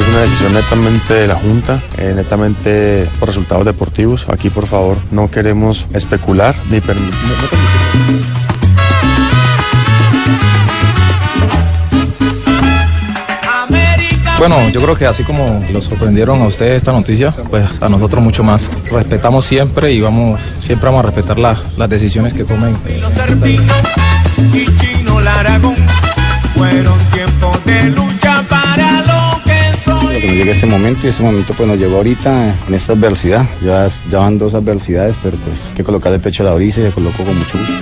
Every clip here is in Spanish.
Esto es una decisión netamente de la Junta, eh, netamente por resultados deportivos. Aquí, por favor, no queremos especular ni permitir. Bueno, yo creo que así como lo sorprendieron a ustedes esta noticia, pues a nosotros mucho más. Respetamos siempre y vamos, siempre vamos a respetar la- las decisiones que tomen. y Chino Laragón fueron tiempos de lucha para lo que llega este momento y este momento pues nos llegó ahorita en esta adversidad. Ya, ya van dos adversidades, pero pues hay que colocar el pecho a la brisa y se colocó con mucho gusto.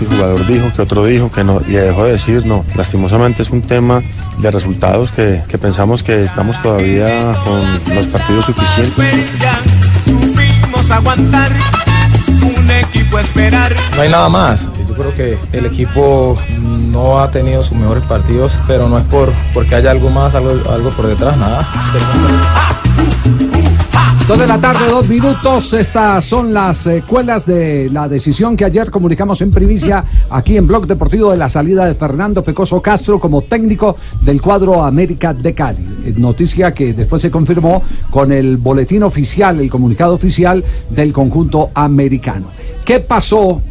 El jugador dijo, que otro dijo, que no, y dejó de decir, no. Lastimosamente es un tema de resultados que, que pensamos que estamos todavía con los partidos suficientes. No hay nada más. Creo que el equipo no ha tenido sus mejores partidos, pero no es por porque haya algo más, algo, algo por detrás, nada. Dos de la tarde, dos minutos. Estas son las secuelas de la decisión que ayer comunicamos en primicia aquí en Blog Deportivo de la salida de Fernando Pecoso Castro como técnico del cuadro América de Cali. Eh, Noticia que después se confirmó con el boletín oficial, el comunicado oficial del conjunto americano. ¿Qué pasó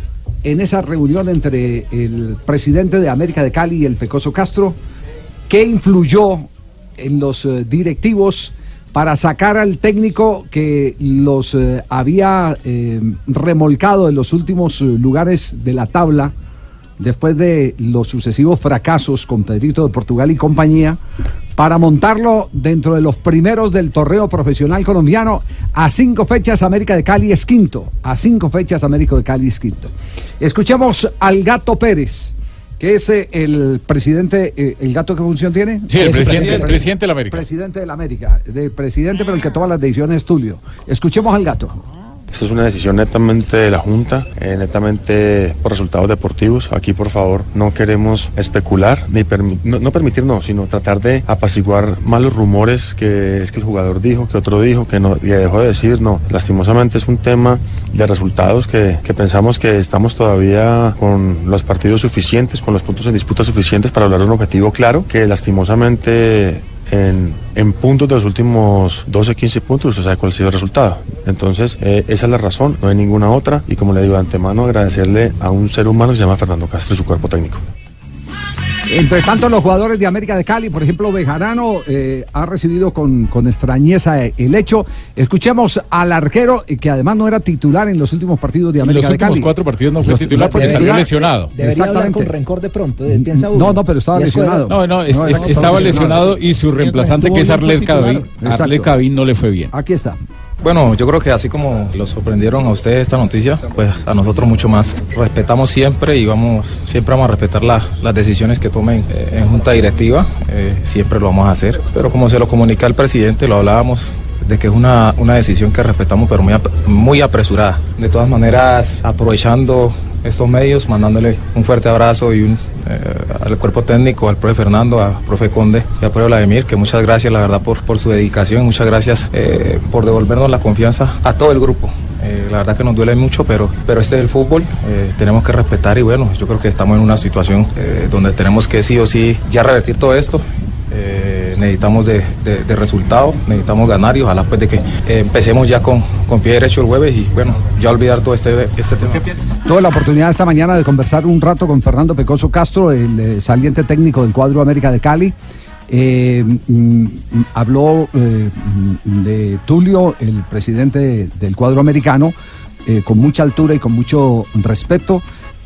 en esa reunión entre el presidente de América de Cali y el Pecoso Castro? ¿Qué influyó en los eh, directivos para sacar al técnico que los eh, había eh, remolcado en los últimos lugares de la tabla después de los sucesivos fracasos con Pedrito de Portugal y compañía? Para montarlo dentro de los primeros del torneo profesional colombiano, a cinco fechas América de Cali es quinto. A cinco fechas América de Cali es quinto. Escuchemos al Gato Pérez, que es eh, el presidente, eh, ¿el gato qué función tiene? Sí, el Es presidente- el pre- presidente de la América. Presidente de la América, de presidente, pero el que toma las decisiones es Tulio. Escuchemos al gato. Esto es una decisión netamente de la Junta, eh, netamente por resultados deportivos. Aquí, por favor, no queremos especular, ni permi- no, no permitir, no, sino tratar de apaciguar malos rumores que es que el jugador dijo, que otro dijo, que no, y dejó de decir, no. Lastimosamente es un tema de resultados que, que pensamos que estamos todavía con los partidos suficientes, con los puntos en disputa suficientes para hablar de un objetivo claro, que lastimosamente en, puntos de los últimos 12, 15 puntos, usted sabe cuál ha sido el resultado. Entonces, eh, esa es la razón, no hay ninguna otra. Y como le digo de antemano, agradecerle a un ser humano que se llama Fernando Castro y su cuerpo técnico. Entre tanto, los jugadores de América de Cali, por ejemplo, Bejarano eh, ha recibido con, con extrañeza eh, el hecho. Escuchemos al arquero, eh, que además no era titular en los últimos partidos de En América los de últimos Cali. cuatro partidos no fue Los- titular porque debería- salió lesionado. Debería hablar con rencor de pronto, eh, piensa uno. No, no, pero estaba lesionado. No, no, es- No, es- estaba lesionado. y su reemplazante, que es Arlet Cabin, Exacto. Arlet Cabin no le fue bien. Aquí está. Bueno, yo creo que así como lo sorprendieron a ustedes esta noticia, pues a nosotros mucho más. Respetamos siempre y vamos, siempre vamos a respetar la- las decisiones que tomen eh, en junta directiva, eh, siempre lo vamos a hacer. Pero como se lo comunica al presidente, lo hablábamos de que es una, una decisión que respetamos, pero muy, muy apresurada. De todas maneras, aprovechando estos medios, mandándole un fuerte abrazo y un, eh, al cuerpo técnico, al profe Fernando, al profe Conde y al profe Vladimir, que muchas gracias, la verdad, por, por su dedicación, muchas gracias eh, por devolvernos la confianza a todo el grupo. Eh, la verdad que nos duele mucho, pero, pero este es el fútbol, eh, tenemos que respetar y bueno, yo creo que estamos en una situación donde tenemos que sí o sí ya revertir todo esto. Eh, necesitamos de, de, de resultado, necesitamos ganar y ojalá pues de que eh, empecemos ya con, con pie derecho el jueves y bueno, ya olvidar todo este, este tema. Tuve la oportunidad esta mañana de conversar un rato con Fernando Pecoso Castro, el eh, saliente técnico del cuadro América de Cali. Mm, habló de Tulio, el presidente del cuadro americano, con mucha altura y con mucho respeto.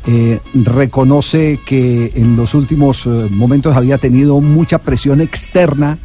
Eh, reconoce que en los últimos eh, momentos había tenido mucha presión externa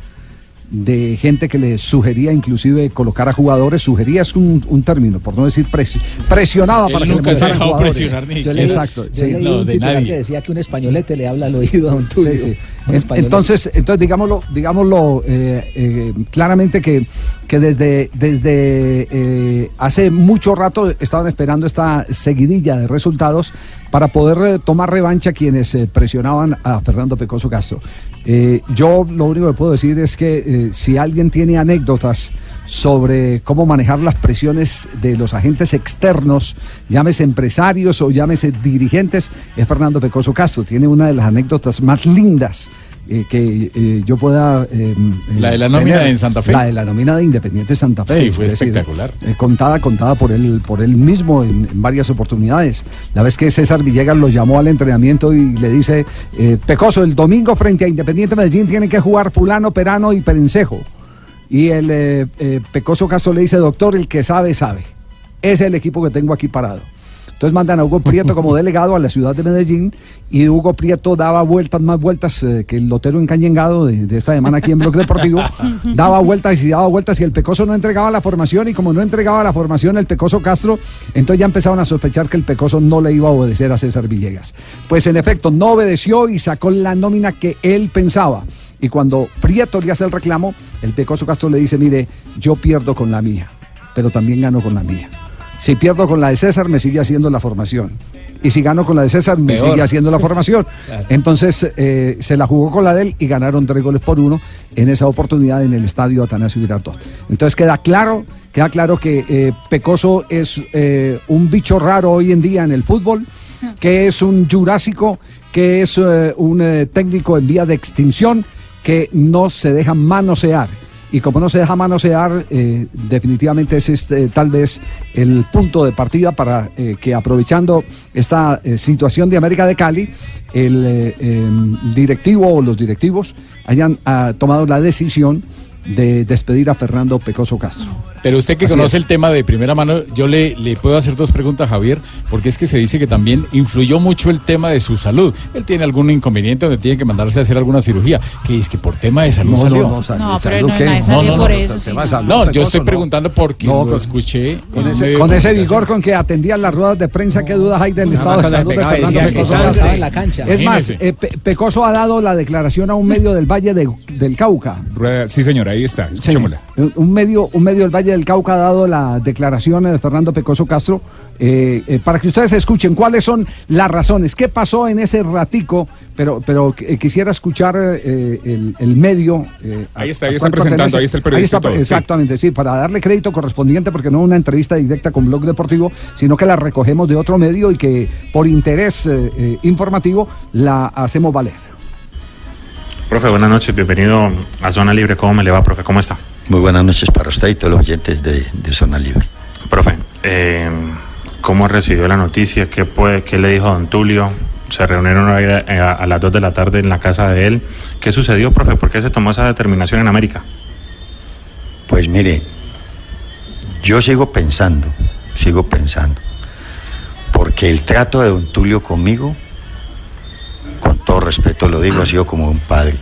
de gente que le sugería inclusive colocar a jugadores, sugería es un, un término, por no decir presi- presionaba para que le se dejado jugadores. presionar ni- Yo leí, Exacto, yo sí. leí No, un de titular nadie. que decía que un españolete le habla al oído a un Tulio. Sí, sí. Un En- españolete. Entonces, entonces digámoslo, digámoslo eh, eh, claramente que, que desde, desde eh, hace mucho rato estaban esperando esta seguidilla de resultados para poder eh, tomar revancha quienes eh, presionaban a Fernando Pecoso Castro. Eh, yo lo único que puedo decir es que si alguien tiene anécdotas sobre cómo manejar las presiones de los agentes externos, llámese empresarios o llámese dirigentes, es Fernando Pecoso Castro. Tiene una de las anécdotas más lindas eh, que eh, yo pueda... eh, La de la nómina tener. en Santa Fe. La de la nómina de Independiente Santa Fe. Sí, fue Es espectacular. contada, contada por él, por él mismo en, en varias oportunidades. La vez que César Villegas lo llamó al entrenamiento y le dice, Pecoso, el domingo frente a Independiente Medellín tiene que jugar fulano, perano y perencejo. Y el Pecoso Castro le dice, doctor, el que sabe, sabe. Ese es el equipo que tengo aquí parado. Entonces mandan a Hugo Prieto como delegado a la ciudad de Medellín y Hugo Prieto daba vueltas, más vueltas eh, que el lotero encañengado de, de esta semana aquí en Bloque Deportivo. daba vueltas y daba vueltas y el Pecoso no entregaba la formación y como no entregaba la formación el Pecoso Castro, entonces ya empezaban a sospechar que el Pecoso no le iba a obedecer a César Villegas. Pues en efecto no obedeció y sacó la nómina que él pensaba. Y cuando Prieto le hace el reclamo, el Pecoso Castro le dice, mire, yo pierdo con la mía, pero también gano con la mía. Si pierdo con la de César, me sigue haciendo la formación. Y si gano con la de César, me Peor. sigue haciendo la formación. Claro. Entonces eh, se la jugó con la de él y ganaron tres goles por uno en esa oportunidad en el estadio Atanasio Girardot. Entonces queda claro, queda claro que eh, Pecoso es eh, un bicho raro hoy en día en el fútbol, que es un jurásico, que es eh, un técnico en vía de extinción, que no se deja manosear. Y como no se deja manosear, eh, definitivamente es eh, tal vez el punto de partida para eh, que aprovechando esta eh, situación de América de Cali, el eh, eh, directivo o los directivos hayan ah, tomado la decisión de despedir a Fernando Pecoso Castro. Pero usted que Así conoce es. el tema de primera mano, yo le, le puedo hacer dos preguntas, Javier, porque es que se dice que también influyó mucho el tema de su salud. Él tiene algún inconveniente donde tiene que mandarse a hacer alguna cirugía, que es que por tema de salud No, no, salió. no, sal- No, pero no, ¿qué? nadie salió por eso, te sí, vas no. No, yo estoy preguntando porque No, lo escuché. Con ese, con vigor con que atendían las ruedas de prensa, qué dudas hay del estado de salud de Fernando Pecoso en la cancha. Es más, eh, Pe- Pecoso ha dado la declaración a un medio del Valle de- del Cauca. Rueda- Sí, señora, ahí está. Escuchémosla. un- un medio, un medio del Valle del Cauca ha dado la declaración de Fernando Pecoso Castro eh, eh, para que ustedes escuchen cuáles son las razones, qué pasó en ese ratico, pero, pero eh, quisiera escuchar eh, el, el medio. eh, Ahí está, ahí está presentando, pertenece. ahí está el periodista está, todo, exactamente, sí, para darle crédito correspondiente, porque no una entrevista directa con Blog Deportivo, sino que la recogemos de otro medio y que por interés eh, eh, informativo la hacemos valer. Profe, buenas noches, bienvenido a Zona Libre. ¿Cómo me le va, profe? ¿Cómo está? Muy buenas noches para usted y todos los oyentes de, de Zona Libre. Profe, eh, ¿cómo recibió la noticia? ¿Qué, puede, ¿Qué le dijo don Tulio? Se reunieron a- a las 2 de la tarde en la casa de él. ¿Qué sucedió, profe? ¿Por qué se tomó esa determinación en América? Pues mire, yo sigo pensando, sigo pensando, porque el trato de don Tulio conmigo, con todo respeto lo digo, ha sido como un padre,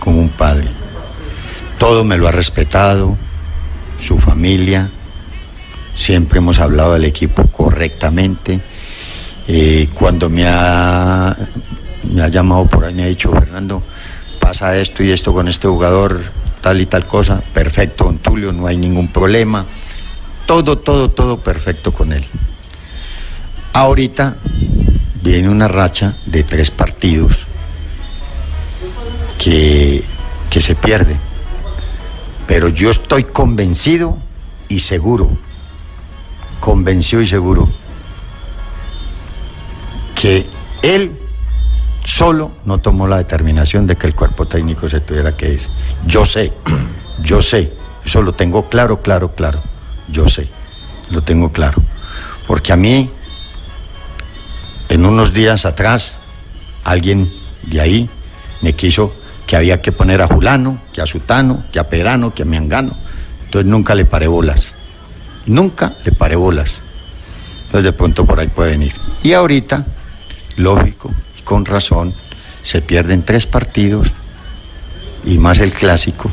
como un padre. Todo me lo ha respetado, su familia, siempre hemos hablado del equipo correctamente. Eh, cuando me ha, me ha llamado por ahí, me ha dicho, Fernando, pasa esto y esto con este jugador, tal y tal cosa, perfecto, don Tulio, no hay ningún problema. Todo, todo, todo perfecto con él. Ahorita viene una racha de tres partidos que, que se pierde. Pero yo estoy convencido y seguro, convencido y seguro, que él solo no tomó la determinación de que el cuerpo técnico se tuviera que ir. Yo sé, yo sé, eso lo tengo claro, claro, claro, yo sé, lo tengo claro. Porque a mí, en unos días atrás, alguien de ahí me quiso que había que poner a Julano, que a Sutano, que a Perano, que a Miangano. Entonces nunca le paré bolas, nunca le paré bolas. Entonces de pronto por ahí puede venir. Y ahorita, lógico y con razón, se pierden tres partidos y más el clásico.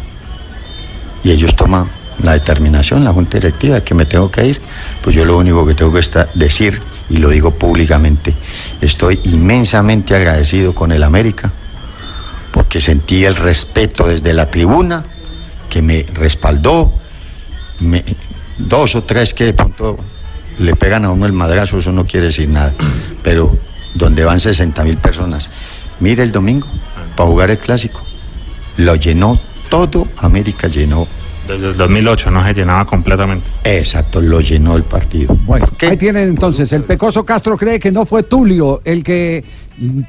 Y ellos toman la determinación, la junta directiva, que me tengo que ir. Pues yo lo único que tengo que decir, y lo digo públicamente, estoy inmensamente agradecido con el América, porque sentí el respeto desde la tribuna, que me respaldó, me- dos o tres que de pronto le pegan a uno el madrazo, eso no quiere decir nada, pero donde van 60 mil personas. Mire el domingo, para jugar el clásico, lo llenó todo, América llenó. Desde el 2008 no se llenaba completamente. Exacto, lo llenó el partido. Bueno, ahí tienen entonces, el Pecoso Castro cree que no fue Tulio el que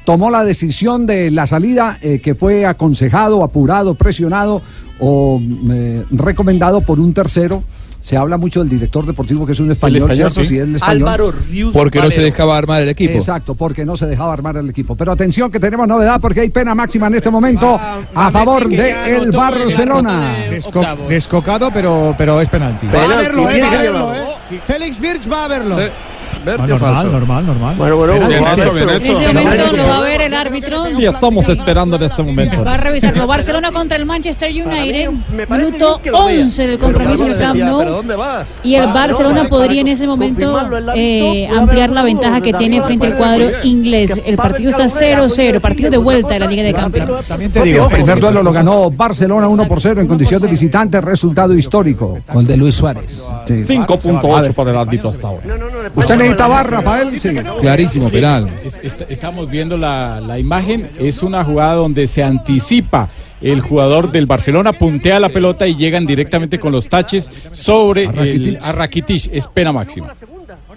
tomó la decisión de la salida, eh, que fue aconsejado, apurado, presionado o mm, eh, recomendado por un tercero. Se habla mucho del director deportivo que es un español, español, ¿cierto? sí. Sí, el español. Álvaro Rius Porque no se dejaba armar el equipo. Exacto, porque no se dejaba armar el equipo. Pero atención que tenemos novedad porque hay pena máxima en este momento a favor de el Barcelona. Desco- descocado, pero, pero es penalti. Va a verlo, eh, va a verlo, eh. Félix Birch va a verlo. Ah, normal, normal, normal. Bueno, bueno, bien hecho, bien En ese momento lo va a ver el árbitro. Sí, estamos esperando en este momento. Va a revisarlo. Barcelona contra el Manchester United. Minuto 11 del compromiso en el Camp Nou. Y el Barcelona podría en ese momento eh, ampliar la ventaja que tiene frente al cuadro inglés. El partido está 0-0, partido de vuelta de la Liga de Campeones. También te digo, el primer duelo lo ganó Barcelona 1 por 0 en condición de visitante, resultado histórico. Gol de Luis Suárez. Sí. 5.8 por el árbitro hasta ahora. ¿Usted necesita bar, Rafael? Sí. Clarísimo, Es que penal. es- est- estamos viendo la, la imagen. Es una jugada donde se anticipa. El jugador del Barcelona puntea la pelota y llegan directamente con los taches sobre A el Rakitic. a Rakitic. Es pena máxima.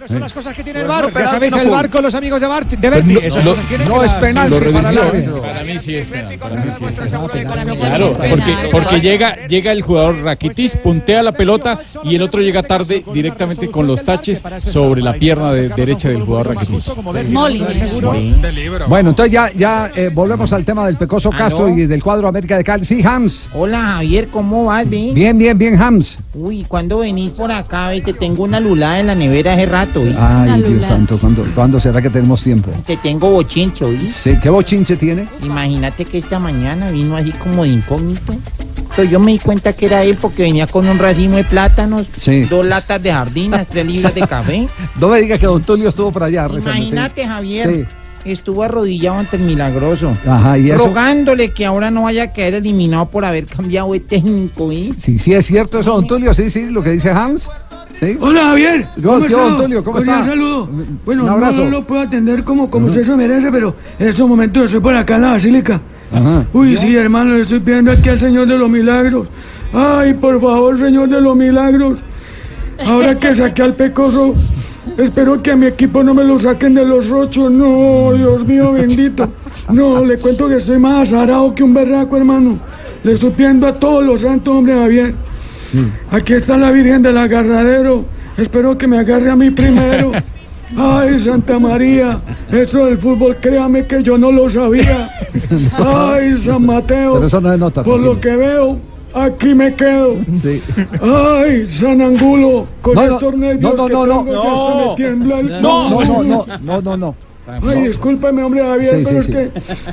Son las cosas que tiene el bar. Ya sabéis, el bar con los amigos de Bar de Berti. Pues no- Esas no- cosas tienen no que es las- penal lo para el revirtió. árbitro. Para mí sí es penal. Para mí sí es penal. Claro, porque, porque llega, llega el jugador Rakitic, puntea la pelota y el otro llega tarde directamente con los taches sobre la pierna de- derecha del jugador Rakitic. Bueno, entonces ya, ya eh, volvemos al tema del Pecoso Castro y del cuadro América de Cali. Sí, Hams. Hola Javier, ¿cómo vas? Bien, bien, bien, Hams. Uy, ¿cuándo venís por acá? Ve? Te tengo una lulada en la nevera hace rato, Ay, Dios santo, ¿cuándo, ¿cuándo será que tenemos tiempo? Te tengo bochincho, ¿vi? Sí, ¿Qué bochinche tiene? Imagínate que esta mañana vino así como de incógnito. Pero yo me di cuenta que era él porque venía con un racimo de plátanos, Sí. dos latas de jardinas, tres libras de café. No me diga que Don Tulio estuvo por allá. rezando, sí. Imagínate, Javier. Sí. Estuvo arrodillado ante el milagroso. Ajá, ¿y eso? Rogándole que ahora no vaya a caer eliminado por haber cambiado de técnico, ¿vi? Sí, sí, es cierto eso, Don Tulio. Sí, sí, lo que dice Hams. Sí. Hola Javier, ¿Cómo don Tulio? ¿Cómo está? saludo. Bueno, Un no, abrazo. no lo puedo atender como, como usted se merece, pero en estos momentos estoy por acá en la basílica. Ajá. Uy, sí, hermano, le estoy pidiendo aquí al Señor de los Milagros. Ay, por favor, Señor de los Milagros. Ahora que saqué al pecoso, espero que a mi equipo no me lo saquen de los ocho. No, Dios mío bendito. No, le cuento que estoy más azarado que un berraco, hermano. Le estoy pidiendo a todos los santos, hombre, Javier. Aquí está la Virgen del Agarradero. Espero que me agarre a mí primero. Ay, Santa María, eso del fútbol, créame que yo no lo sabía. Ay, San Mateo, Pero eso no es nota. por lo que veo, aquí me quedo. Sí. Ay, San Angulo, con No, no, estos nervios no, no, que no, no. tengo No, no, no, no, no, no, no. Ay, discúlpeme, hombre, Javier, Sí, pero sí, es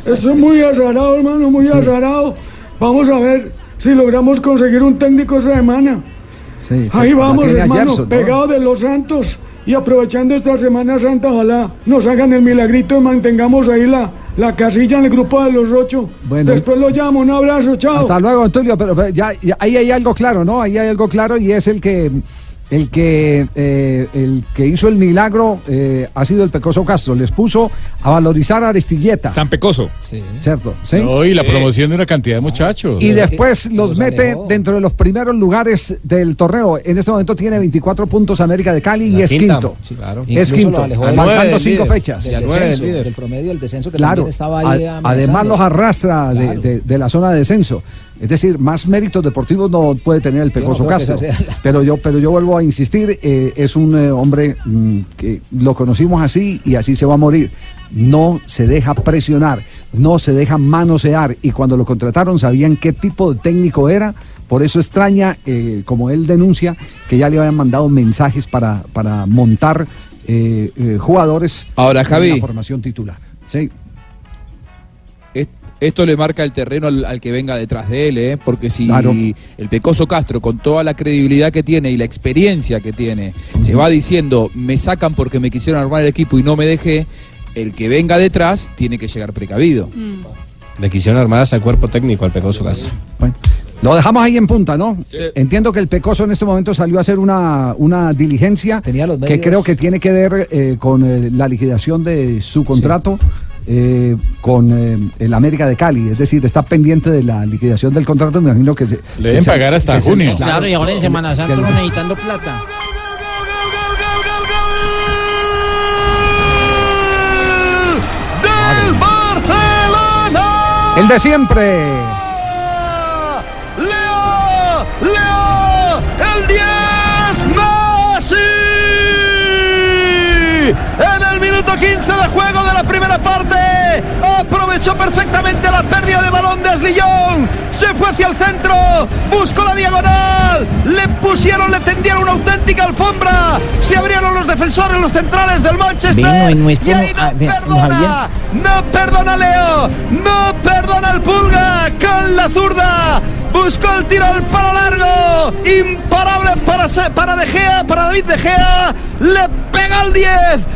que estoy muy azarado, hermano, muy azarado. Vamos a ver si logramos conseguir un técnico esa semana. Sí, Ahí la vamos, hermano, Gerson, ¿no? pegado de los santos y aprovechando esta Semana Santa, ojalá nos hagan el milagrito y mantengamos ahí la, la casilla en el grupo de los ocho. Bueno. Después lo llamo, un abrazo, chao. Hasta luego, Antonio, pero, pero ya, ya- ahí hay algo claro, ¿no? Ahí hay algo claro y es el que el que eh, el que hizo el milagro eh, ha sido el Pecoso Castro. Les puso a valorizar a Aristigueta. San Pecoso. ¿Cierto? ¿Sí? No, y la promoción de una cantidad de muchachos. Y después los mete dentro de los primeros lugares del torneo. En este momento tiene 24 puntos América de Cali y es quinta, quinto. sí, claro. Es Incluso quinto. del cinco líder, fechas. del descenso, del promedio del descenso que Claro, también estaba ahí a- además los arrastra de, de- de la zona de descenso. Es decir, más méritos deportivos no puede tener el no Pecoso Castro. la- Pero yo, pero yo vuelvo a insistir, eh, es un eh, hombre mm, que lo conocimos así y así se va a morir. No se deja presionar, no se deja manosear y cuando lo contrataron sabían qué tipo de técnico era. Por eso extraña, eh, como él denuncia, que ya le habían mandado mensajes para, para montar eh, eh, jugadores Ahora, en la formación titular. Sí. Es- Esto le marca el terreno al, al que venga detrás de él, ¿eh? porque si Claro. el Pecoso Castro, con toda la credibilidad que tiene y la experiencia que tiene, se va diciendo, me sacan porque me quisieron armar el equipo y no me dejé, el que venga detrás tiene que llegar precavido. Le quisieron armar hasta el cuerpo técnico al Pecoso Castro. Bueno, lo dejamos ahí en punta, ¿no? Entiendo que el Pecoso en este momento salió a hacer una, una diligencia que creo que tiene que ver eh, con eh, la liquidación de su contrato eh, con eh, el América de Cali. Es decir, está pendiente de la liquidación del contrato. Me imagino que... se- Le deben se- pagar hasta se- junio. Claro, y ahora en Semana Santa uno necesitando plata. ¡Del Barcelona! El de siempre. ¡Leo! ¡Leo! ¡El 10! ¡Messi! En el minuto 15 de juego de la primera parte, aprovechó perfectamente la pérdida de balón de Aslillón. Se fue hacia el centro, buscó la diagonal, le pusieron, le tendieron una auténtica alfombra. Se abrieron los defensores, los centrales del Manchester. Y ahí no ah, perdona, no perdona Leo, no perdona el Pulga con la zurda. Buscó el tiro al palo largo, imparable para, para De Gea, para David De Gea. Le pega al 10,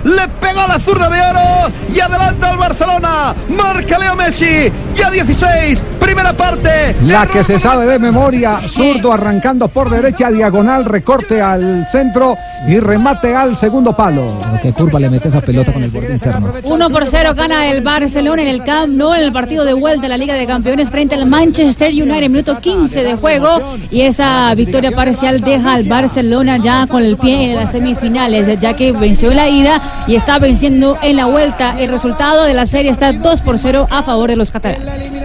le pegó la zurda de oro y adelanta al Barcelona. Marca Leo Messi, ya 16, primera parte. La que se sabe de memoria, zurdo arrancando por derecha, diagonal, recorte al centro y remate al segundo palo. Qué curva le mete esa pelota con el borde interno. 1 por 0 gana el Barcelona en el Camp Nou en el partido de vuelta de la Liga de Campeones frente al Manchester United, minuto 15 de juego. Y esa victoria parcial deja al Barcelona ya con el pie en las semifinales, ya que venció en la ida y está venciendo en la vuelta. El resultado de la serie está 2 por 0 a favor de los catalanes.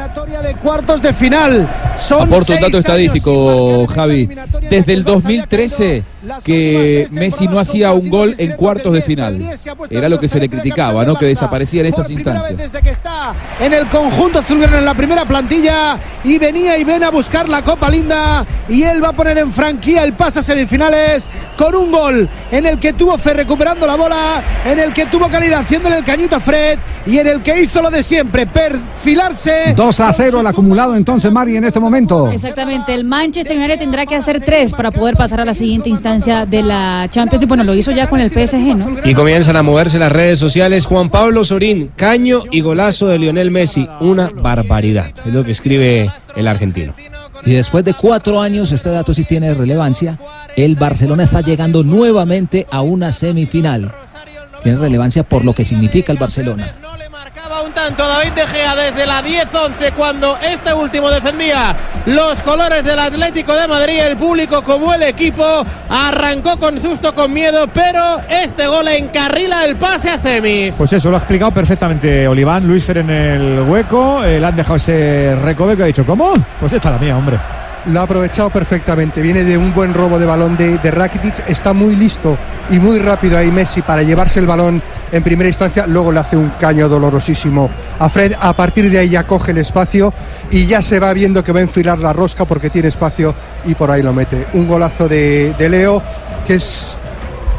Cuartos de final. Son Aporto un dato estadístico, Javi. Desde el 2013 que Messi no hacía un gol en cuartos de final. Era lo que se le criticaba, ¿no? Que desaparecía en estas instancias. desde que está en el conjunto azulgrana en la primera plantilla y venía y ven a buscar la Copa Linda y él va a poner en franquía el pase a semifinales con un gol en el que tuvo fe recuperando la bola, en el que tuvo calidad haciéndole el cañito a Fred y en el que hizo lo de siempre, perfilarse 2 a 0 el acumulado entonces, Mari, en este momento. Exactamente, el Manchester United tendrá que hacer tres para poder pasar a la siguiente instancia de la Champions. Y bueno, lo hizo ya con el PSG, ¿no? Y comienzan a moverse las redes sociales. Juan Pablo Sorín, caño y golazo de Lionel Messi. Una barbaridad. Es lo que escribe el argentino. Y después de cuatro años, este dato sí tiene relevancia, el Barcelona está llegando nuevamente a una semifinal. Tiene relevancia por lo que significa el Barcelona. Un tanto David De Gea desde la 10-11 cuando este último defendía los colores del Atlético de Madrid. El público como el equipo arrancó con susto, con miedo, pero este gol encarrila el pase a semis. Pues eso, lo ha explicado perfectamente Oliván, Luis Fer en el hueco, eh, le han dejado ese recoveco y ha dicho, ¿cómo? Pues esta es la mía, hombre. Lo ha aprovechado perfectamente. Viene de un buen robo de balón de, de Rakitic. Está muy listo y muy rápido ahí Messi para llevarse el balón en primera instancia. Luego le hace un caño dolorosísimo a Fred. A partir de ahí ya coge el espacio y ya se va viendo que va a enfilar la rosca porque tiene espacio y por ahí lo mete. Un golazo de, de Leo que es.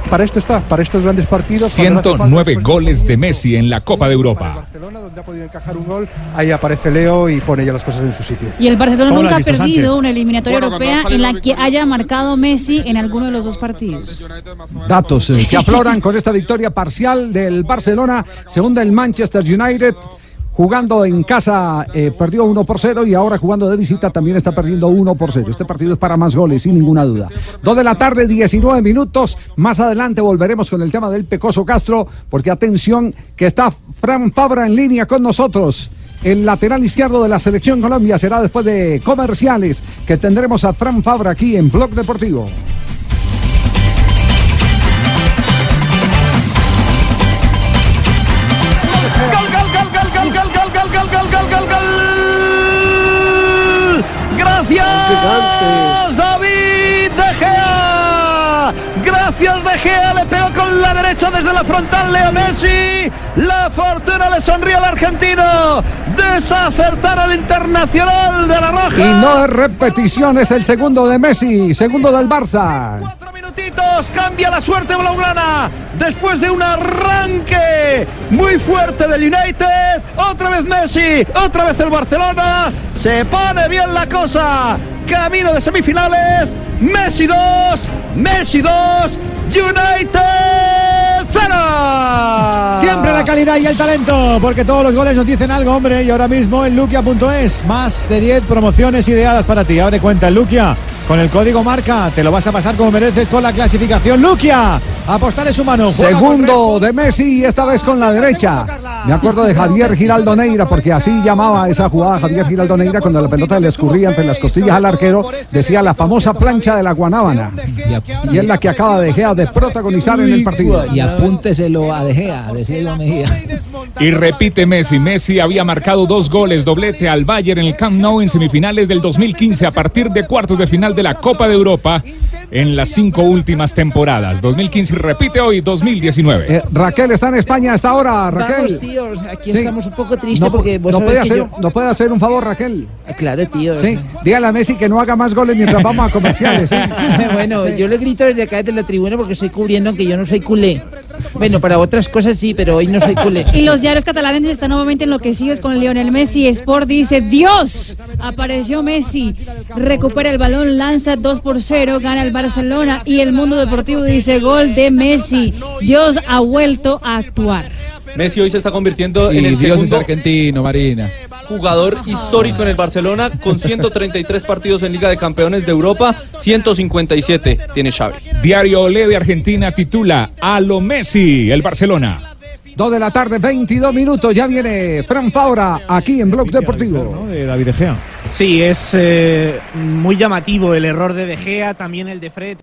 Para esto está, para estos grandes partidos. cuando no hace falta 109 goles de Messi en la Copa de Europa. donde ha podido encajar un gol, ahí aparece Leo y pone ya las cosas en su sitio. Y el Barcelona ¿Cómo lo nunca ha perdido Sánchez? una eliminatoria Bueno, europea en la que haya marcado Messi en alguno de los dos partidos. Datos eh, que afloran con esta victoria parcial del Barcelona. Segunda el Manchester United. Jugando en casa eh, perdió 1 por 0 y ahora jugando de visita también está perdiendo 1 por 0. Este partido es para más goles, sin ninguna duda. 2 de la tarde, 19 minutos. Más adelante volveremos con el tema del Pecoso Castro, porque atención que está Fran Fabra en línea con nosotros. El lateral izquierdo de la selección Colombia será después de comerciales que tendremos a Fran Fabra aquí en Blog Deportivo. Gracias, la frontal Leo Messi. La fortuna le sonríe al argentino. Desacertar al internacional de la Roja. Y no es repetición, es el segundo de Messi, segundo del Barça. minutitos cambia la suerte blaugrana después de un arranque muy fuerte del United otra vez Messi otra vez el Barcelona se pone bien la cosa camino de semifinales Messi 2 Messi 2 United 0 Siempre la calidad y el talento, porque todos los goles nos dicen algo, hombre. Y ahora mismo en Luquia.es, más de 10 promociones ideadas para ti. Abre cuenta en Luquia, con el código marca, te lo vas a pasar como mereces con la clasificación. Luquia, apostar es humano. Segundo de Messi, esta vez con la derecha. Me acuerdo de Javier Giraldo Neira, porque así llamaba esa jugada Javier Giraldo Neira cuando la pelota le escurría entre las costillas al arquero. Decía la famosa plancha de la Guanábana. Y es la que acaba de Gea de protagonizar en el partido. Y apúnteselo a De Gea, decía Iván Mejía. Y repite Messi. Messi había marcado dos goles, doblete al Bayern en el Camp Nou en semifinales del 2015 a partir de cuartos de final de la Copa de Europa en las cinco últimas temporadas. 2015 y repite hoy 2019. Eh, Raquel está en España hasta ahora, Raquel. Vamos, tíos, aquí Sí. estamos un poco tristes No, porque vos no puede, hacer, yo- no puede hacer un favor, Raquel. Claro, tío. Sí, dígale a Messi que no haga más goles mientras vamos a comerciales. ¿sí? bueno, yo le grito desde acá desde la tribuna porque estoy cubriendo que yo no soy culé. Bueno, para otras cosas sí, pero hoy no soy culé. Y los diarios catalanes están nuevamente enloquecidos con Lionel Messi. Sport dice, Dios, apareció Messi, recupera el balón, lanza 2 por 0, gana el Barcelona. Y el mundo deportivo dice, gol de Messi, Dios ha vuelto a actuar. Messi hoy se está convirtiendo Y en el Dios es argentino, Marina. jugador histórico en el Barcelona con 133 partidos en Liga de Campeones de Europa, 157 tiene Xavi. Diario Olé de Argentina titula A lo Messi, el Barcelona. Dos de la tarde, 22 minutos. Ya viene Fran Faura aquí en Blog Deportivo. De David De Gea. Sí, es eh, muy llamativo el error de De Gea, también el de Fred.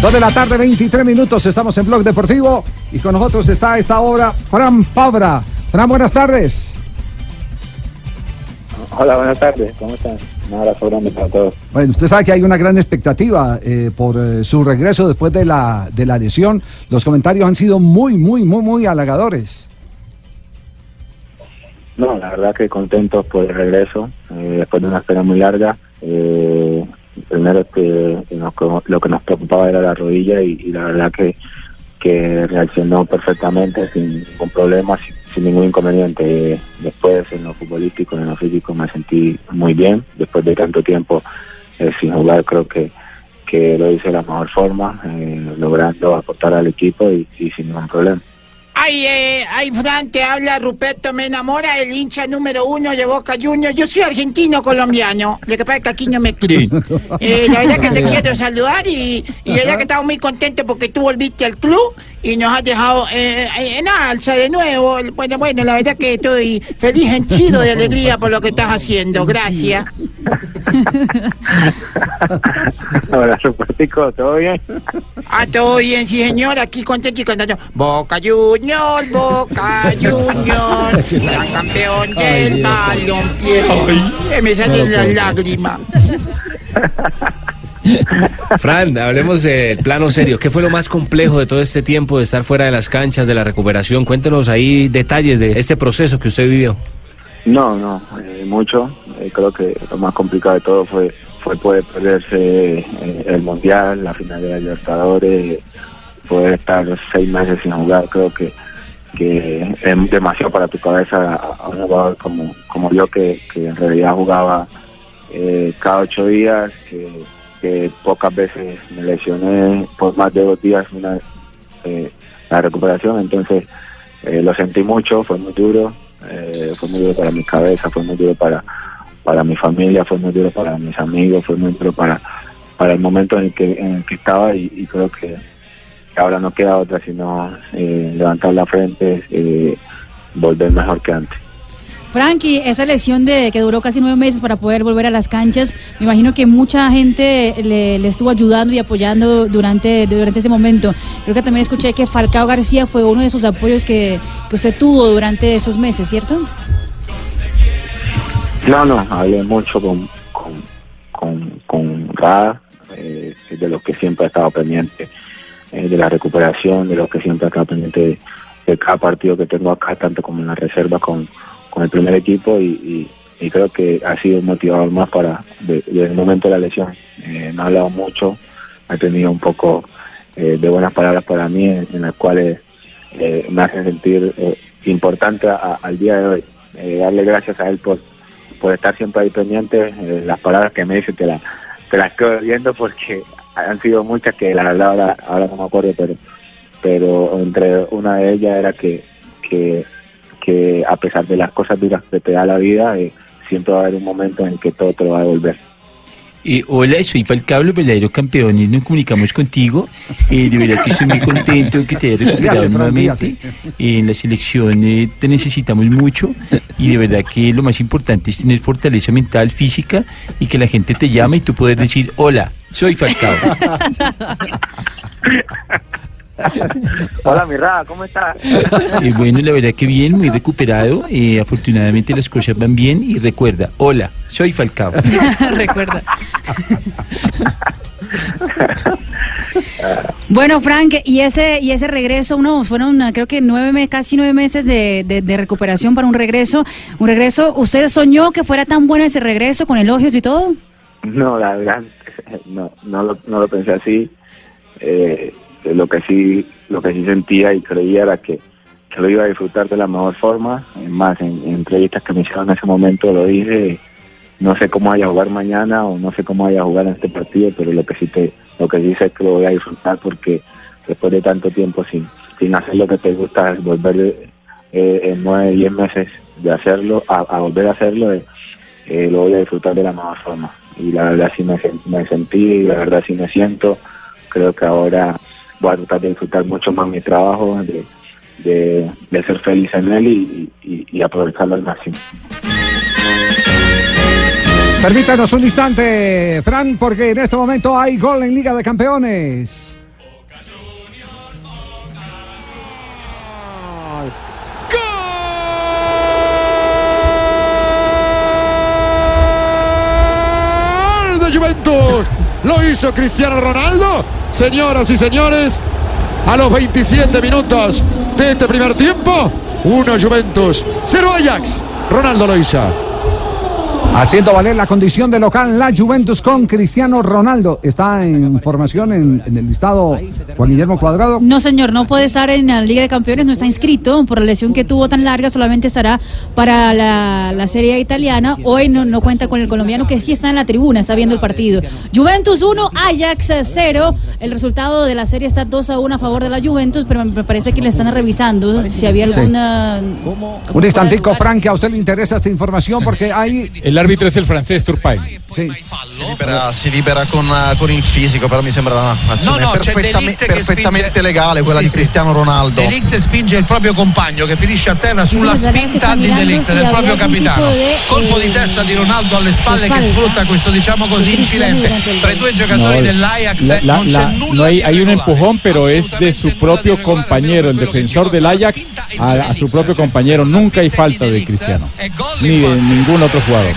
Dos de la tarde, 23 minutos. Estamos en Blog Deportivo y con nosotros está a esta hora Fran Fabra. Fran, buenas tardes. Hola, buenas tardes. ¿Cómo están? Un abrazo grande para todos. Bueno, usted sabe que hay una gran expectativa eh, por eh, su regreso después de la, de la lesión. Los comentarios han sido muy, muy, muy, muy halagadores. No, la verdad que contentos por el regreso, eh, después de una espera muy larga. Eh, primero que que nos- lo que nos preocupaba era la rodilla y, y la verdad que, que reaccionó perfectamente, sin ningún problema, sin, sin ningún inconveniente. Después en lo futbolístico, en lo físico me sentí muy bien. Después de tanto tiempo eh, sin jugar creo que, que lo hice de la mejor forma, eh, logrando aportar al equipo y- y sin ningún problema. Ay, eh, ay, Fran, te habla Ruperto, me enamora el hincha número uno de Boca Juniors. Yo soy argentino colombiano, lo que pasa es que aquí no me creen. Eh, la verdad que te quiero saludar y, y la verdad que estamos muy contentos porque tú volviste al club y nos has dejado eh, en alza de nuevo. Bueno, bueno, la verdad que estoy feliz, henchido de alegría por lo que estás haciendo. Gracias. Hola, Rupertico, ¿todo bien? Ah, todo bien, sí, señor. Aquí contento y cantando. Boca Juniors, Boca Juniors, gran campeón del balompié. Eh, me salen las lágrimas. Fran, hablemos del plano serio. ¿Qué fue lo más complejo de todo este tiempo de estar fuera de las canchas, de la recuperación? Cuéntenos ahí detalles de este proceso que usted vivió. No, no, eh, mucho. Eh, creo que lo más complicado de todo fue fue poder perderse eh, el Mundial, la final de la Libertadores, poder estar seis meses sin jugar. Creo que que es demasiado para tu cabeza a un jugador como, como yo que, que en realidad jugaba cada ocho días, que, que pocas veces me lesioné por más de dos días una, eh, la recuperación, entonces eh, lo sentí mucho, fue muy duro, eh, fue muy duro para mi cabeza, fue muy duro para, para mi familia, fue muy duro para mis amigos, fue muy duro para, para el momento en el que, en el que estaba y, y creo que ahora no queda otra sino levantar la frente, eh, volver mejor que antes. Frankie, esa lesión de que duró casi nueve meses para poder volver a las canchas, me imagino que mucha gente le, estuvo ayudando y apoyando durante, durante ese momento. Creo que también escuché que Falcao García fue uno de esos apoyos que, que usted tuvo durante esos meses, ¿cierto? No, no, hablé mucho con, con, con, con Rada, eh, de los que siempre ha estado pendiente eh, de la recuperación, de los que siempre ha estado pendiente de cada partido que tengo acá, tanto como en la reserva con, con el primer equipo y, y- creo que ha sido un motivador más para de- desde el momento de la lesión. Eh, no ha hablado mucho, ha tenido un poco eh, de buenas palabras para mí en, las cuales eh, me hacen sentir eh, importante a- al día de hoy. Eh, darle gracias a él por, por estar siempre ahí pendiente. Las palabras que me dice te, la- te las estoy viendo porque han sido muchas que la verdad ahora, ahora no me acuerdo, pero pero entre una de ellas era que, que, que a pesar de las cosas duras que te da la vida, eh, siempre va a haber un momento en que todo te lo va a devolver. Eh, hola, soy Falcao, los verdaderos campeones. Nos comunicamos contigo. Eh, de verdad que estoy muy contento que te hayas recuperado Fran, nuevamente. Eh, en la selección eh, te necesitamos mucho y de verdad que lo más importante es tener fortaleza mental, física y que la gente te llame y tú poder decir, hola, soy Falcao. Hola, mi Rada, ¿cómo estás? Eh, bueno, la verdad que bien, muy recuperado. eh, afortunadamente las cosas van bien y recuerda, hola, soy Falcao. Recuerda. Bueno, Frank, y ese y ese regreso, uno fueron creo que nueve meses, casi nueve meses de, de- de recuperación para un regreso. Un regreso, ¿usted soñó que fuera tan bueno ese regreso con elogios y todo? No, la verdad, no, no, lo, no lo pensé así. Eh, lo que sí lo que sí sentía y creía era que, que lo iba a disfrutar de la mejor forma. Es más, en, en entrevistas que me hicieron en ese momento lo dije. No sé cómo vaya a jugar mañana o no sé cómo vaya a jugar en este partido, pero lo que sí te, lo que sí sé es que lo voy a disfrutar porque después de tanto tiempo sin, sin hacer lo que te gusta, volver eh, en nueve, diez meses de hacerlo, a, volver a hacerlo, eh, eh, lo voy a disfrutar de la mejor forma. Y la verdad sí me, me sentí, y la verdad sí me siento. Creo que ahora voy a tratar de disfrutar mucho más mi trabajo, de, de, de ser feliz en él y, y- y aprovecharlo al máximo. Permítanos un instante, Fran, porque en este momento hay gol en Liga de Campeones. Gol de Juventus. Lo hizo Cristiano Ronaldo. Señoras y señores, a los 27 minutos de este primer tiempo, 1 Juventus, 0 Ajax. Ronaldo lo hizo. Haciendo valer la condición de local la Juventus con Cristiano Ronaldo. ¿Está en formación en, en el listado Juan Guillermo Cuadrado? No, señor, no puede estar en la Liga de Campeones, no está inscrito por la lesión que tuvo tan larga, solamente estará para la, la Serie A italiana. Hoy no, no cuenta con el colombiano que sí está en la tribuna, está viendo el partido. Juventus 1, Ajax 0. El resultado de la serie está 2 a 1 a favor de la Juventus, pero me parece que le están revisando si había Sí. alguna. Un instantico, Frank, que a usted le interesa esta información porque hay... El árbitro es el francés Turpin. Sí. Si libera, si libera con, eh, con il fisico, però mi sembra un'azione No, no, che perfettamente spinge- legale quella Sì, di sì. Cristiano Ronaldo. Delict spinge il proprio compagno che finisce a terra sulla Sì, spinta di Delict del proprio capitano. de, Colpo eh, di testa di Ronaldo alle spalle che sfrutta questo diciamo così di incidente il tra i due giocatori No, dell'Ajax. la- la- non c'è la- nulla hay, hay un empujón, pero es de su propio compañero, el defensor del Ajax, a, a su propio compañero. Nunca hay falta de Cristiano, ni de ningún otro jugador.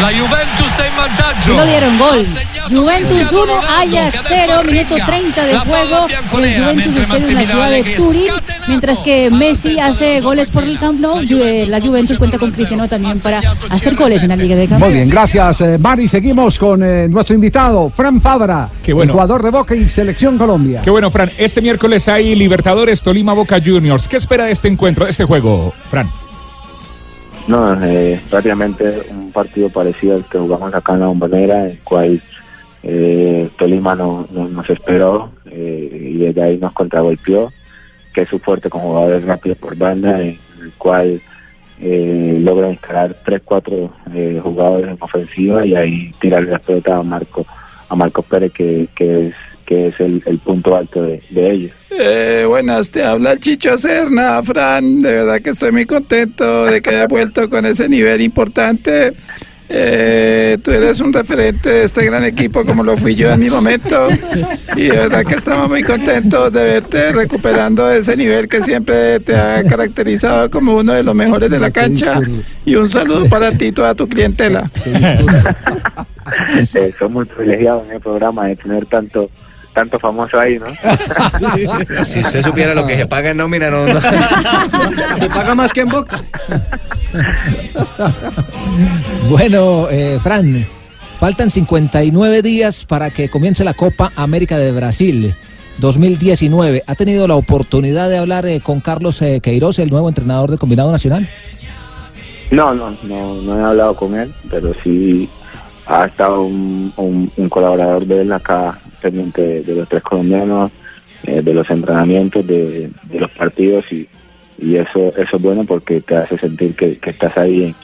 La Juventus in vantaggio. Lo dieron gol. Juventus 1, Ajax 0, minuto 30 de juego. El Juventus está en la ciudad de Turín, mientras que Messi hace goles por el Camp Nou. Ju- eh, La Juventus cuenta con Cristiano también para hacer goles en la Liga de Muy Campeones. bien, gracias, eh, Mari. Seguimos con eh, nuestro invitado, Fran Fabra, Qué bueno. el jugador de Boca y Selección Colombia. Qué bueno, Fran. Este miércoles hay Libertadores Tolima Boca Juniors. ¿Qué espera de este encuentro, de este juego, Fran? No, eh, prácticamente un partido parecido al que jugamos acá en la Bombonera, el cual eh, Tolima no, no- nos esperó eh, y desde ahí nos contragolpeó, que es su fuerte con jugadores rápidos por banda, en el cual eh, logra instalar tres, cuatro eh, jugadores en ofensiva y ahí tirarle la pelota a Marco, a Marcos Pérez, que, que es que es el, el punto alto de, de ellos. Eh, buenas, te habla el Chicho Serna, Fran. De verdad que estoy muy contento de que haya vuelto con ese nivel importante. Eh, tú eres un referente de este gran equipo como lo fui yo en mi momento y de verdad que estamos muy contentos de verte recuperando ese nivel que siempre te ha caracterizado como uno de los mejores de la cancha y un saludo para ti y toda tu clientela. Eh, soy muy privilegiado en el programa de tener tanto tanto famoso ahí, ¿no? Si usted supiera lo que se paga en nómina, no. no. Se paga más que en Boca. Bueno, eh, Fran, faltan 59 días para que comience la Copa América de Brasil 2019. ¿Ha tenido la oportunidad de hablar eh, con Carlos eh, Queiroz, el nuevo entrenador del Combinado Nacional? No, no, no, no he hablado con él, pero sí ha estado un, un- colaborador de él acá pendiente de, los tres colombianos, eh, de los entrenamientos, de, de los partidos y, y eso eso es bueno porque te hace sentir que, que estás ahí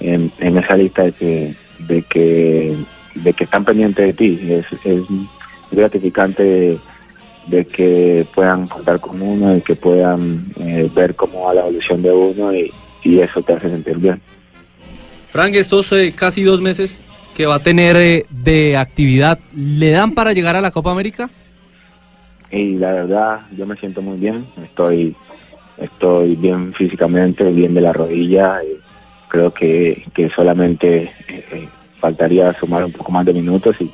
en, en, esa lista de que de que de que están pendientes de ti. Es, es gratificante de, de que puedan contar con uno y que puedan eh, ver cómo va la evolución de uno y, y eso te hace sentir bien. Frank, estos eh, casi dos meses que va a tener eh, de actividad, ¿le dan para llegar a la Copa América? y la verdad yo me siento muy bien estoy estoy bien físicamente bien de la rodilla y creo que, que solamente eh, eh, faltaría sumar un poco más de minutos y,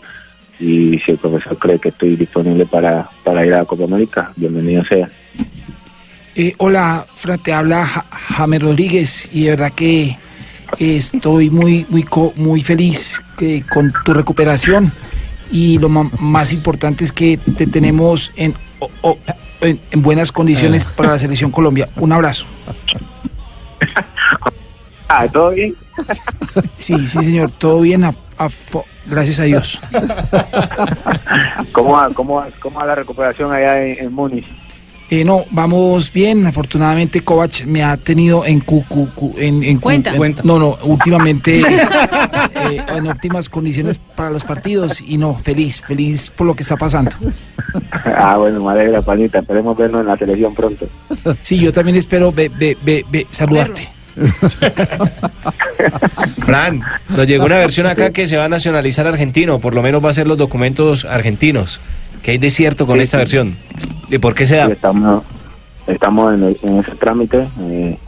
y si el profesor cree que estoy disponible para, para ir a la Copa América bienvenido sea Eh, hola, Fran, te habla Ja- James Rodríguez y de verdad que estoy muy, muy, co- muy feliz eh, con tu recuperación y lo más importante es que te tenemos en, o- o- en, en buenas condiciones para la selección Colombia. Un abrazo. ah todo bien Sí, sí, señor, todo bien, a- a fo- gracias a Dios. ¿Cómo va, cómo, va- cómo va la recuperación allá en, en Múnich? Eh, no, vamos bien. Afortunadamente, Kovac me ha tenido en cu, en, en cu- Cuenta. en- Cuenta. no, no, últimamente eh, en óptimas condiciones para los partidos y no, feliz, feliz por lo que está pasando. ah bueno me alegra panita esperemos vernos en la selección pronto Sí, yo también espero ve, ve, ve- ve- saludarte. Fran, nos llegó una versión acá que se va a nacionalizar argentino, por lo menos va a ser los documentos argentinos. ¿Qué hay de cierto con Sí, esta sí. versión? ¿Y por qué se da? Estamos estamos en, en ese trámite eh,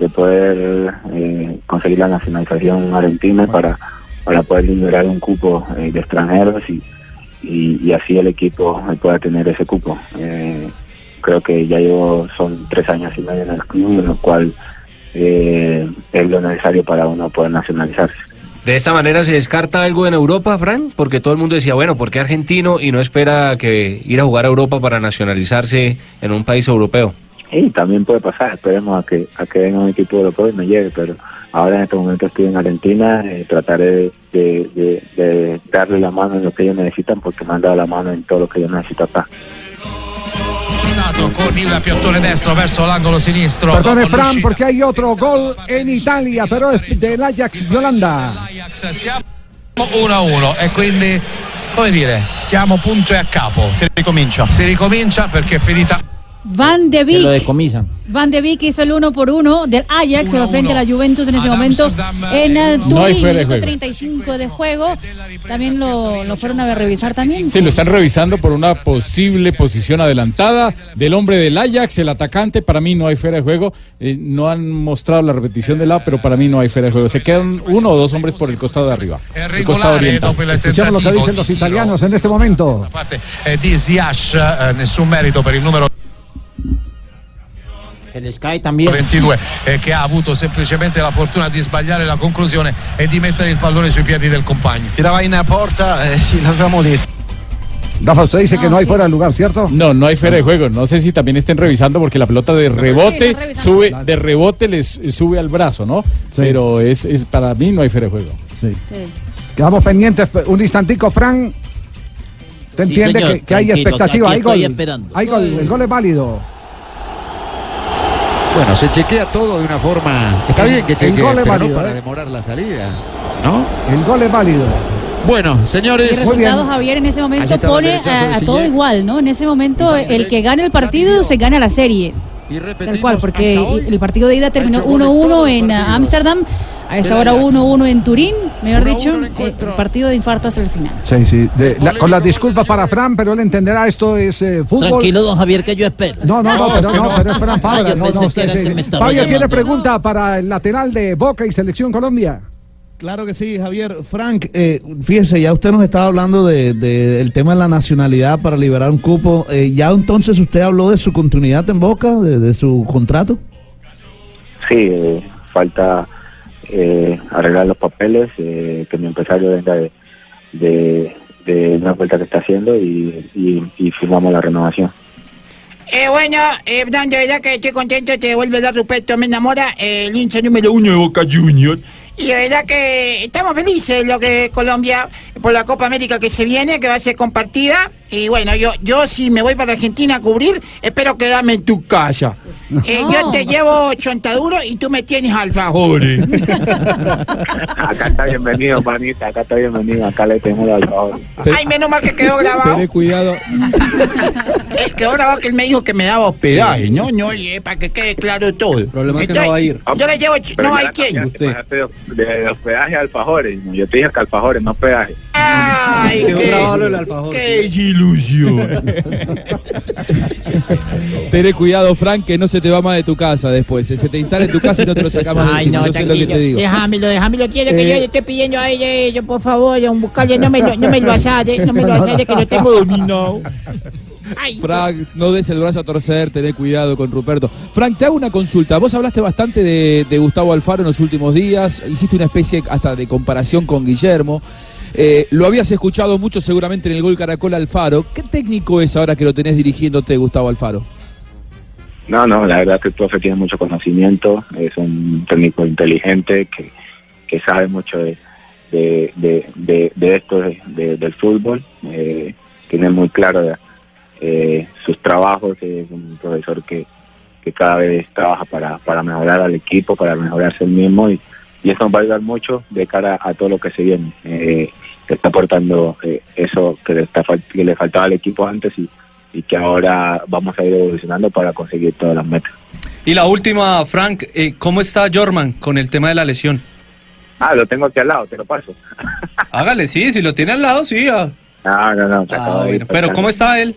de poder eh, conseguir la nacionalización argentina para para poder liberar un cupo eh, de extranjeros y, y, y así el equipo pueda tener ese cupo. Eh, creo que ya llevo, son tres años y medio en el club, en lo cual eh, es lo necesario para uno poder nacionalizarse. ¿De esta manera se descarta algo en Europa, Fran? Porque todo el mundo decía, bueno, ¿por qué argentino y no espera que ir a jugar a Europa para nacionalizarse en un país europeo? Y también puede pasar, esperemos a que, a que venga un equipo europeo y me llegue, pero ahora en este momento estoy en Argentina, eh, trataré de, de- de darle la mano en lo que ellos necesitan porque me han dado la mano en todo lo que yo necesito acá. Passato con il piattone destro verso l'angolo sinistro. Perdone Fran, porque hay otro gol en Italia, pero es del Ajax de Holanda. Ajax, siamo 1-1 e quindi, come dire, siamo punto e a capo. Si ricomincia. Si ricomincia perché è finita Van de Que lo Beek. decomisan. Van de Beek hizo el uno por uno del Ajax, se va frente a la Juventus en ese momento. En eh, No hay Turín, fuera de minuto juego. 35 de juego. También lo, lo fueron a revisar también. Sí, lo están revisando por una posible posición adelantada del hombre del Ajax, el atacante. Para mí no hay fuera de juego. Eh, no han mostrado la repetición de la, pero para mí no hay fuera de juego. Se quedan uno o dos hombres por el costado de arriba, el costado oriental. Escuchemos lo que dicen los italianos en este momento. eh, di eh, nessun merito per il numero Se les cae también. 22 eh, che ha avuto semplicemente la fortuna di sbagliare la conclusione e di mettere il pallone sui piedi del compagno. Tirava in porta, eh, sì, l'avevamo detto. Rafa, usted dice que no hay fuera de lugar, ¿cierto? No, no hay fuera de juego. No sé si también estén revisando porque la pelota de rebote sube, de rebote les sube al brazo, ¿no? Pero es, es para mí no hay fuera de juego. Sí. Quedamos pendientes. Un instantico, Fran. ¿Te Sí, entiende señor, que, que hay expectativa? Hay gol. Hay gol. El gol es válido. Bueno, se chequea todo de una forma. Está bien que El chequee, gol es pero válido, no para ¿eh? demorar la salida, ¿no? El gol es válido. Bueno, Y el señores. resultado, Javier, en ese momento pone a, todo igual, ¿no? En ese momento, el que gane el partido se gana la serie. Tal cual, porque el partido de ida terminó 1-1 en Ámsterdam. A esta hora 1-1 en Turín, mejor dicho, eh, partido de infarto hasta el final. Sí, sí. de- la- con las disculpas para Fran, pero él entenderá esto es eh, fútbol. Tranquilo, don Javier, que yo espero. No, no, no, No, pero no, no. pero es Fran Fabra. Ah, no, no, usted sí. Fabio tiene pregunta para el lateral de Boca y Selección Colombia. Claro que sí, Javier. Frank, eh, fíjese, ya usted nos estaba hablando del de, el tema de la nacionalidad para liberar un cupo. Eh, ¿Ya entonces usted habló de su continuidad en Boca, de, de su contrato? Sí, eh, falta eh, arreglar los papeles, eh, que mi empresario venga de, de, de una vuelta que está haciendo y, y, firmamos la renovación. Eh, bueno, eh, Fran, de verdad que estoy contento, te vuelve a dar Ruperto, me enamora, eh, el hincha número uno de Boca Juniors. Y de verdad que estamos felices lo que Colombia, por la Copa América que se viene, que va a ser compartida. Y bueno, yo, yo si me voy para Argentina a cubrir, espero quedarme en tu casa. Eh, Yo te llevo chontaduro y tú me tienes alfajores. Acá está bienvenido, panita, acá está bienvenido, acá le tenemos el alfajor. Ay, menos mal que quedó grabado. Tené cuidado. Eh, quedó grabado que él me dijo que me daba hospedaje, ¿no? No, oye, para que quede claro todo. El problema es que no va a ir. Yo le llevo, Pero no hay quien. De, de hospedaje a alfajores. Yo te dije que alfajores, no hospedaje. Ay, Quedó qué, alfajor, qué ilusión. Tené cuidado, Frank, que no se te va más de tu casa después. Se te instala en tu casa y no te lo sacamos de Ay, encima. no, Yo sé lo que te digo. Déjamelo, déjamelo. Quiere que Eh, yo le estoy pidiendo a ella, eh, yo, por favor, un buscarle, no me lo, no me lo asade, no me lo asade, que lo tengo dominado. Frank, no des el brazo a torcer, tené cuidado con Ruperto. Frank, te hago una consulta. Vos hablaste bastante de, de Gustavo Alfaro en los últimos días, hiciste una especie hasta de comparación con Guillermo. Eh, lo habías escuchado mucho seguramente en el gol Caracol Alfaro. ¿Qué técnico es ahora que lo tenés dirigiéndote, Gustavo Alfaro? No, no, la verdad que el profe tiene mucho conocimiento, es un técnico inteligente que, que sabe mucho de, de, de, de- de esto de- de- del fútbol, eh, tiene muy claro eh, sus trabajos, es un profesor que, que cada vez trabaja para, para mejorar al equipo, para mejorarse el mismo y, y eso nos va a ayudar mucho de cara a todo lo que se viene. Eh, está aportando eh, eso que le, está, que le faltaba al equipo antes y, y que ahora vamos a ir evolucionando para conseguir todas las metas. Y la última, Frank, eh, ¿cómo está Jorman con el tema de la lesión? Ah, lo tengo aquí al lado, te lo paso. Hágale, sí, si lo tiene al lado, sí. ah. No, no, no. se Ah, bueno, Pero. ¿cómo está él?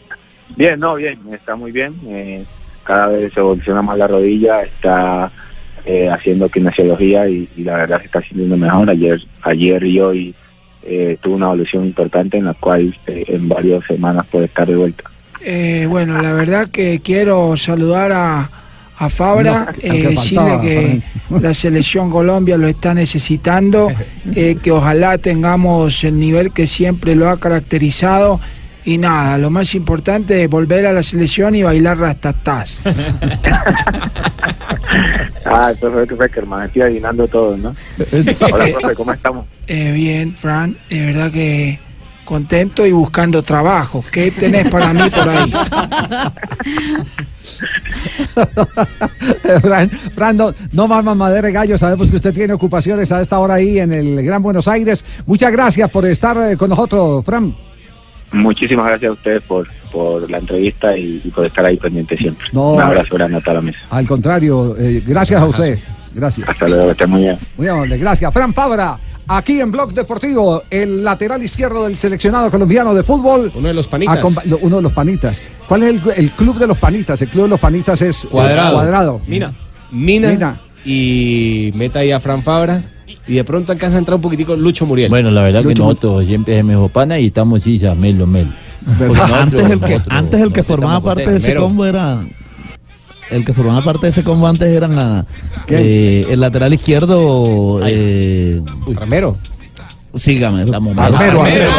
Bien, no, bien, está muy bien. eh, cada vez evoluciona más la rodilla, está eh, haciendo kinesiología y, y la verdad se está sintiendo mejor. Ayer, ayer y hoy eh, tuvo una evolución importante en la cual eh, en varias semanas puede estar de vuelta. Eh, bueno, la verdad que quiero saludar a, a Fabra, No, eh, decirle que la selección Colombia lo está necesitando, eh, que ojalá tengamos el nivel que siempre lo ha caracterizado. Y nada, lo más importante es volver a la selección y bailar rastatás. Ah, eso fue que fue que hermano, estoy adivinando todo, ¿no? Hola, profe, ¿cómo estamos? Eh, bien, Fran, de verdad que contento y buscando trabajo. ¿Qué tenés para mí por ahí? Fran, Fran, no, no más mamadera de gallo, sabemos que usted tiene ocupaciones a esta hora ahí en el Gran Buenos Aires. Muchas gracias por estar eh, con nosotros, Fran. Muchísimas gracias a ustedes por, por la entrevista y, y por estar ahí pendiente siempre. No. Un abrazo grande a toda la mesa. Al contrario, eh, gracias a usted. Gracias. Hasta luego, que estén muy bien. Muy amable, gracias. Fran Fabra, aquí en Blog Deportivo, el lateral izquierdo del seleccionado colombiano de fútbol. Uno de los panitas. uno de los panitas. ¿Cuál es el, el club de los panitas? El club de los panitas es eh, Cuadrado. cuadrado. Mina. Mina. Mina. Y meta ahí a Fran Fabra. Y de pronto alcanza a entrar un poquitico Lucho Muriel. Bueno, la verdad que nosotros siempre es mejor pana y estamos sí, ya melo, melo. Antes el que, nosotros- antes el que formaba parte de ese combo era. El que formaba parte de ese combo antes era la- eh, el lateral izquierdo. Eh, Ramero. Sígame. Estamos Armero, Armero.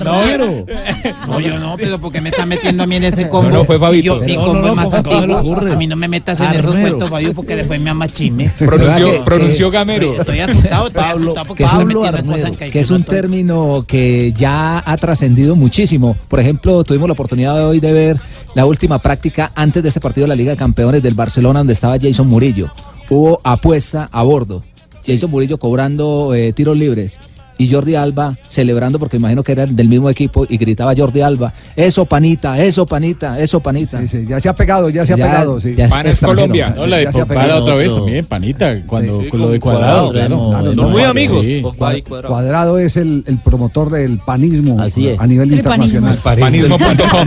No, yo no, pero porque me está metiendo a mí en ese combo. No, no, fue Fabito. Yo, mi combo no, es no, más ¿cómo- cómo le antiguo. ocurre? A mí no me metas en esos Armero. puestos, Fabio, porque después me ama chisme. Pronunció- ¿Verdad que- pronunció que- Gamero. Estoy asustado, estoy asustado porque es en cosas que, que es un estoy- término que ya ha trascendido muchísimo. Por ejemplo, tuvimos la oportunidad de hoy de ver la última práctica antes de este partido de la Liga de Campeones del Barcelona, donde estaba Jason Murillo. Hubo apuesta a bordo. Jason Murillo cobrando eh, tiros libres. Y Jordi Alba celebrando porque imagino que eran del mismo equipo y gritaba Jordi Alba, eso panita, eso panita, eso panita. Sí, sí, ya se ha pegado, ya se ha pegado. Sí. ya es Pan es. Colombia. No, la de Ya se ha Pogba pegado. la otra vez también, panita, cuando, Sí, sí, con lo de cuadrado. Cuadrado, claro. Claro, Son muy amigos. Cuadrado. Cuadrado es el, el promotor del panismo a nivel El internacional. panismo. Panismo.com.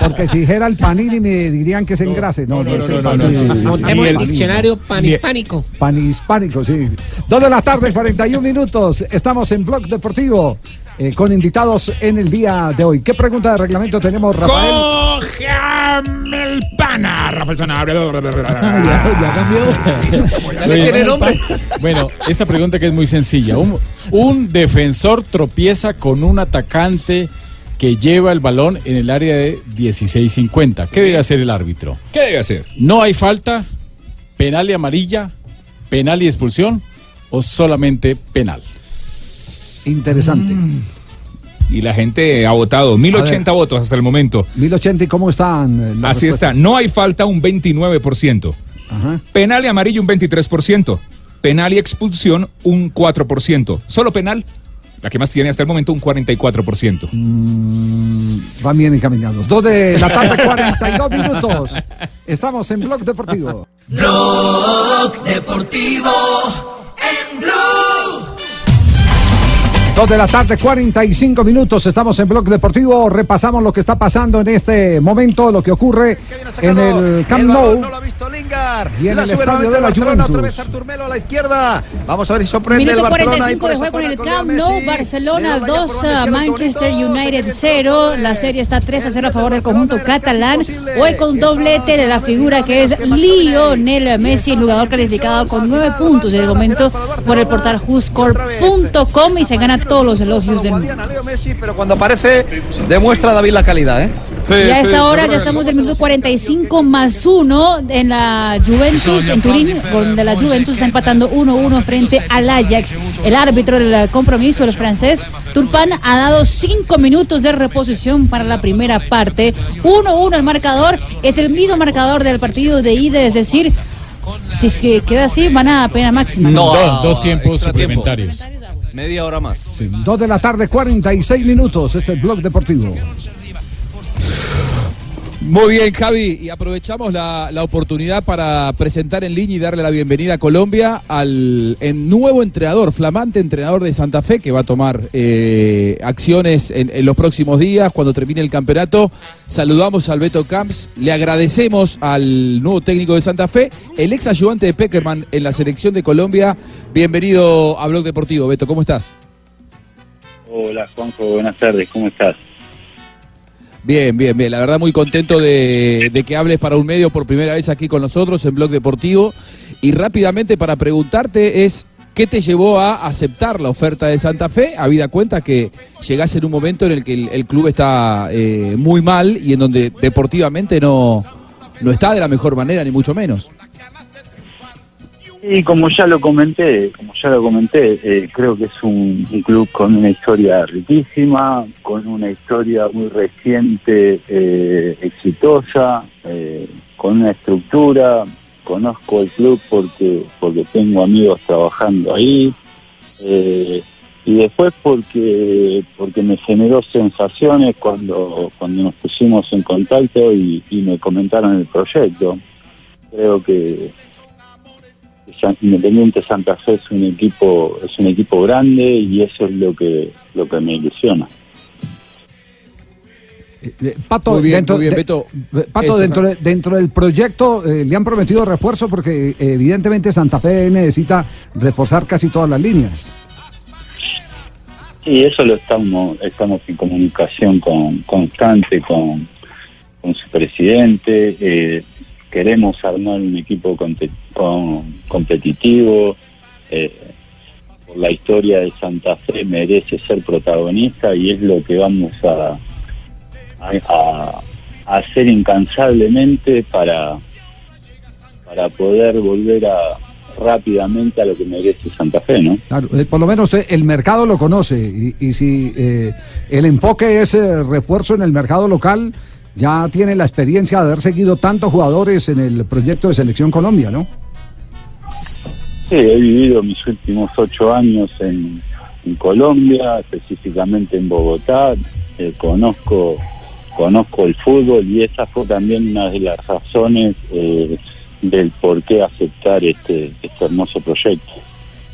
Porque si dijera el panini me dirían que se engrase. No, no, no, no, no. Montemos el diccionario panhispánico. Panhispánico, sí. Dos de la tarde, 41 minutos. Estamos en Blog Deportivo eh, con invitados en el día de hoy. ¿Qué pregunta de reglamento tenemos, Rafael? Cójame el pana, Rafael Sanabria. ya, ya cambió. Bueno, esta pregunta que es muy sencilla. Un, un defensor tropieza con un atacante que lleva el balón en el área de 16-50. ¿Qué debe hacer el árbitro? ¿Qué debe hacer? ¿No hay falta? ¿Penal y amarilla? ¿Penal y expulsión? ¿O solamente penal? Interesante. Y la gente ha votado, 1080 votos hasta el momento. 1080, ¿y cómo están? eh, Así está, no hay falta un 29%. Ajá. Penal y amarillo un 23%. Penal y expulsión un 4%. Solo penal, la que más tiene hasta el momento, un 44%. Mm, van bien encaminados. Dos de la tarde, 42 minutos. Estamos en Blog Deportivo. Blog Deportivo Dos de la tarde, 45 minutos. Estamos en Blog Deportivo. Repasamos lo que está pasando en este momento, lo que ocurre en el Camp Nou. Y en La el estadio de el la Barcelona, otra vez Juventus. Artur Melo a la izquierda. Vamos a ver si sorprende el Minuto Barcelona. y 45 por de juego en el Camp Nou. Barcelona Le da ya por 2 banda a izquierda el Manchester United se 0. La serie está 3 a 0 a favor del conjunto catalán. Hoy con doblete de la figura que es Lionel Messi, el jugador calificado con 9 puntos en el momento por el portal WhoScore.com y se gana todos los elogios del mundo. Messi, pero cuando aparece demuestra David la calidad, ¿eh? y a esta hora ya estamos en el minuto 45 más 1 en la Juventus, en Turín, donde la Juventus está empatando 1-1 frente al Ajax. El árbitro del compromiso, el francés Turpan, ha dado 5 minutos de reposición para la primera parte. 1-1 el marcador, es el mismo marcador del partido de ida, es decir, si es que queda así, van a pena máxima. dos, dos tiempos tiempo. suplementarios. Media hora más. Dos de la tarde, 46 minutos. Es el Blog Deportivo. Muy bien, Javi, y aprovechamos la, la oportunidad para presentar en línea y darle la bienvenida a Colombia al nuevo entrenador, flamante entrenador de Santa Fe, que va a tomar eh, acciones en, en los próximos días cuando termine el campeonato. Saludamos al Beto Camps, le agradecemos al nuevo técnico de Santa Fe, el ex ayudante de Peckerman en la selección de Colombia. Bienvenido a Blog Deportivo, Beto, ¿cómo estás? Hola Juanjo, buenas tardes, ¿cómo estás? Bien, bien, bien. La verdad muy contento de, que hables para un medio por primera vez aquí con nosotros en Blog Deportivo. Y rápidamente para preguntarte es, ¿qué te llevó a aceptar la oferta de Santa Fe? Habida cuenta que llegás en un momento en el que el, el club está eh, muy mal y en donde deportivamente no, no está de la mejor manera, ni mucho menos. Y como ya lo comenté, como ya lo comenté, eh, creo que es un, club con una historia riquísima, con una historia muy reciente, eh, exitosa, eh, con una estructura. Conozco el club porque porque tengo amigos trabajando ahí. eh, y después porque porque me generó sensaciones cuando cuando nos pusimos en contacto y, me comentaron el proyecto. Creo que Independiente Santa Fe es un equipo es un equipo grande y eso es lo que lo que me ilusiona. Eh, Pato, Muy bien, dentro, muy bien, de- Beto. eh, Pato, Eso, dentro, ¿no? de- dentro del proyecto eh, le han prometido refuerzo porque eh, evidentemente Santa Fe necesita reforzar casi todas las líneas. Sí, eso lo estamos estamos en comunicación con, constante con, con su presidente. eh, queremos armar un equipo con- competitivo. eh, la historia de Santa Fe merece ser protagonista y es lo que vamos a, a, hacer incansablemente para, para poder volver a rápidamente a lo que merece Santa Fe, ¿no? Claro, eh, por lo menos eh, el mercado lo conoce y, y si eh, el enfoque es refuerzo en el mercado local, ya tiene la experiencia de haber seguido tantos jugadores en el proyecto de Selección Colombia, ¿no? Sí, he vivido mis últimos ocho años en, en Colombia, específicamente en Bogotá. Eh, conozco conozco el fútbol y esa fue también una de las razones eh, del por qué aceptar este, este hermoso proyecto.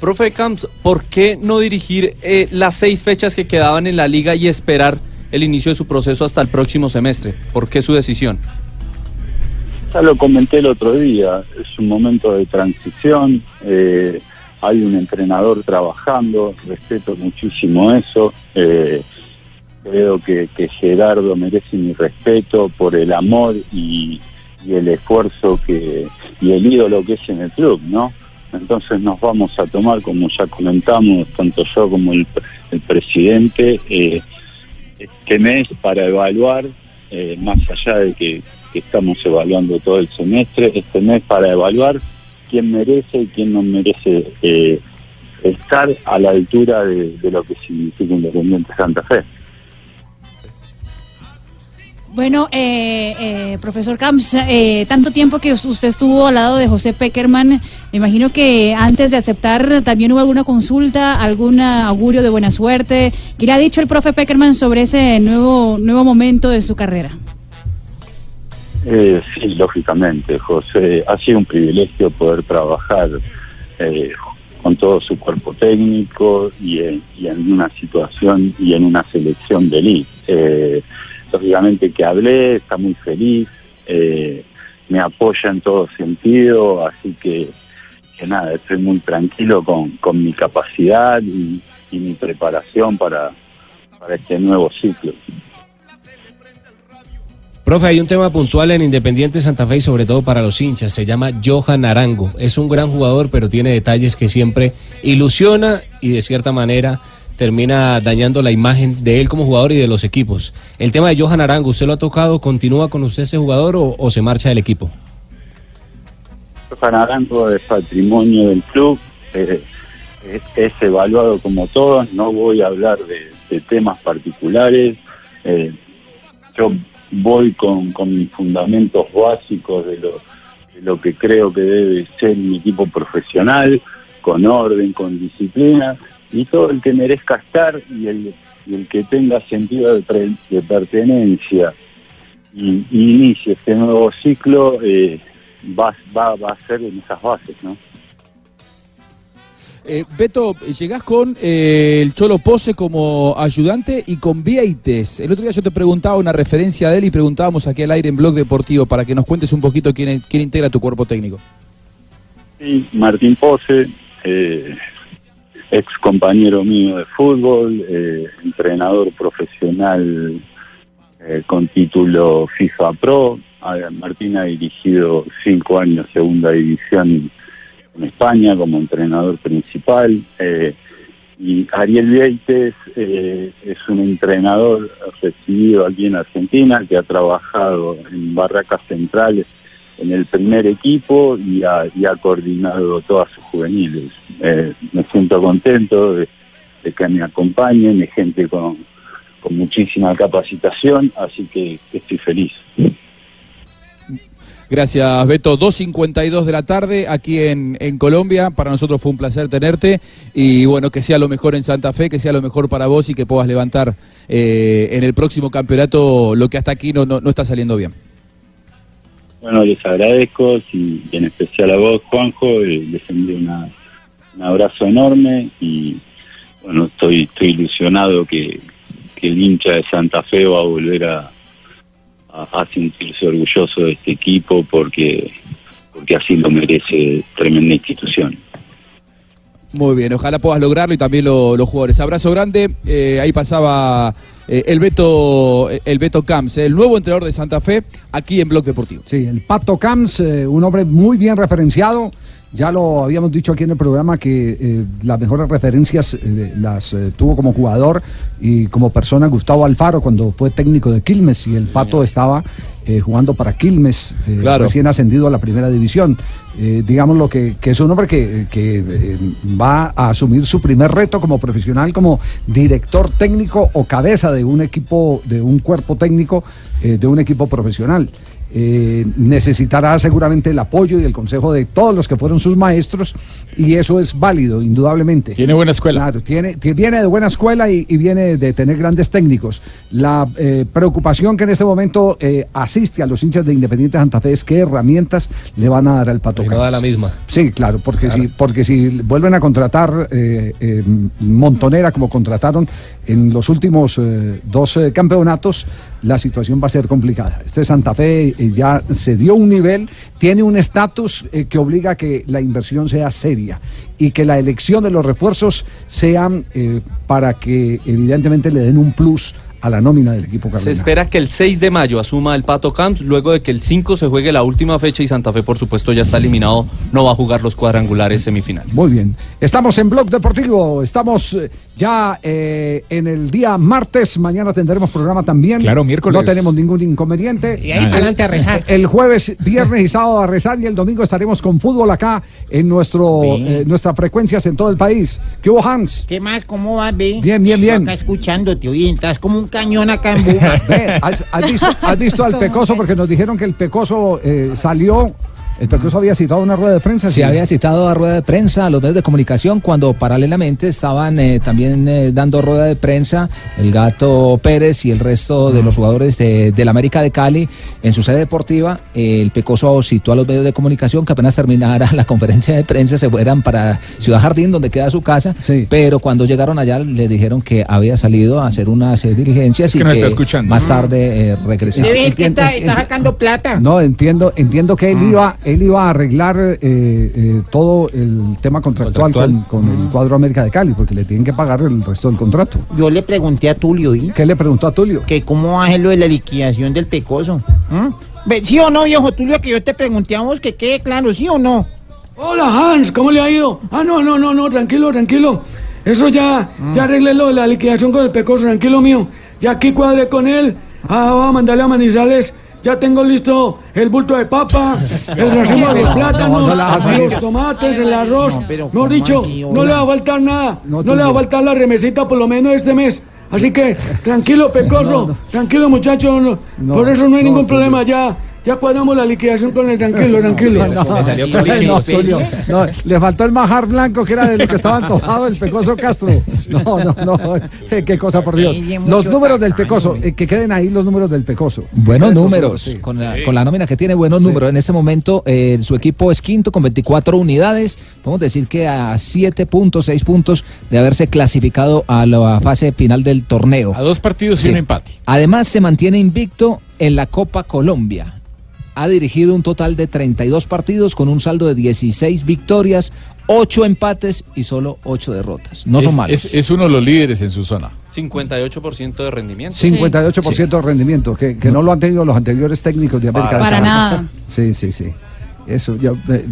Profe Camps, ¿por qué no dirigir eh, las seis fechas que quedaban en la liga y esperar el inicio de su proceso hasta el próximo semestre? ¿Por qué su decisión? Ya lo comenté el otro día, es un momento de transición, eh, hay un entrenador trabajando, respeto muchísimo eso, eh, creo que, Gerardo merece mi respeto por el amor y, el esfuerzo que y el ídolo que es en el club, ¿no? Entonces nos vamos a tomar, como ya comentamos, tanto yo como el, el presidente, eh, este mes para evaluar, eh, más allá de que, estamos evaluando todo el semestre, este mes para evaluar quién merece y quién no merece eh, estar a la altura de, de lo que significa Independiente Santa Fe. Bueno, eh, eh, profesor Camps, eh, tanto tiempo que usted estuvo al lado de José Peckerman, me imagino que antes de aceptar también hubo alguna consulta, algún augurio de buena suerte. ¿Qué le ha dicho el profe Peckerman sobre ese nuevo, nuevo momento de su carrera? Eh, sí, lógicamente, José. Ha sido un privilegio poder trabajar eh, con todo su cuerpo técnico y en, y en una situación y en una selección de elite. Lógicamente que hablé, está muy feliz, eh, me apoya en todo sentido, así que, nada, estoy muy tranquilo con, con mi capacidad y, y mi preparación para, para este nuevo ciclo. Profe, hay un tema puntual en Independiente Santa Fe y sobre todo para los hinchas. Se llama Johan Arango. Es un gran jugador, pero tiene detalles que siempre ilusiona y de cierta manera termina dañando la imagen de él como jugador y de los equipos. El tema de Johan Arango, ¿usted lo ha tocado? ¿Continúa con usted ese jugador o, se marcha del equipo? Johan Arango es patrimonio del club, eh, es, evaluado como todos, no voy a hablar de, de temas particulares. eh, yo voy con, con mis fundamentos básicos de lo, de lo que creo que debe ser mi equipo profesional, con orden, con disciplina, y todo el que merezca estar y el, y el que tenga sentido de, pre- de pertenencia y, y inicie este nuevo ciclo, eh, va, va, va a ser en esas bases, ¿no? Eh, Beto, llegás con eh, el Cholo Pose como ayudante y con Vieites. El otro día yo te preguntaba una referencia de él y preguntábamos aquí al aire en Blog Deportivo para que nos cuentes un poquito quién, quién integra tu cuerpo técnico. Sí, Martín Pose, eh, ex compañero mío de fútbol, eh, entrenador profesional eh, con título FIFA Pro. Martín ha dirigido cinco años segunda división en España como entrenador principal. eh, y Ariel Vieites eh, es un entrenador recibido aquí en Argentina que ha trabajado en Barracas Centrales en el primer equipo y ha, y ha coordinado todas sus juveniles. Eh, me siento contento de, que me acompañen, de gente con, muchísima capacitación, así que, estoy feliz. Gracias, Beto. 2.52 de la tarde aquí en, Colombia. Para nosotros fue un placer tenerte. Y bueno, que sea lo mejor en Santa Fe, que sea lo mejor para vos y que puedas levantar eh, en el próximo campeonato lo que hasta aquí no, no está saliendo bien. Bueno, les agradezco y, en especial a vos, Juanjo, eh, les envío una- un abrazo enorme y bueno, estoy, estoy ilusionado que, que el hincha de Santa Fe va a volver a, a sentirse orgulloso de este equipo porque, porque así lo merece tremenda institución. Muy bien, ojalá puedas lograrlo y también lo- los jugadores. Abrazo grande. Eh, ahí pasaba eh, el Beto el Beto Camps, el nuevo entrenador de Santa Fe, aquí en Blog Deportivo. Sí, el Pato Camps, eh, un hombre muy bien referenciado. Ya lo habíamos dicho aquí en el programa que eh, las mejores referencias eh, las eh, tuvo como jugador y como persona Gustavo Alfaro cuando fue técnico de Quilmes y el Pato estaba eh, jugando para Quilmes, eh, Claro. recién ascendido a la primera división. Eh, digamos lo que, que es un hombre que, que, va a asumir su primer reto como profesional, como director técnico o cabeza de un equipo, de un cuerpo técnico, de un equipo profesional. Eh, necesitará seguramente el apoyo y el consejo de todos los que fueron sus maestros y eso es válido, indudablemente. Tiene buena escuela. Claro, tiene, tie- viene de buena escuela y, y viene de tener grandes técnicos. La eh, preocupación que en este momento eh, asiste a los hinchas de Independiente Santa Fe es qué herramientas le van a dar al Pato no da la misma. Sí, claro, porque si porque si vuelven a contratar eh, eh, Montonera como contrataron en los últimos eh, dos eh, campeonatos, la situación va a ser complicada. Este Santa Fe eh, ya se dio un nivel, tiene un estatus eh, que obliga a que la inversión sea seria y que la elección de los refuerzos sean eh, para que evidentemente le den un plus a la nómina del equipo Se cardenal. espera que el 6 de mayo asuma el Pato Camps, luego de que el 5 se juegue la última fecha y Santa Fe, por supuesto, ya está eliminado, no va a jugar los cuadrangulares semifinales. Muy bien. Estamos en Blog Deportivo, estamos ya eh, en el día martes, mañana tendremos programa también. Claro, miércoles. No tenemos ningún inconveniente. Y ahí para adelante a rezar. El jueves, viernes y sábado a rezar y el domingo estaremos con fútbol acá en nuestro eh, nuestras frecuencias en todo el país. ¿Qué hubo, Hans? ¿Qué más? ¿Cómo vas, ve? Bien, bien, bien. Acá escuchándote, oye, estás como un cañón acá en Buga. Ve, ¿has, has visto, has visto al Pecoso? Porque nos dijeron que el Pecoso eh, salió, el Pecoso había citado una rueda de prensa. ¿sí? había citado a rueda de prensa a los medios de comunicación cuando paralelamente estaban eh, también eh, dando rueda de prensa el gato Pérez y el resto de los jugadores de, del América de Cali en su sede deportiva. Eh, el Pecoso citó a los medios de comunicación que apenas terminara la conferencia de prensa se fueran para Ciudad Jardín, donde queda su casa. Pero cuando llegaron allá le dijeron que había salido a hacer unas eh, diligencias Es que y no que está escuchando. más tarde eh, regresaba. Debe que está, sacando plata. No, entiendo, entiendo que él iba, él iba a arreglar eh, eh, todo el tema contractual, Contractual. con, con el cuadro América de Cali, porque le tienen que pagar el resto del contrato. Yo le pregunté a Tulio, ¿y? ¿Qué le preguntó a Tulio? Que cómo ser lo de la liquidación del pecoso. ¿Mm? ¿Sí o no, viejo Tulio, que yo te pregunté a vos que quede claro, ¿sí o no? Hola Hans, ¿cómo le ha ido? Ah, no, no, no, no, tranquilo, tranquilo. Eso ya, ya arreglé lo de la liquidación con el pecoso, tranquilo mío. Ya aquí cuadré con él. Ah, voy a mandarle a Manizales. Ya tengo listo el bulto de papa, el racimo de No, plátanos, no los tomates, el arroz. pero Mejor ¿cómo dicho, así, no le va a faltar nada. No, le va a no. faltar la remesita por lo menos este mes. Así que, tranquilo, pecoso, tranquilo, muchacho. no- No, por eso no hay no, ningún no. problema. Ya, ya cuadramos la liquidación con el tranquilo, tranquilo. No, no, no, le faltó el majar blanco que era de lo que estaba antojado el Pecoso Castro. No, no, no, eh, qué cosa por Dios. Los números del Pecoso, eh, que queden ahí los números del Pecoso. Buenos números, sí. con, la, con la nómina que tiene buenos números. En este momento eh, su equipo es quinto con 24 unidades. Podemos decir que a 7 puntos, 6 puntos de haberse clasificado a la fase final del torneo. A dos partidos y Sí. un empate. Además se mantiene invicto en la Copa Colombia. Ha dirigido un total de 32 partidos con un saldo de 16 victorias, 8 empates y solo 8 derrotas. No es, son malos. Es, es uno de los líderes en su zona. 58% de rendimiento. 58% de rendimiento, que, que no lo han tenido los anteriores técnicos de América. Para del Cali. nada. Sí, sí, sí. Eso, yo eh,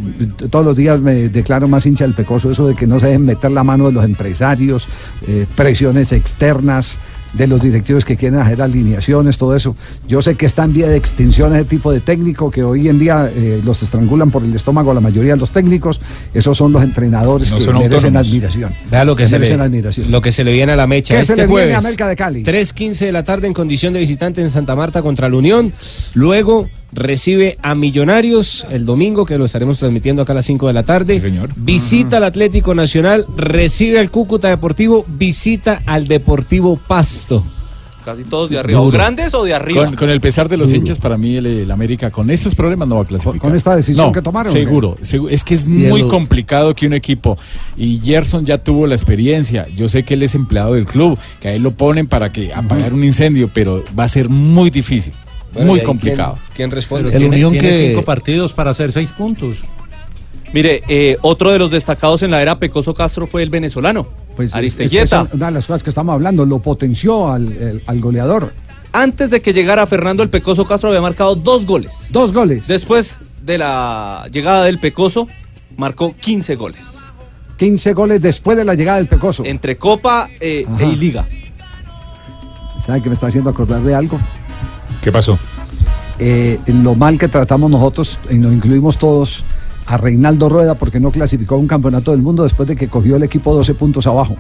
todos los días me declaro más hincha del pecoso, eso de que no se deben meter la mano de los empresarios, eh, presiones externas de los directivos que quieren hacer alineaciones, todo eso. Yo sé que está en vía de extinción ese tipo de técnico que hoy en día eh, los estrangulan por el estómago la mayoría de los técnicos. Esos son los entrenadores No que merecen autónomos. admiración. Vea lo que, se le, admiración. lo que se le viene a la mecha. ¿Qué este se le viene a América de Cali? 3.15 de la tarde en condición de visitante en Santa Marta contra la Unión. Luego recibe a Millonarios el domingo, que lo estaremos transmitiendo acá a las 5 de la tarde. Visita al Atlético Nacional, recibe al Cúcuta Deportivo, visita al Deportivo Pasto. Casi todos de arriba. ¿O Duro. grandes o de arriba? Con, con el pesar de los Duro. hinchas, para mí el, el América con estos problemas no va a clasificar. con esta decisión No, que tomaron, Seguro, segu- es que es el- muy complicado que un equipo, y Gerson ya tuvo la experiencia, yo sé que él es empleado del club, que a él lo ponen para que apagar un incendio, pero va a ser muy difícil, Bueno, ¿y muy complicado. quién- quién responde? El Unión tiene que- cinco partidos para hacer seis puntos. Mire, eh, otro de los destacados en la era Pecoso Castro fue el venezolano, Pues es- es Aristeguieta. son una de las cosas que estamos hablando, lo potenció al, el- al goleador. Antes de que llegara Fernando el Pecoso Castro había marcado dos goles. Dos goles. Después de la llegada del Pecoso, marcó 15 goles. 15 goles después de la llegada del Pecoso. Entre Copa eh, y Liga. ¿Sabe que me está haciendo acordar de algo? ¿Qué pasó? Eh, lo mal que tratamos nosotros, y nos incluimos todos, a Reinaldo Rueda porque no clasificó a un campeonato del mundo después de que cogió el equipo 12 puntos abajo.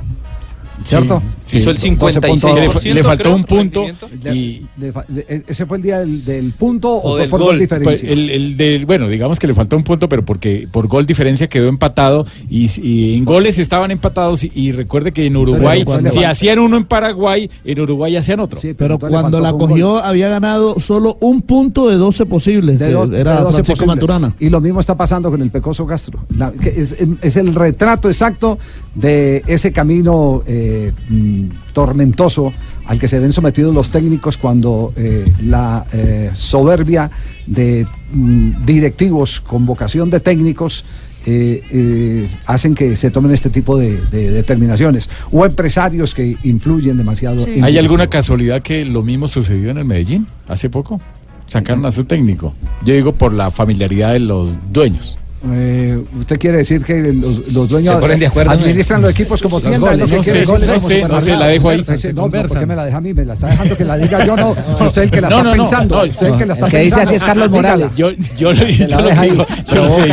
¿Cierto? Sí, Hizo el 12 puntos. 56%, Le, le faltó creo, un punto y le le- ¿Ese fue el día del, del punto o, del por gol. gol diferencia? Pues, el, el del- bueno, digamos que le faltó un punto, pero porque por gol diferencia quedó empatado y, y en goles estaban empatados y, y recuerde que en Uruguay, si hacían uno en Paraguay, en Uruguay hacían otro. Pero cuando la cogió había ganado solo un punto de 12 posibles, De do- de era 12 Francisco posibles. Maturana. Y lo mismo está pasando con el Pecoso Castro. La- que es, es el retrato exacto de ese camino eh, mm, tormentoso al que se ven sometidos los técnicos cuando eh, la eh, soberbia de mm, directivos con vocación de técnicos eh, eh, hacen que se tomen este tipo de, de determinaciones o empresarios que influyen demasiado. en ¿Hay alguna casualidad que lo mismo sucedió en el Medellín hace poco? Sacaron a su técnico. Yo digo por la familiaridad de los dueños. Eh, ¿Usted quiere decir que los, los dueños Se ponen de acuerdo, administran ¿no? los equipos como Los tienda? goles, es lo no sé, quiere no decir? sé, Como no sé, la dejo ahí. Sí, no, no, ¿por qué me la deja a mí? Me la está dejando que la diga yo, no. Usted es el que la No, está no, no, pensando. no, usted es el que la está el que dice así es Carlos. Morales. Yo, yo, Se yo yo lo digo-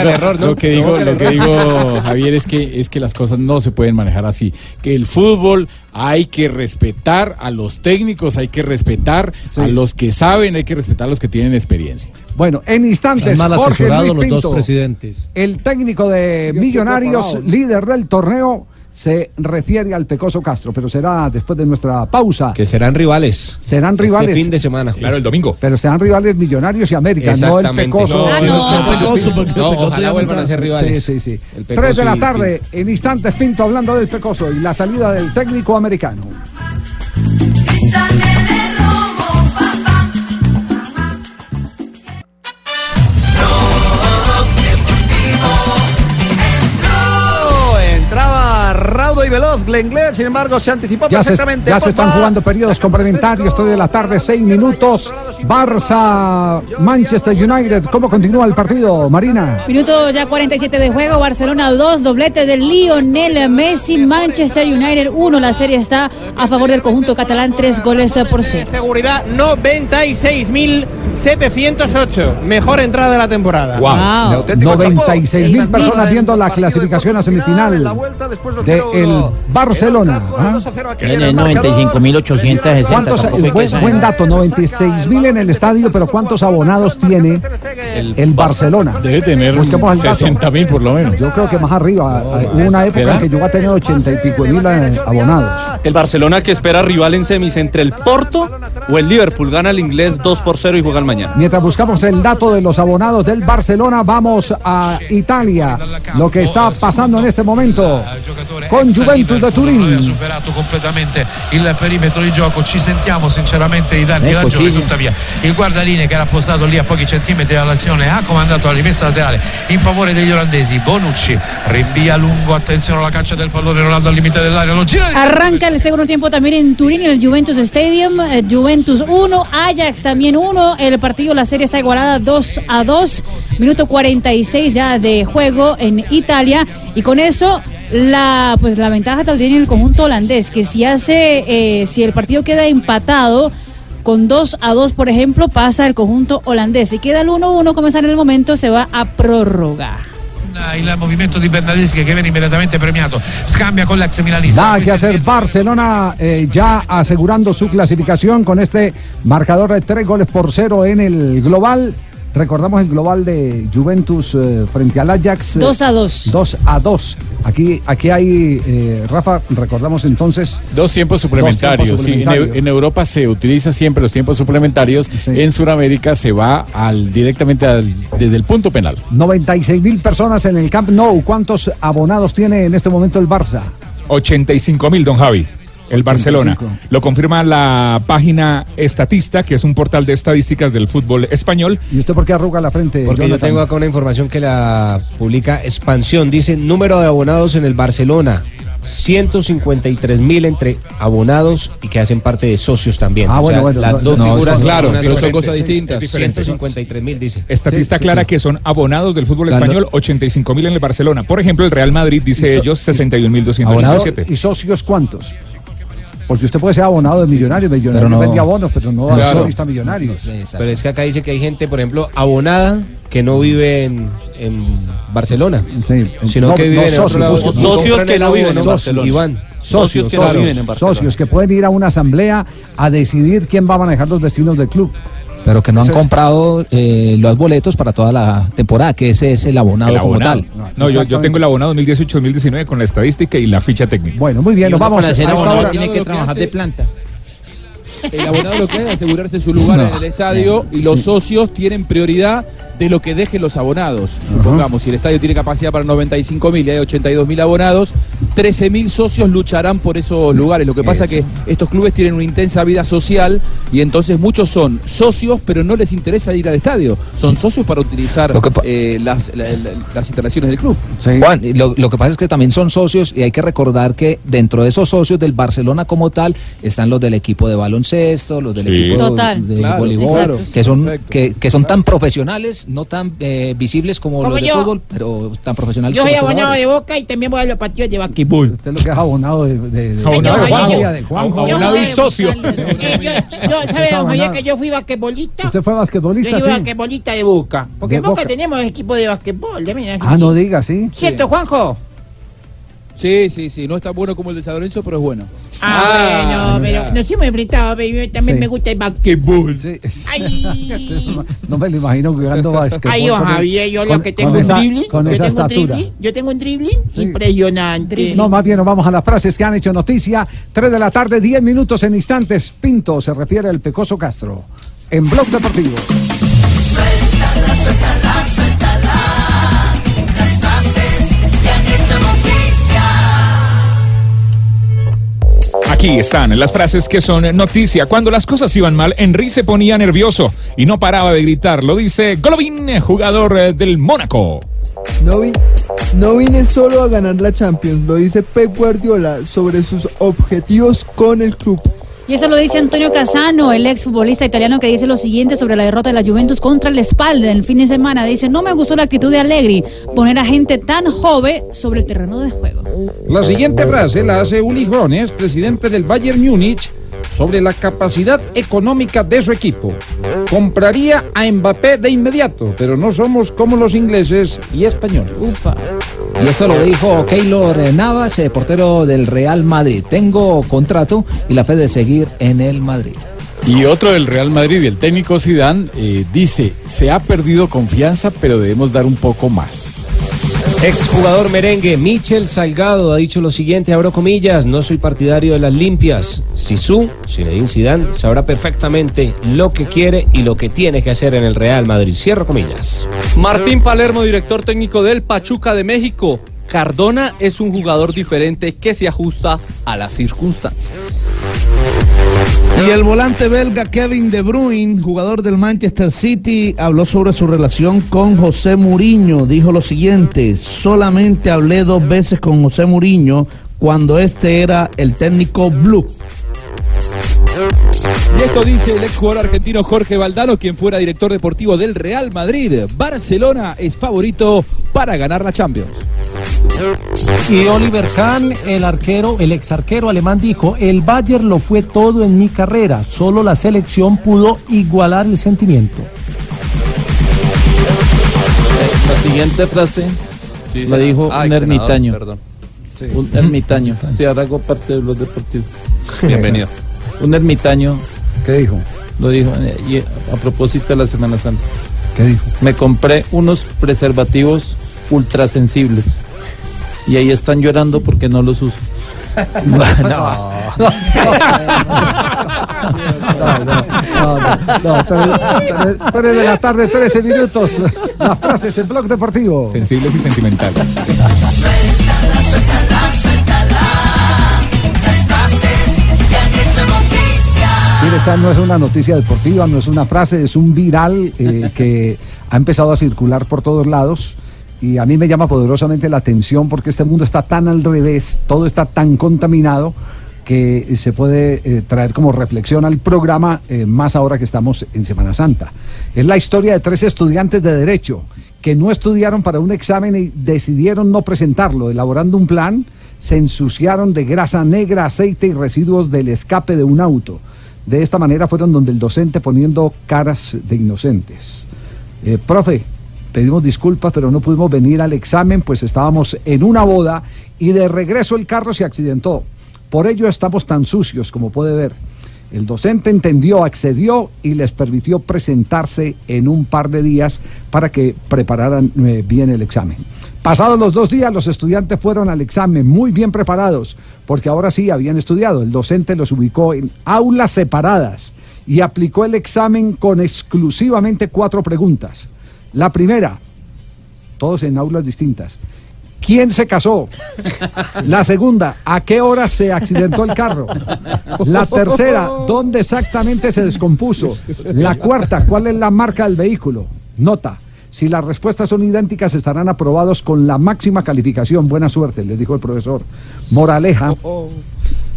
error, ¿no? lo que digo, lo que digo, Javier, es que es que las cosas no se pueden manejar así. Que el fútbol hay que respetar a los técnicos, hay que respetar a los que saben, hay que respetar a los que tienen experiencia. Bueno, en instantes, mal Jorge los dos presidentes. el técnico de Millonarios, líder del torneo, se refiere al Pecoso Castro, pero será después de nuestra pausa. Que serán rivales. Serán Este rivales. fin de semana. Claro, el domingo. Pero serán rivales Millonarios y América, no el Exactamente. Pecoso. No, Ah, no, no, no, el Pecoso, porque no, Pecoso ojalá ya vuelvan está- a ser rivales. Sí, sí, sí. 3 de la y tarde, en instantes Pinto hablando del Pecoso y la salida del técnico americano. Veloz sin embargo se anticipó Ya se, perfectamente. ya se están jugando periodos complementarios, 3 de la tarde, 6 minutos. Barça, Manchester United. ¿Cómo continúa el partido, Marina? Minuto ya 47 de juego, Barcelona 2, doblete de Lionel Messi, Manchester United 1. La serie está a favor del conjunto catalán, 3 goles por cero. Seguridad 96.708. Mejor entrada de la temporada. Wow. 96 mil personas viendo la clasificación a semifinal de el Barcelona. ¿ah? Tiene 95.860. ¿Cuántos, buen, buen dato, 96 mil en el estadio, pero ¿cuántos abonados tiene el, Barcelona? Debe tener Busquemos el dato. 60 mil por lo menos. Yo creo que más arriba. Una época ¿Será? en que llegó a tener 80 y pico mil eh, abonados. El Barcelona que espera rival en semis entre el Porto o el Liverpool. Gana el inglés 2 por 0 y juega el mañana. Mientras buscamos el dato de los abonados del Barcelona, vamos a Italia. Lo que está pasando en este momento con Juventus de ha Turín. superato completamente il perimetro di gioco ci sentiamo sinceramente i danni Ecco, ragione sì. tuttavia il guardaline che era postato lì a pochi centimetri dall'azione ha comandato la rimessa laterale in favore degli olandesi Bonucci rinvia lungo attenzione alla caccia del pallone Ronaldo al limite dell'area lo gira di El segundo tiempo también en Turín, en el Juventus Stadium. Eh, Juventus 1, Ajax también 1. El partido, la serie está igualada 2 a 2. Minuto 46 ya de juego en Italia. Y con eso, la, pues, la ventaja tal tiene el conjunto holandés, que si hace, eh, si el partido queda empatado. Con 2 a 2, por ejemplo, pasa el conjunto holandés. Si queda el 1-1, como está en el momento, se va a prórroga. Il movimento di Bernardeschi che viene immediatamente premiato. Scambia con l'ex milanista. Nada que hacer Barcelona eh, ya asegurando su clasificación con este marcador de tres goles por cero en el global. Recordamos el global de Juventus eh, frente al Ajax. eh, 2 a 2. 2 a 2. Aquí, aquí hay, eh, Rafa, recordamos entonces. Dos tiempos suplementarios. Dos tiempos sí. En Eu- suplementarios. en, Europa se utiliza siempre los tiempos suplementarios. En Sudamérica se va al directamente al- desde el punto penal. 96 mil personas en el Camp Nou. ¿Cuántos abonados tiene en este momento el Barça? 85 mil, don Javi. El Barcelona. Lo confirma la página Estatista, que es un portal de estadísticas del fútbol español. ¿Y usted por qué arruga la frente? Porque yo Jonathan? tengo acá una información que la publica Expansión. Dice número de abonados en el Barcelona. 153 mil entre abonados y que hacen parte de socios también. Ah, O sea, bueno, bueno, Las no, dos no, figuras. son- claro, pero son cosas distintas. es diferente. 153 mil dice. Estatista Sí, clara sí. que son abonados del fútbol Claro. español, 85 mil en el Barcelona. Por ejemplo, el Real Madrid, dice so- ellos, 61 mil ¿Abonados 217. ¿Y socios cuántos? Porque usted puede ser abonado de millonario, millonario Pero no- vende abonos, pero no Claro. accionista millonario. Pero es que acá dice que hay gente, por ejemplo, abonada que no vive en, en Barcelona, sino No, que no vive en socios, otro lado. socios compran que no viven en Barcelona. Iván. Socios, que no socios, viven en Barcelona. socios que pueden ir a una asamblea a decidir quién va a manejar los destinos del club. Pero que no han comprado eh, los boletos para toda la temporada, que ese es el abonado, El como tal. No, yo, yo tengo el abonado 2018-2019 con la estadística y la ficha técnica. Bueno, muy bien, nos vamos para a esta abonado hora. tiene que trabajar de planta. El abonado lo que hace es asegurarse su lugar No. en el estadio y los socios tienen prioridad de lo que dejen los abonados. Supongamos, si el estadio tiene capacidad para 95 mil y hay 82 mil abonados, 13 mil socios lucharán por esos lugares. Lo que pasa es que estos clubes tienen una intensa vida social y entonces muchos son socios, pero no les interesa ir al estadio. Son socios para utilizar eh, las, la- la- las instalaciones del club. Juan, y lo, lo que pasa es que también son socios y hay que recordar que dentro de esos socios del Barcelona como tal están los del equipo de baloncesto, los del Sí. equipo Total. de Claro, voleibol, que son que, que son tan profesionales, no tan eh, visibles como, Como los de yo. fútbol, pero tan profesionales Yo soy abonado de Boca y también voy a los partidos de basquetbol. Usted lo que es abonado de, de, de- Abonado de de Juanjo, Juanjo. de Juanjo. Abonado y socio. Yo, ¿sabe, don Javier, que yo fui basquetbolista? Usted fue basquetbolista, Yo fui sí. basquetbolista de Boca. Porque De en Boca, Boca. tenemos equipo de basquetbol. Ah, no diga, sí. ¿Cierto, Juanjo? Sí, sí, sí. No es tan bueno como el de San Lorenzo, pero es bueno. Ah, bueno, pero nos hemos enfrentado, pero también Sí. me gusta el basquetbol. Sí. Ay, No me lo imagino jugando basquetbol. ay, Javier, yo lo que tengo un dribbling. Con yo esa tengo un estatura. dribbling, Yo tengo un dribbling impresionante. No, más bien nos vamos a las frases que han hecho noticia. 3 de la tarde, 10 minutos en instantes. Pinto se refiere al Pecoso Castro. En Blog Deportivo. Aquí están las frases que son noticia. Cuando las cosas iban mal, Henry se ponía nervioso y no paraba de gritar. Lo dice Golovin, jugador eh, del Mónaco. No, vi- no vine solo a ganar la Champions, lo dice Pep Guardiola sobre sus objetivos con el club. Y eso lo dice Antonio Casano, el exfutbolista italiano que dice lo siguiente sobre la derrota de la Juventus contra el Spalda en el fin de semana. Dice, no me gustó la actitud de Allegri, poner a gente tan joven sobre el terreno de juego. La siguiente frase la hace Uli Jones, presidente del Bayern Múnich, sobre la capacidad económica de su equipo. Compraría a Mbappé de inmediato, pero no somos como los ingleses y españoles. Y eso lo dijo Keylor Navas, eh, portero del Real Madrid. Tengo contrato y la fe de seguir en el Madrid. Y otro del Real Madrid y el técnico Zidane eh, dice, se ha perdido confianza, pero debemos dar un poco más. Exjugador merengue Michel Salgado ha dicho lo siguiente, abro comillas, no soy partidario de las limpias. Sisu, Zinedine Zidane, sabrá perfectamente lo que quiere y lo que tiene que hacer en el Real Madrid. Cierro comillas. Martín Palermo, director técnico del Pachuca de México. Cardona es un jugador diferente que se ajusta a las circunstancias. Y el volante belga Kevin De Bruyne, jugador del Manchester City, habló sobre su relación con José Mourinho. Dijo lo siguiente: solamente hablé dos veces con José Mourinho cuando este era el técnico Blue. Y esto dice el exjugador argentino Jorge Valdano, quien fuera director deportivo del Real Madrid. Barcelona es favorito para ganar la Champions. Y Oliver Kahn, el arquero, el ex arquero alemán, dijo: El Bayern lo fue todo en mi carrera, solo la selección pudo igualar el sentimiento. La siguiente frase la dijo Ay, un ermitaño. perdón. Un ermitaño. Sí, ahora hago parte de los deportivos. Bienvenido. Un ermitaño. ¿Qué dijo? Lo dijo eh, y a propósito de la Semana Santa. ¿Qué dijo? Me compré unos preservativos ultrasensibles. Y ahí están llorando porque no los uso. No, no, no, tres de la tarde, 13 minutos. Las frases en Blog Deportivo. Sensibles y sentimentales. Suéltala, suéltala, suéltala. Las frases que han hecho noticia. Mire, esta no es una noticia deportiva, no es una frase, es un viral eh, que ha empezado a circular por todos lados. Y a mí me llama poderosamente la atención porque este mundo está tan al revés, todo está tan contaminado que se puede eh, traer como reflexión al programa, eh, más ahora que estamos en Semana Santa. Es la historia de tres estudiantes de Derecho que no estudiaron para un examen y decidieron no presentarlo, elaborando un plan se ensuciaron de grasa negra, aceite y residuos del escape de un auto. De esta manera fueron donde el docente poniendo caras de inocentes. Eh, profe, pedimos disculpas, pero no pudimos venir al examen, pues estábamos en una boda y de regreso el carro se accidentó. Por ello estamos tan sucios, como puede ver. El docente entendió, accedió y les permitió presentarse en un par de días para que prepararan eh, bien el examen. Pasados los dos días, los estudiantes fueron al examen muy bien preparados, porque ahora sí habían estudiado. El docente los ubicó en aulas separadas y aplicó el examen con exclusivamente cuatro preguntas. La primera, todos en aulas distintas. ¿Quién se casó? La segunda, ¿a qué hora se accidentó el carro? La tercera, ¿dónde exactamente se descompuso? La cuarta, ¿cuál es la marca del vehículo? Nota. Si las respuestas son idénticas, estarán aprobados con la máxima calificación. Buena suerte, les dijo el profesor. Moraleja,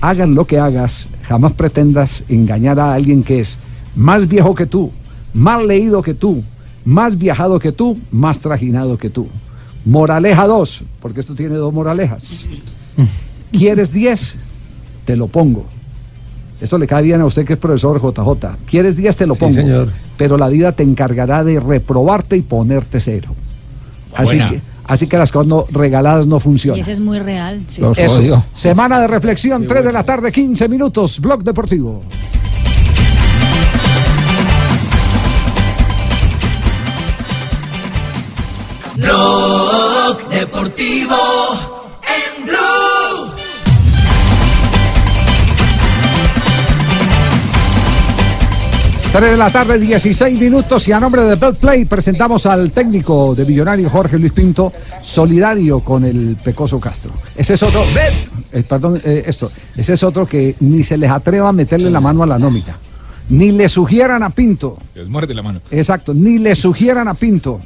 hagas lo que hagas, jamás pretendas engañar a alguien que es más viejo que tú, más leído que tú, más viajado que tú, más trajinado que tú. Moraleja 2, porque esto tiene dos moralejas. ¿Quieres 10? Te lo pongo. Esto le cae bien a usted que es profesor JJ. ¿Quieres 10? Te lo Sí, pongo. señor. Pero la vida te encargará de reprobarte y ponerte cero. Así Buena. que, así que las cosas no- regaladas no Y funcionan. ese es muy real. sí. Eso. Semana de reflexión, 3 de la tarde, 15 minutos. Blog Deportivo. Blog Deportivo en Blue. Tres de la tarde, 16 minutos y a nombre de Bell Play presentamos al técnico de Millonario Jorge Luis Pinto, solidario con el Pecoso Castro. Ese es otro, eh, perdón, eh, esto, ese es otro que ni se les atreva a meterle la mano a la nómina, ni le sugieran a Pinto, Les muerde la mano. exacto, ni le sugieran a Pinto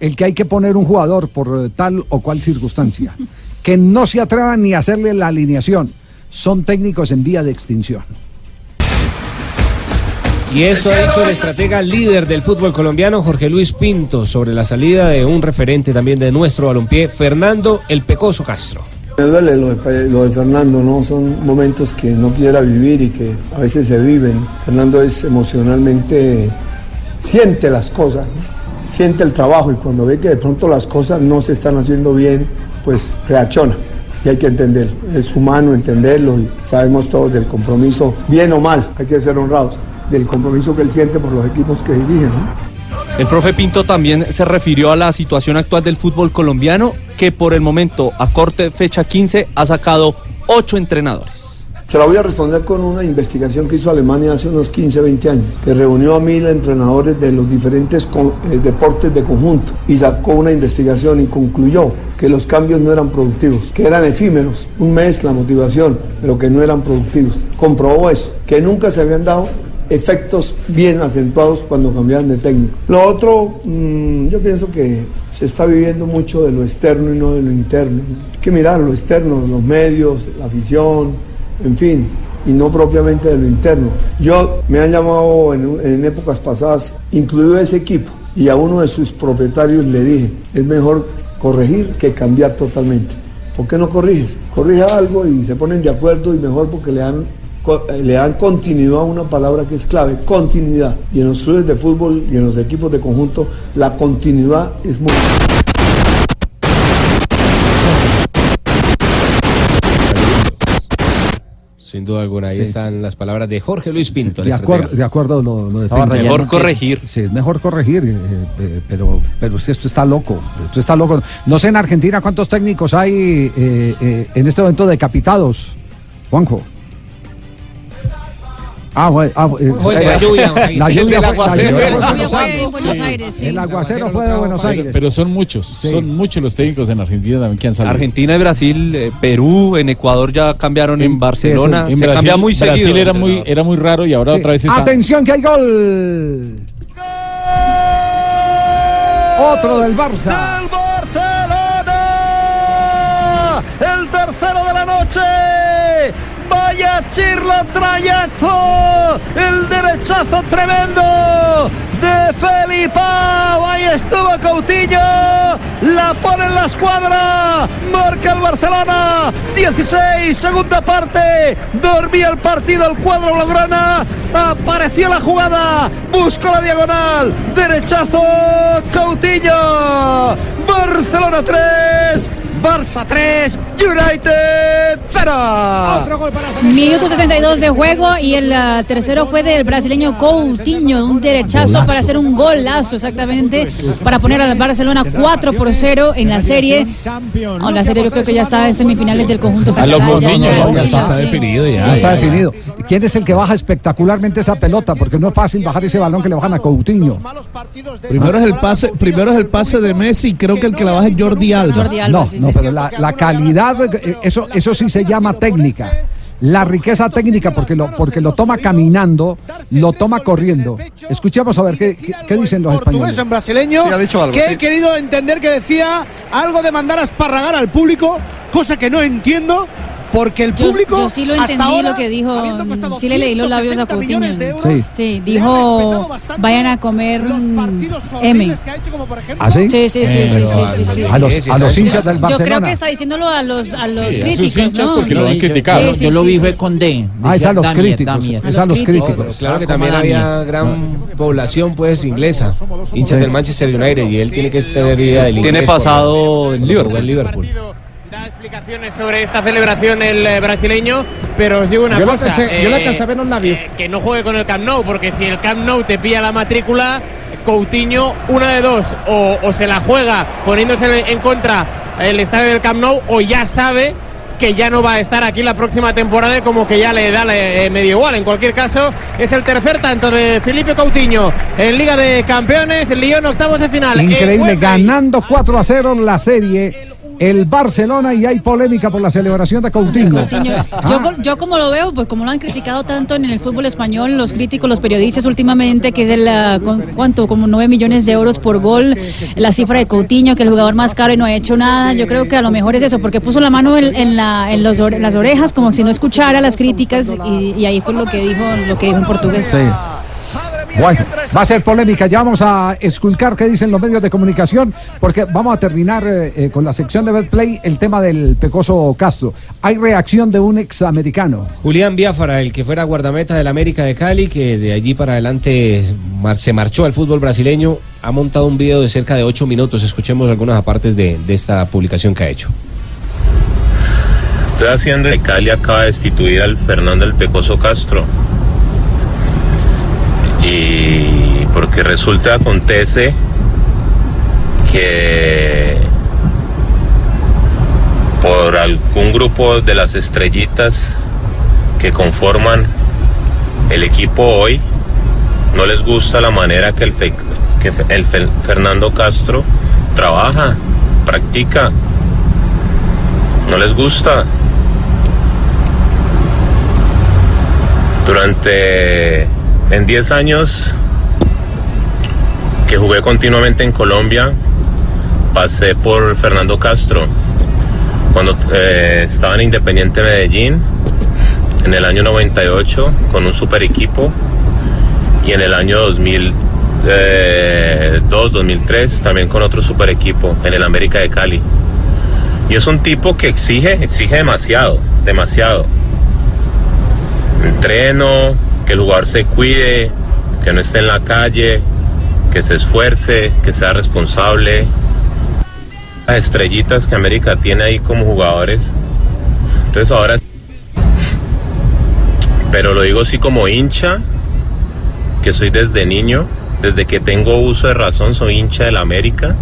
el que hay que poner un jugador por eh, tal o cual circunstancia, que no se atrevan ni a hacerle la alineación, son técnicos en vía de extinción. Y esto ha dicho el estratega líder del fútbol colombiano, Jorge Luis Pinto, sobre la salida de un referente también de nuestro balompié, Fernando El Pecoso Castro. Me duele lo de, Pe- lo de Fernando, ¿no? Son momentos que no quisiera vivir y que a veces se viven. Fernando es emocionalmente, siente las cosas, ¿no? Siente el trabajo y cuando ve que de pronto las cosas no se están haciendo bien, pues reacciona. Y hay que entenderlo. Es humano entenderlo y sabemos todos del compromiso, bien o mal, hay que ser honrados, del compromiso que él siente por los equipos que dirige. ¿no? El profe Pinto también se refirió a la situación actual del fútbol colombiano, que por el momento, a corte fecha 15, ha sacado ocho entrenadores. Se la voy a responder con una investigación que hizo Alemania hace unos 15, 20 años, que reunió a mil entrenadores de los diferentes eh, deportes de conjunto y sacó una investigación y concluyó que los cambios no eran productivos, que eran efímeros, un mes la motivación, pero que no eran productivos. Comprobó eso, que nunca se habían dado efectos bien acentuados cuando cambiaban de técnico. Lo otro, mm, yo pienso que se está viviendo mucho de lo externo y no de lo interno. Hay que mirar lo externo, los medios, la afición, en fin, y no propiamente de lo interno. Yo me han llamado en, épocas pasadas, incluido ese equipo, y a uno de sus propietarios le dije, es mejor corregir que cambiar totalmente. ¿Por qué no corriges? Corrige algo y se ponen de acuerdo y mejor porque le dan, eh, le dan continuidad a una palabra que es clave, continuidad. Y en los clubes de fútbol y en los equipos de conjunto, la continuidad es muy... Sin duda alguna, ahí Sí. están las palabras de Jorge Luis Pinto. De acuerdo, de acuerdo lo, lo de Pinto. Mejor corregir. Sí, es mejor corregir, eh, eh, pero, pero que esto está loco. Esto está loco. No sé en Argentina cuántos técnicos hay eh, eh, en este momento decapitados. Juanjo. Ah, bueno, ah, eh, Fue de la lluvia, la sí, lluvia el fue- aguacero. fue en aguacero Buenos fue Aires. en sí. El aguacero fue de Buenos Pero, Aires. pero son muchos, son muchos los técnicos en Argentina también que han salido. Argentina y Brasil, eh, Perú, en Ecuador ya cambiaron en, Barcelona. en se Brasil, cambia muy Brasil seguido. era muy, era muy raro y ahora Sí. otra vez está. Atención que hay gol. Otro del Barça. El tercero de la noche. Vaya chirlo trayecto. El derechazo tremendo de Felipao. Ahí estuvo Coutinho. La pone en la escuadra. Marca el Barcelona. 16, segunda parte. Dormía el partido el cuadro Blaugrana. Apareció la jugada. Buscó la diagonal. Derechazo. Coutinho. Barcelona 3. Barça 3, United 0. Minuto 62 de juego y el ah, tercero fue del brasileño Coutinho, un derechazo para hacer un golazo exactamente para poner al Barcelona 4 por 0 en la serie. Oh, la serie yo creo que ya está en semifinales del conjunto A lo catalán. Coutinho, Ya no, ya está definido ya, está definido. ¿Quién es el que baja espectacularmente esa pelota? Porque no es fácil bajar ese balón que le bajan a Coutinho. Primero es el pase, primero es el pase de Messi, creo que el que la baja es Jordi Alba. no, no, pero la, la calidad, eh, eso, eso sí se llama técnica. La riqueza técnica, porque lo, porque lo toma caminando, lo toma corriendo. Escuchemos a ver qué, qué- qué dicen los españoles. en brasileño Sí, ha dicho algo, que sí. he querido entender que decía algo de mandar a esparragar al público, cosa que no entiendo. Porque el Yo, público yo sí lo hasta entendí ahora, lo que dijo, sí le leí los labios a 160 Coutinho. euros, Sí. dijo vayan a comer mm, M. ¿Ah, sí? Sí, sí, sí, sí, sí, sí, sí. A los, a los hinchas del Yo creo Barcelona. que está diciéndolo a los, a los a sus críticos, hinchas ¿no? porque lo han Sí, criticado. sí, Yo lo sí, vi sí. fue con D. Ah, es a los críticos, es a los críticos. Claro que también había gran población pues inglesa, hinchas del Manchester United y él tiene que tener idea del inglés. Tiene pasado en Liverpool. Explicaciones sobre esta celebración el eh, brasileño, pero os digo una Yo cosa. alcancé- yo le alcancé a ver los labios. eh, que no juegue con el Camp Nou, porque si el Camp Nou te pilla la matrícula, Coutinho, una de dos, o, o se la juega poniéndose en, contra el estadio del Camp Nou, o ya sabe que ya no va a estar aquí la próxima temporada y como que ya le da eh, medio igual. En cualquier caso, es el tercer tanto de Felipe Coutinho en Liga de Campeones, Lyon octavos de final. Increíble, Eh, ganando 4 a 0 la serie. El Barcelona y hay polémica por la celebración de Coutinho. Coutinho. Yo, co- yo como lo veo, pues como lo han criticado tanto en el fútbol español, los críticos, los periodistas últimamente, que es el, ah, con- ¿cuánto? Como 9 millones de euros por gol, la cifra de Coutinho, que el jugador más caro y no ha hecho nada, yo creo que a lo mejor es eso, porque puso la mano en, en la, en los ore- las orejas como si no escuchara las críticas y, y ahí fue lo que dijo, lo que dijo en portugués. Sí. Bueno, va a ser polémica. Ya vamos a esculcar qué dicen los medios de comunicación, porque vamos a terminar eh, eh, con la sección de Betplay el tema del pecoso Castro. Hay reacción de un examericano. Julián Biafara, el que fuera guardameta del América de Cali, que de allí para adelante mar- se marchó al fútbol brasileño, ha montado un video de cerca de ocho minutos. Escuchemos algunas apartes de, de esta publicación que ha hecho. Estoy haciendo que Cali acaba de destituir al Fernando el Pecoso Castro. Y porque resulta, acontece que por algún grupo de las estrellitas que conforman el equipo hoy, no les gusta la manera que el, Fernando Castro trabaja, practica. No les gusta. Durante en 10 años que jugué continuamente en Colombia, pasé por Fernando Castro. Cuando eh, estaba en Independiente Medellín, en el año 98, con un super equipo, y en el año 2002, 2003, también con otro super equipo, en el América de Cali. Y es un tipo que exige, exige demasiado, demasiado entreno, que el jugador se cuide, que no esté en la calle, que se esfuerce, que sea responsable. Las estrellitas que América tiene ahí como jugadores. Entonces ahora, pero lo digo así como hincha, que soy desde niño, desde que tengo uso de razón, soy hincha del América.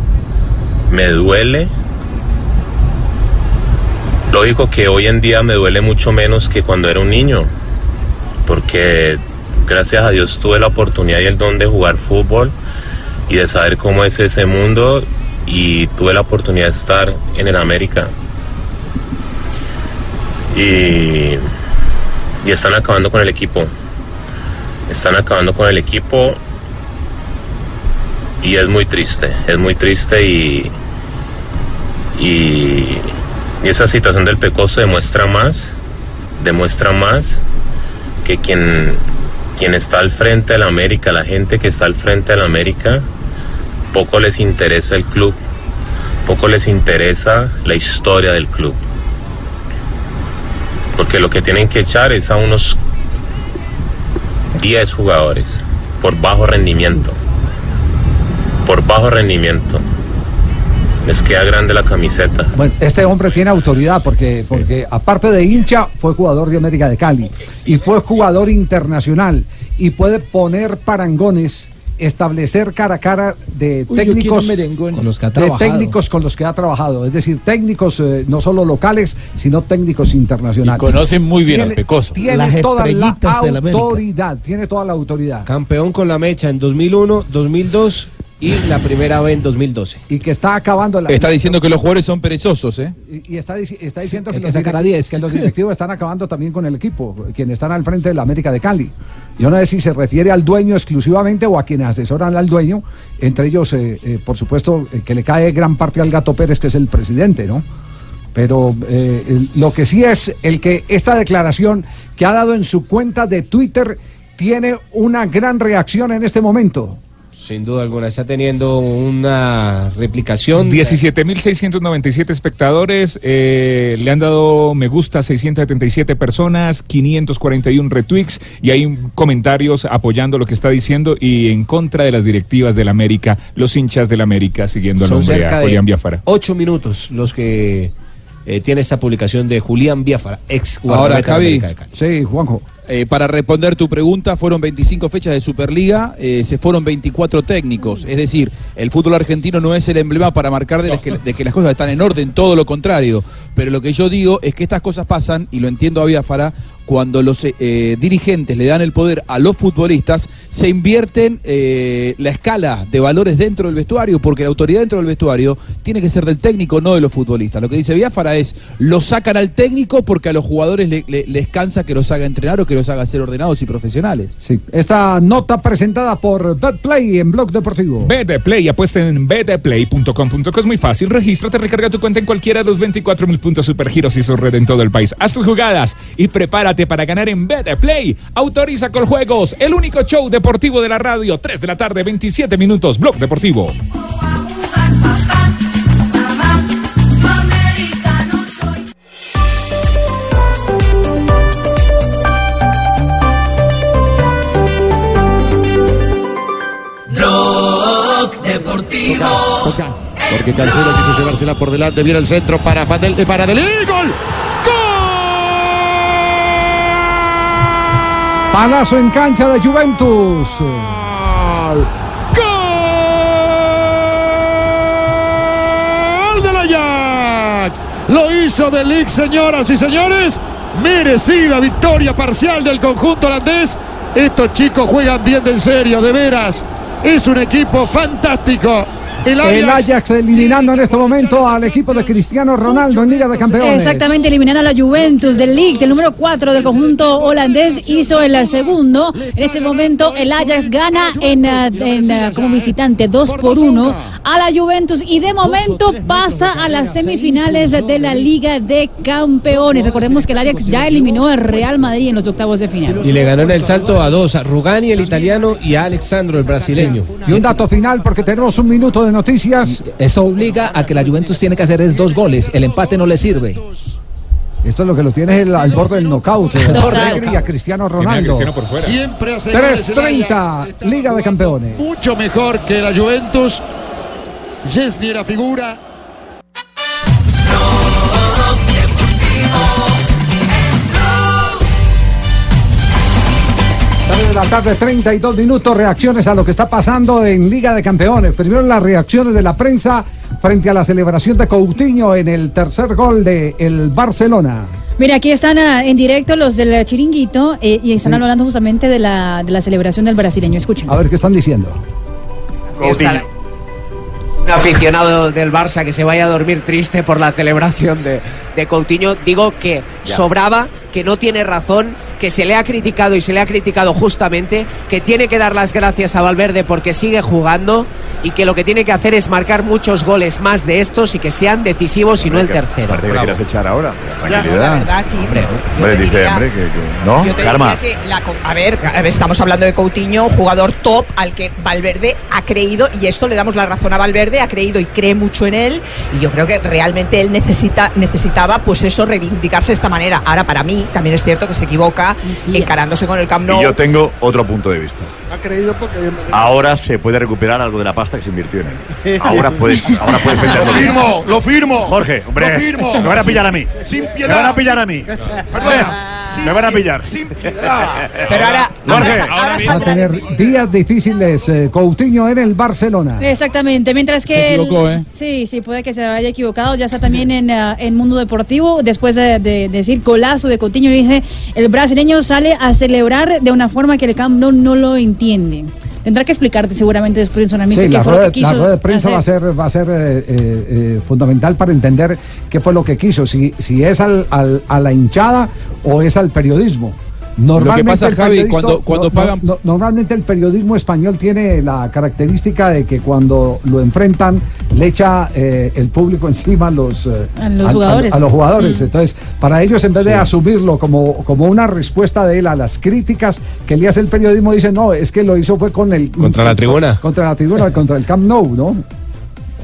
Me duele. Lógico que hoy en día me duele mucho menos que cuando era un niño porque gracias a Dios tuve la oportunidad y el don de jugar fútbol y de saber cómo es ese mundo y tuve la oportunidad de estar en el América. Y, y están acabando con el equipo. Están acabando con el equipo y es muy triste, es muy triste y, y, y esa situación del Pecoso demuestra más, demuestra más que quien quien está al frente de la América, la gente que está al frente de la América, poco les interesa el club, poco les interesa la historia del club. Porque lo que tienen que echar es a unos 10 jugadores por bajo rendimiento. Por bajo rendimiento. Les queda grande la camiseta. Bueno, este hombre tiene autoridad porque, porque aparte de hincha, fue jugador de América de Cali y fue jugador internacional y puede poner parangones, establecer cara a cara de Uy, técnicos. Con los que ha de trabajado. técnicos con los que ha trabajado, es decir, técnicos eh, no solo locales, sino técnicos internacionales. Y conocen muy bien al Tiene- Pecoso. Tiene Las toda la autoridad, tiene toda la autoridad. Campeón con la mecha en 2001, 2002 y la primera vez en 2012. Y que está acabando la Está diciendo que los jugadores son perezosos, ¿eh? Y, y está, está diciendo que, que los sacar a direct- 10. que los directivos están acabando también con el equipo, quienes están al frente de la América de Cali. Yo no sé si se refiere al dueño exclusivamente o a quienes asesoran al dueño, entre ellos, eh, eh, por supuesto, eh, que le cae gran parte al Gato Pérez, que es el presidente, ¿no? Pero eh, el- lo que sí es el que esta declaración que ha dado en su cuenta de Twitter tiene una gran reacción en este momento. Sin duda alguna, está teniendo una replicación. 17.697 espectadores, eh, le han dado me gusta 677 personas, 541 retweets y hay comentarios apoyando lo que está diciendo y en contra de las directivas del América, los hinchas del América siguiendo al cerca a de Julián Biafara. ocho minutos los que eh, tiene esta publicación de Julián Biafara, ex Ahora, Javi. De Cali. Sí, Juanjo. Eh, para responder tu pregunta, fueron 25 fechas de Superliga, eh, se fueron 24 técnicos. Es decir, el fútbol argentino no es el emblema para marcar de, que, de que las cosas están en orden, todo lo contrario. Pero lo que yo digo es que estas cosas pasan, y lo entiendo a Biafara, cuando los eh, dirigentes le dan el poder a los futbolistas, se invierten eh, la escala de valores dentro del vestuario, porque la autoridad dentro del vestuario tiene que ser del técnico, no de los futbolistas. Lo que dice Biafara es, lo sacan al técnico porque a los jugadores le- le- les cansa que los haga entrenar o que los haga ser ordenados y profesionales. Sí, esta nota presentada por BetPlay en Blog Deportivo. BetPlay, apuesta en betplay.com.co, es muy fácil. Regístrate, recarga tu cuenta en cualquiera de los 24 mil puntos supergiros y su red en todo el país. Haz tus jugadas y prepárate para ganar en BetPlay. Autoriza con juegos, el único show deportivo de la radio. 3 de la tarde, 27 minutos, Blog Deportivo. Blog Deportivo. Porque Cancelo quiso llevársela por delante. Viene el centro para Fadel, eh, para Delí. ¡Gol! Palazo en cancha de Juventus. ¡Gol del Ajax! Lo hizo de señoras y señores. Merecida victoria parcial del conjunto holandés. Estos chicos juegan bien de en serio, de veras. Es un equipo fantástico. El Ajax, El Ajax eliminando en este momento al equipo de Cristiano Ronaldo en Liga de Campeones. Exactamente, eliminando a la Juventus del League, del número 4 del conjunto holandés, hizo el segundo. En ese momento el Ajax gana en, en, ah, como visitante 2 por 1 a la Juventus y de momento pasa a las semifinales de la Liga de Campeones. Recordemos que el Ajax ya eliminó al Real Madrid en los octavos de final. Y le ganó en el salto a dos, a Rugani el italiano y a Alexandro el brasileño. Y un dato final porque tenemos un minuto de noticias. Esto obliga a que la Juventus tiene que hacer es dos goles. El empate no le sirve. Esto es lo que lo tiene el- al borde del knockout. eh, Al borde del Allegri y a Cristiano Tiene a Ronaldo. Cristiano por fuera. Siempre hace goles el 3.30, Ajax. Liga de Campeones. mucho mejor que la Juventus. Chesney era figura. De la tarde, 32 minutos, reacciones a lo que está pasando en Liga de Campeones. Primero las reacciones de la prensa frente a la celebración de Coutinho en el tercer gol del el Barcelona. Mira, aquí están ah, en directo los del chiringuito eh, y están hablando justamente de la, de la celebración del brasileño. Escuchen. A ver qué están diciendo. Un aficionado del Barça que se vaya a dormir triste por la celebración de, de Coutinho. Digo que Ya. sobraba, que no tiene razón que se le ha criticado y se le ha criticado justamente, que tiene que dar las gracias a Valverde porque sigue jugando y que lo que tiene que hacer es marcar muchos goles más de estos y que sean decisivos y no el tercero. Parece que le quieras echar ahora. La Tranquilidad. verdad aquí, Hombre, dice, diría- hombre, que, que- ¿no? Yo te Karma. que la co- a, ver, a ver, estamos hablando de Coutinho, jugador top al que Valverde ha creído y esto le damos la razón a Valverde, ha creído y cree mucho en él y yo creo que realmente él necesita necesitaba pues eso reivindicarse de esta manera. Ahora para mí también es cierto que se equivoca encarándose con el Camp Nou. Y yo tengo otro punto de vista. Ha creído porque. Ahora se puede recuperar algo de la pasta que se invirtió en él. Ahora puedes, ahora puedes Lo bien. firmo, lo firmo. Jorge, hombre, Lo firmo. me van a pillar a mí. Sin Me piedad. van a pillar a mí. Perdona. Me van a pillar. Pero ahora, Jorge, Va a tener días difíciles eh, Coutinho en el Barcelona. Exactamente, mientras que... Se el- equivocó, ¿eh? Sí, sí, puede que se haya equivocado, ya está también en, ah, en Mundo Deportivo, después de, de decir golazo de Coutinho, dice, el brasileño sale a celebrar de una forma que el Camp Nou no lo entiende. Tendrá que explicarte seguramente después en Zona Mixta Sí, qué la fue lo rueda, que la quiso rueda de prensa va a ser, va a ser eh, eh, eh, fundamental para entender qué fue lo que quiso, si, si es al, al- a la hinchada o es al periodismo. Normalmente pasa, el Javi, periodista- cuando- cuando no- no- pagan- no- normalmente el periodismo español tiene la característica de que cuando lo enfrentan le echa eh, el público encima a los, eh, A los jugadores. a los jugadores. Mm. Entonces, para ellos, en vez de asumirlo como, como una respuesta de él a las críticas que le hace el periodismo, dicen, no, es que lo hizo fue con el... Contra la tribuna. Contra la tribuna, contra el Camp Nou, ¿no?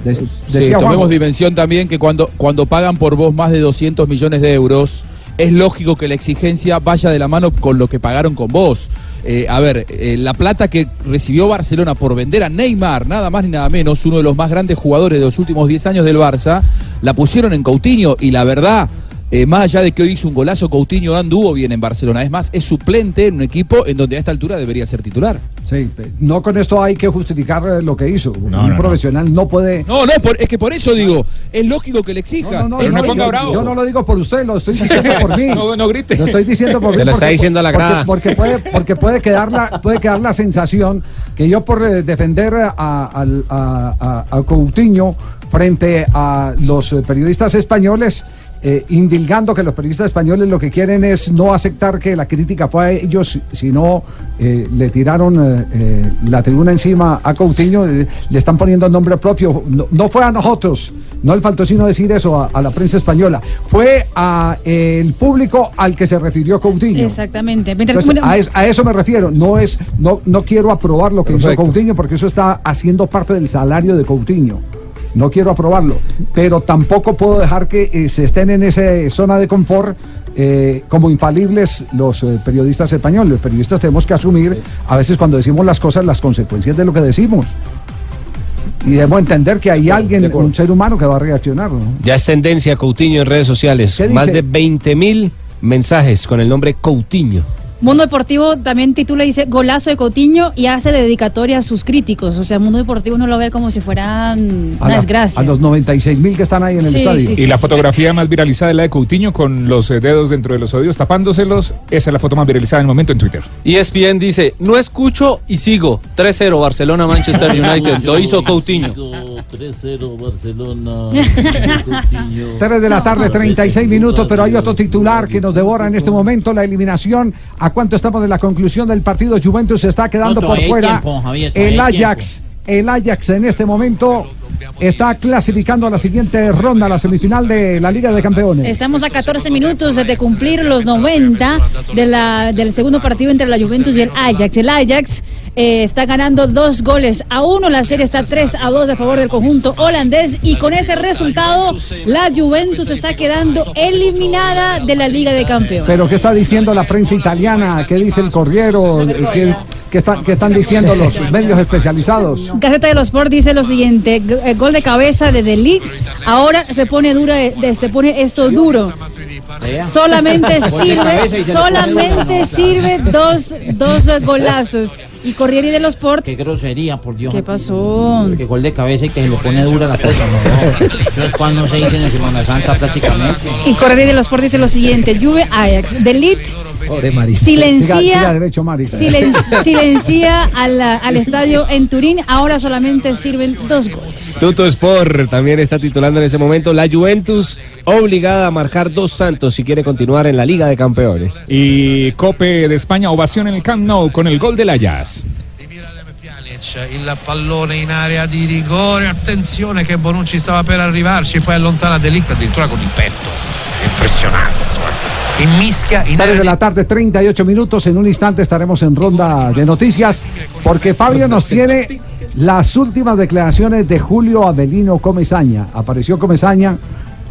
Sí, decía tomemos dimensión también que cuando, cuando pagan por vos más de 200 millones de euros, es lógico que la exigencia vaya de la mano con lo que pagaron con vos. Eh, a ver, eh, la plata que recibió Barcelona por vender a Neymar, nada más ni nada menos, uno de los más grandes jugadores de los últimos 10 años del Barça, la pusieron en Coutinho y la verdad... eh, más allá de que hoy hizo un golazo, Coutinho anduvo bien en Barcelona. Es más, es suplente en un equipo en donde a esta altura debería ser titular. Sí, no con esto hay que justificar eh, lo que hizo. un no, no. profesional no puede... No, no, por- es que por eso digo, es lógico que le exija. No, no, no yo, bravo. yo no lo digo por usted, lo estoy diciendo por mí. No, no grite. Lo estoy diciendo por Se mí. lo está porque- diciendo a la porque- grada. Porque, puede, porque puede, quedar la, puede quedar la sensación que yo por eh, defender a, al- a- a- a Coutinho frente a los periodistas españoles, eh, indilgando que los periodistas españoles lo que quieren es no aceptar que la crítica fue a ellos, sino eh, le tiraron eh, eh, la tribuna encima a Coutinho, eh, le están poniendo nombre propio. No, no fue a nosotros, no le faltó sino decir eso a, a la prensa española, fue a eh, el público al que se refirió Coutinho. Exactamente. Mientras- Entonces, bueno, a, es- a eso me refiero. No es, no, no quiero aprobar lo que hizo. Coutinho porque eso está haciendo parte del salario de Coutinho. No quiero aprobarlo, pero tampoco puedo dejar que eh, se estén en esa zona de confort eh, como infalibles los eh, periodistas españoles. Los periodistas tenemos que asumir a veces cuando decimos las cosas las consecuencias de lo que decimos. Y debemos entender que hay alguien, un ser humano que va a reaccionar. ¿no? Ya es tendencia Coutinho en redes sociales. ¿Qué Más de 20 mil mensajes con el nombre Coutinho. Mundo Deportivo también titula, dice, golazo de Coutinho y hace dedicatoria a sus críticos. O sea, Mundo Deportivo no lo ve como si fueran A, una la- desgracia. a los 96 mil que están ahí en el Sí, estadio. sí, Y la fotografía más viralizada es la de Coutinho con los eh, dedos dentro de los oídos tapándoselos. Esa es la foto más viralizada en el momento en Twitter. Y ESPN dice, no escucho y sigo. 3-0 Barcelona Manchester United. Lo hizo Coutinho. 3-0 Barcelona. 3 de la tarde, 36 minutos, pero hay otro titular que nos devora en este momento la eliminación. ¿A cuánto estamos de la conclusión del partido? Juventus se está quedando No, por fuera. tiempo, Javier, el Ajax, el Ajax en este momento está clasificando a la siguiente ronda, la semifinal de la Liga de Campeones. Estamos a 14 minutos de cumplir los 90 de la, del segundo partido entre la Juventus y el Ajax. El Ajax eh, está ganando dos goles a uno. La serie está 3 a 2 a favor del conjunto holandés. Y con ese resultado, la Juventus está quedando eliminada de la Liga de Campeones. Pero ¿qué está diciendo la prensa italiana? ¿Qué dice el Corriero? ¿Qué, qué están, qué están diciendo los medios especializados? Gaceta de los Sport dice lo siguiente: eh, gol de cabeza de Delit. Ahora se pone dura, eh, se pone esto duro. Solamente sirve, solamente sirve dos, dos golazos. Y Corriere de los Sport. Qué grosería, por Dios. ¿Qué pasó? Que gol de cabeza y que se le pone dura la cosa, no. Cuando no se dice en Semana Santa prácticamente. Y Corriere de los Sport dice lo siguiente: Juve Ajax. Delit Pobre Marisa. Silencia, Siga- siga derecho, silen- silencia al, al estadio en Turín. Ahora solamente sirven dos goles. Tuto Sport también está titulando en ese momento la Juventus obligada a marcar dos tantos si quiere continuar en la Liga de Campeones. Y Cope de España, ovación en el Camp Nou con el gol de la Jazz. il pallone in area di rigore attenzione che Bonucci stava per arrivarci poi allontana Delict addirittura con il petto impressionante insomma. Immischia in 3 de la tarde, 38 minutos. En un instante estaremos en ronda de noticias porque Fabio nos tiene las últimas declaraciones de Julio Avelino Comesaña. Apareció Comesaña.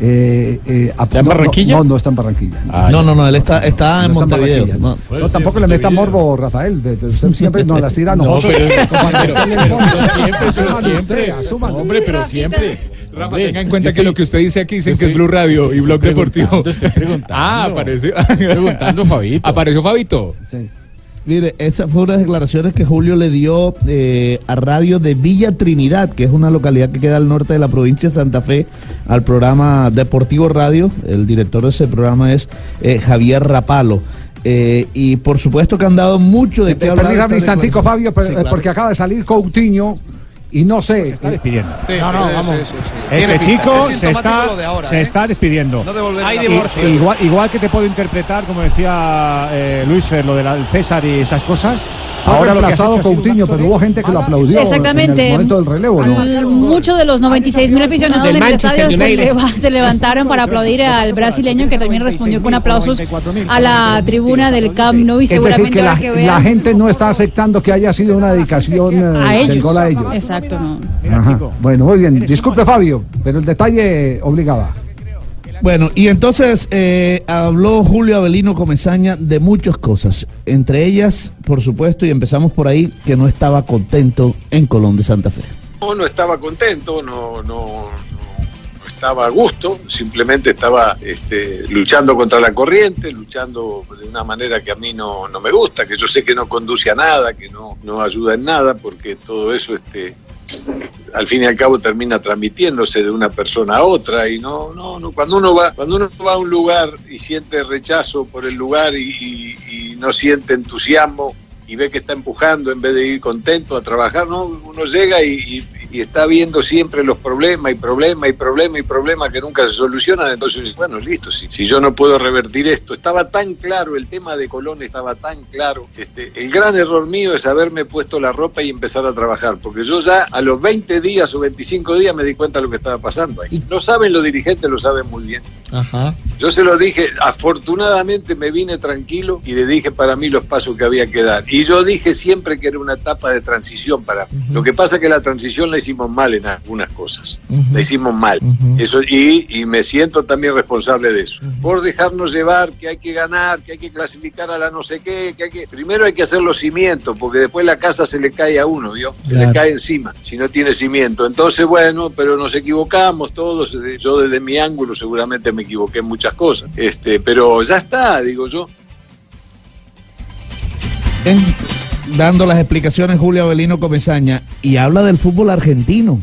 Eh, eh, ¿Está en no, Barranquilla? No, no, está en Barranquilla. no, no, no, él está, está No en está Montevideo. Barranquilla. No. No, tampoco le meta morbo, Rafael. de- de- Usted siempre nos las tira a nosotros. pero- pero- pero siempre, pero siempre. Hombre, pero siempre. Rafa, tenga en cuenta que lo que usted dice aquí dicen que es Blue Radio y Blog Deportivo. Estoy preguntando. Ah, apareció. preguntando, Fabito. Apareció Fabito. Mire, esa fue unas declaraciones que Julio le dio eh, a radio de Villa Trinidad, que es una localidad que queda al norte de la provincia de Santa Fe, al programa Deportivo Radio. El director de ese programa es eh, Javier Rapalo. Eh, y por supuesto que han dado mucho de qué hablar. Permítame un instantico, Fabio, declaraciones. pero- Sí, claro. porque acaba de salir Coutinho y no sé. está despidiendo. no, no, vamos. Este chico se está, se está despidiendo. Y- divorcio. igual, igual que te puedo interpretar, como decía eh, Luis Fer, lo del César y esas cosas. Fue Ahora reemplazado Coutinho, pero hubo gente que lo aplaudió Exactamente. en el momento del relevo, ¿no? Muchos de los 96 mil aficionados Del en el estadio se, leva- se levantaron para aplaudir al brasileño que también respondió con aplausos a la tribuna del Camp Nou y Es decir, seguramente que la, ahora que la vean gente no está aceptando que haya sido una dedicación eh, a del gol a ellos. Exacto, no. Ajá. Bueno, muy bien. Disculpe, Fabio, pero el detalle obligaba. Bueno, y entonces eh, habló Julio Avelino Comesaña de muchas cosas, entre ellas, por supuesto, y empezamos por ahí, que no estaba contento en Colón de Santa Fe. No, no estaba contento, no, no, no- no estaba a gusto, simplemente estaba este, luchando contra la corriente, luchando de una manera que a mí no, no me gusta, que yo sé que no conduce a nada, que no, no ayuda en nada, porque todo eso este, al fin y al cabo termina transmitiéndose de una persona a otra y no, no, no, cuando uno va, cuando uno va a un lugar y siente rechazo por el lugar y, y- y no siente entusiasmo y ve que está empujando en vez de ir contento a trabajar, no, uno llega y, y- está viendo siempre los problemas y problemas y problemas y problemas que nunca se solucionan, entonces, bueno, listo, si, si yo no puedo revertir esto, estaba tan claro, el tema de Colón estaba tan claro, este, el gran error mío es haberme puesto la ropa y empezar a trabajar, porque yo ya a los 20 días o 25 días me di cuenta de lo que estaba pasando ahí. Lo saben los dirigentes, lo saben muy bien. Ajá. Yo se lo dije, afortunadamente me vine tranquilo y le dije para mí los pasos que había que dar. Y yo dije siempre que era una etapa de transición para mí. Lo que pasa es que la transición la hicimos mal en algunas cosas. La hicimos mal. Eso, y, y me siento también responsable de eso. Por dejarnos llevar, que hay que ganar, que hay que clasificar a la no sé qué, que hay que. Primero hay que hacer los cimientos, porque después la casa se le cae a uno, ¿vio? Se Claro. le cae encima, si no tiene cimiento. Entonces, bueno, pero nos equivocamos todos. Yo desde mi ángulo seguramente me equivoqué en cosas. Este, pero ya está, digo yo. Dando las explicaciones Julio Avelino Comesaña y habla del fútbol argentino,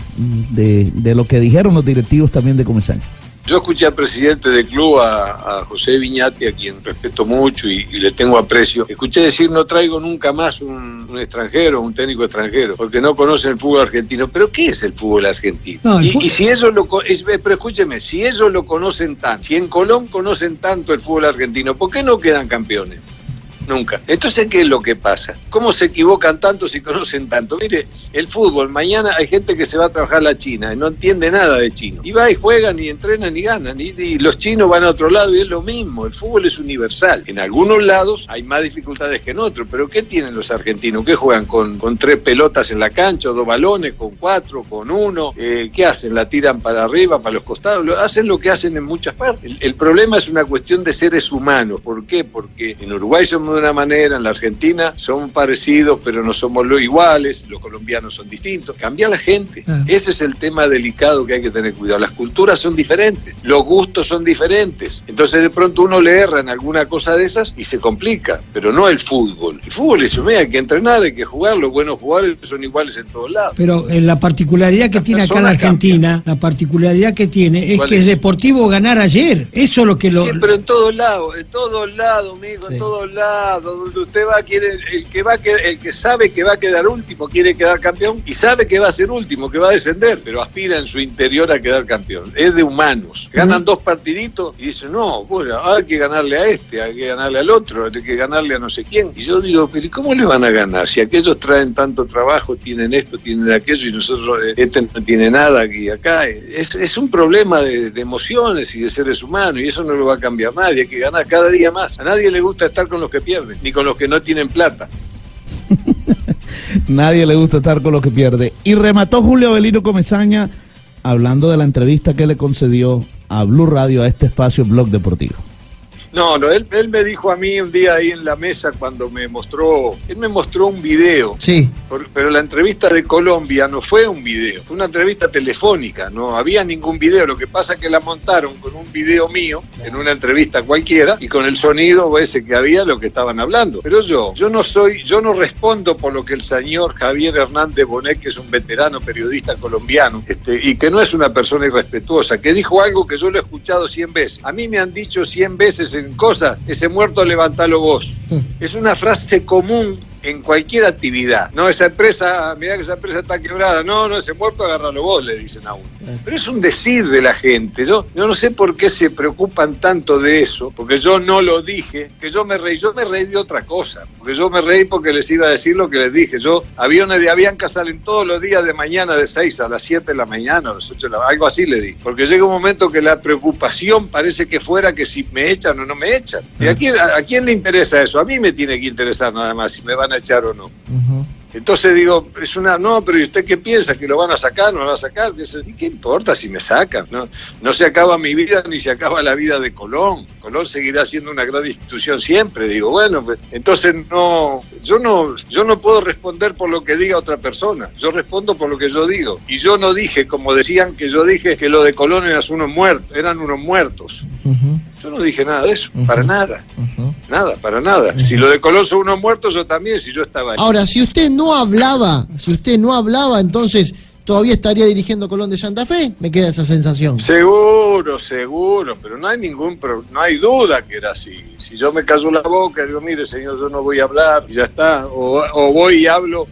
de, de lo que dijeron los directivos también de Comesaña. Yo escuché al presidente del club, a, a José Viñati, a quien respeto mucho y, y le tengo aprecio. Escuché decir, no traigo nunca más un, un extranjero, un técnico extranjero, porque no conocen el fútbol argentino. ¿Pero qué es el fútbol argentino? No, el y, fútbol- y si ellos lo... es- pero escúcheme, si ellos lo conocen tanto, si en Colón conocen tanto el fútbol argentino, ¿por qué no quedan campeones? Nunca. Entonces, ¿qué es lo que pasa? ¿Cómo se equivocan tanto si conocen tanto? Mire, el fútbol, mañana hay gente que se va a trabajar a la China y no entiende nada de chino. Y va y juegan y entrenan y ganan. Y, los chinos van a otro lado y es lo mismo. El fútbol es universal. En algunos lados hay más dificultades que en otros. Pero ¿qué tienen los argentinos? ¿Qué juegan? ¿Con, con tres pelotas en la cancha, o dos balones, con cuatro, con uno? Eh, ¿Qué hacen? ¿La tiran para arriba, para los costados? Lo- hacen lo que hacen en muchas partes. El, el problema es una cuestión de seres humanos. ¿Por qué? Porque en Uruguay somos una manera, en la Argentina somos parecidos, pero no somos lo iguales, los colombianos son distintos. Cambia la gente. Ese es el tema delicado que hay que tener cuidado. Las culturas son diferentes, los gustos son diferentes. Entonces de pronto uno le erra en alguna cosa de esas y se complica, pero no el fútbol. El fútbol es hay que entrenar, hay que jugar, los buenos jugadores son iguales en todos lados. Pero eh, la particularidad que tiene acá en personas Argentina, la particularidad que tiene es ¿Cuál que es? es deportivo ganar ayer. Eso es lo que lo. Sí, pero en todos lados, en todos lados, amigo, en todos lados, donde usted va, quiere, el que va el que sabe que va a quedar último quiere quedar campeón y sabe que va a ser último, que va a descender, pero aspira en su interior a quedar campeón. Es de humanos. Ganan dos partiditos y dicen, no, bueno, hay que ganarle a este, hay que ganarle al otro, hay que ganarle a no sé quién. Y yo digo, pero ¿y cómo le van a ganar? Si aquellos traen tanto trabajo, tienen esto, tienen aquello y nosotros, eh, este no tiene nada aquí acá. Es, es un problema de, de emociones y de seres humanos y eso no lo va a cambiar nadie, hay que ganar cada día más. A nadie le gusta estar con los que pierden, ni con los que no tienen plata. Nadie le gusta estar con lo que pierde. Y remató Julio Avelino Comesaña hablando de la entrevista que le concedió a Blue Radio a este espacio Blog Deportivo. No, no, él, él me dijo a mí un día ahí en la mesa cuando me mostró, él me mostró un video. Sí. Por- pero la entrevista de Colombia no fue un video, fue una entrevista telefónica, no había ningún video. Lo que pasa es que la montaron con un video mío en una entrevista cualquiera y con el sonido ese que había lo que estaban hablando. Pero yo, yo no soy, yo no respondo por lo que el señor Javier Hernández Bonet, que es un veterano periodista colombiano, este, y que no es una persona irrespetuosa, que dijo algo que yo lo he escuchado 100 veces. A mí me han dicho 100 veces en cosas, ese muerto levantalo vos. Es una frase común en cualquier actividad. No, esa empresa, mira que esa empresa está quebrada. No, no, ese muerto agárralo vos, le dicen a uno. Pero es un decir de la gente. Yo, yo no sé por qué se preocupan tanto de eso, porque yo no lo dije, que yo me reí. Yo me reí de otra cosa, porque yo me reí porque les iba a decir lo que les dije. Yo, aviones de Avianca salen todos los días de mañana de 6 a las 7 de la mañana, a las 8 de la algo así le di. Porque llega un momento que la preocupación parece que fuera que si me echan o no me echan. ¿Y a quién, a, a quién le interesa eso? A mí me tiene que interesar nada más si me van a echar o no. Entonces digo, es una, no, pero ¿y usted qué piensa? ¿Que lo van a sacar? ¿No lo van a sacar? ¿Y qué importa si me sacan? No, no se acaba mi vida ni se acaba la vida de Colón. Colón seguirá siendo una gran institución siempre. Digo, bueno, pues, entonces no, yo no, yo no puedo responder por lo que diga otra persona. Yo respondo por lo que yo digo. Y yo no dije, como decían que yo dije, que lo de Colón eran unos muertos, eran unos muertos. Yo no dije nada de eso, para nada. Nada, para nada. Si lo de Colón son unos muertos, yo también, si yo estaba ahí. Ahora, si usted no hablaba, si usted no hablaba, entonces todavía estaría dirigiendo Colón de Santa Fe. Me queda esa sensación. Seguro, seguro, pero no hay ningún no hay duda que era así. Si yo me callo la boca, digo, mire, señor, yo no voy a hablar, y ya está. O, o voy y hablo.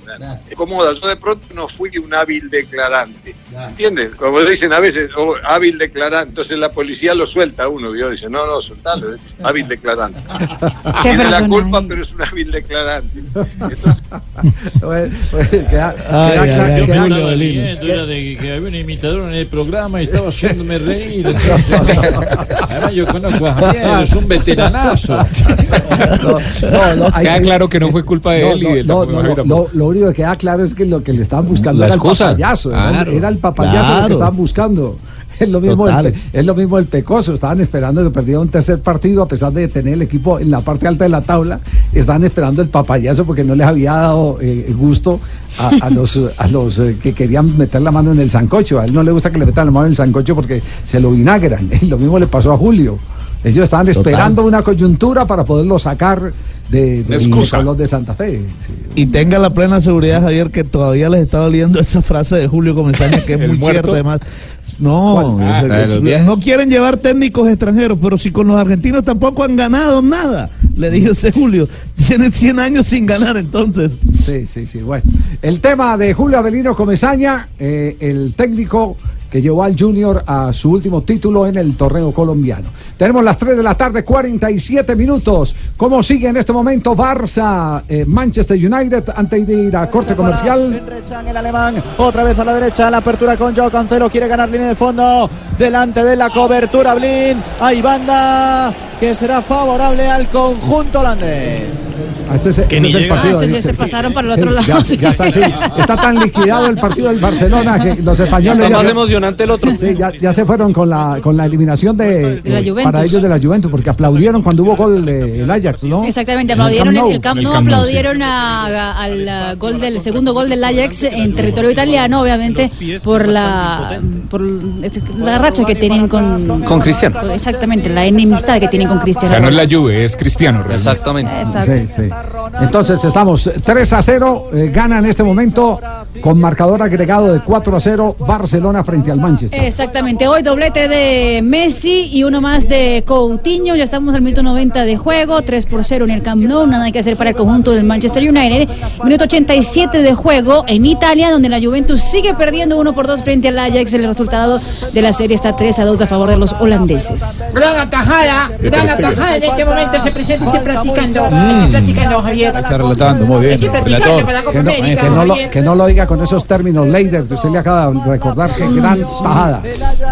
Es cómoda. Yo de pronto no fui un hábil declarante. ¿Entiendes? Como dicen a veces, oh, hábil declarante. Entonces la policía lo suelta a uno. Y yo dice, no, no, soltalo, es hábil declarante. Tiene la culpa, pero es un hábil declarante. Bueno, bueno, queda- Ay, queda ay, cla- ay, queda- Julio Avelino. Era de que había un imitador en el programa y estaba haciéndome reír. entonces, además, yo conozco a Javier, es un veteranazo. No, no, hay Queda claro que no fue culpa de No, él y no, del no, de lo único que queda claro es que lo que le estaban buscando La era el papayazo. era el- Claro. Era el papayazo lo que estaban buscando. Es lo mismo, el, es lo mismo el pecoso. Estaban esperando que perdiera un tercer partido a pesar de tener el equipo en la parte alta de la tabla. Estaban esperando el papayazo porque no les había dado eh, gusto a, a los, a los eh, que querían meter la mano en el sancocho. A él no le gusta que le metan la mano en el sancocho porque se lo vinagran. Y lo mismo le pasó a Julio. Ellos estaban Total. esperando una coyuntura para poderlo sacar de, de, Excusa. de Colón de Santa Fe. Sí. Y tenga la plena seguridad, Javier, que todavía les está doliendo esa frase de Julio Comesaña, que es ¿El muy muerto? cierta. Además, no. Ah, es- es- no quieren llevar técnicos extranjeros, pero si con los argentinos tampoco han ganado nada, le dije ese Julio. Tienen 100 años sin ganar, entonces. Sí, sí, sí. Bueno, el tema de Julio Avelino Comesaña, eh, el técnico que llevó al Junior a su último título en el torneo colombiano. Tenemos las 3 de la tarde, 47 minutos. ¿Cómo sigue en este momento Barça, eh, Manchester United, antes de ir a corte comercial? El alemán, otra vez a la derecha, la apertura con Joao Cancelo, quiere ganar línea de fondo, delante de la cobertura Blin, hay banda que será favorable al conjunto holandés. Ah, Este es, este ni es el partido. Ah, sí, se pasaron para el Sí, otro lado, ya- sí. ya está, sí. Está tan liquidado el partido del Barcelona que los españoles ya emocionante el otro. Sí, ya, ya se fueron con la, con la eliminación de, De la eh, Juventus. para ellos de la Juventus, porque aplaudieron cuando hubo gol eh, el Ajax, ¿no? Exactamente, En el aplaudieron Camp el, Nou. el Camp En el Nou, aplaudieron a- a- al gol del segundo gol del Ajax en territorio italiano, obviamente por la por la racha que tienen con Con Cristiano. Exactamente, la enemistad que tienen con O Cristiano. sea, no es la Juve, es Cristiano. realmente. Exactamente. Exacto. Sí, sí. Entonces estamos 3 a 0, eh, gana en este momento con marcador agregado de 4 a 0 Barcelona frente al Manchester. Exactamente, hoy doblete de Messi y uno más de Coutinho, ya estamos al minuto 90 de juego, 3 por 0 en el Camp Nou, nada que hacer para el conjunto del Manchester United, minuto 87 de juego en Italia, donde la Juventus sigue perdiendo 1 por 2 frente al Ajax, el resultado de la serie está 3 a 2 a favor de los holandeses. Gran atajada, gran atajada en este momento se presenta, estoy practicando, estoy practicando, Javier. Está relatando, muy bien. Relator. Que no, que no lo, que no lo diga con esos términos, Leider, que usted le acaba de recordar que gran tajada.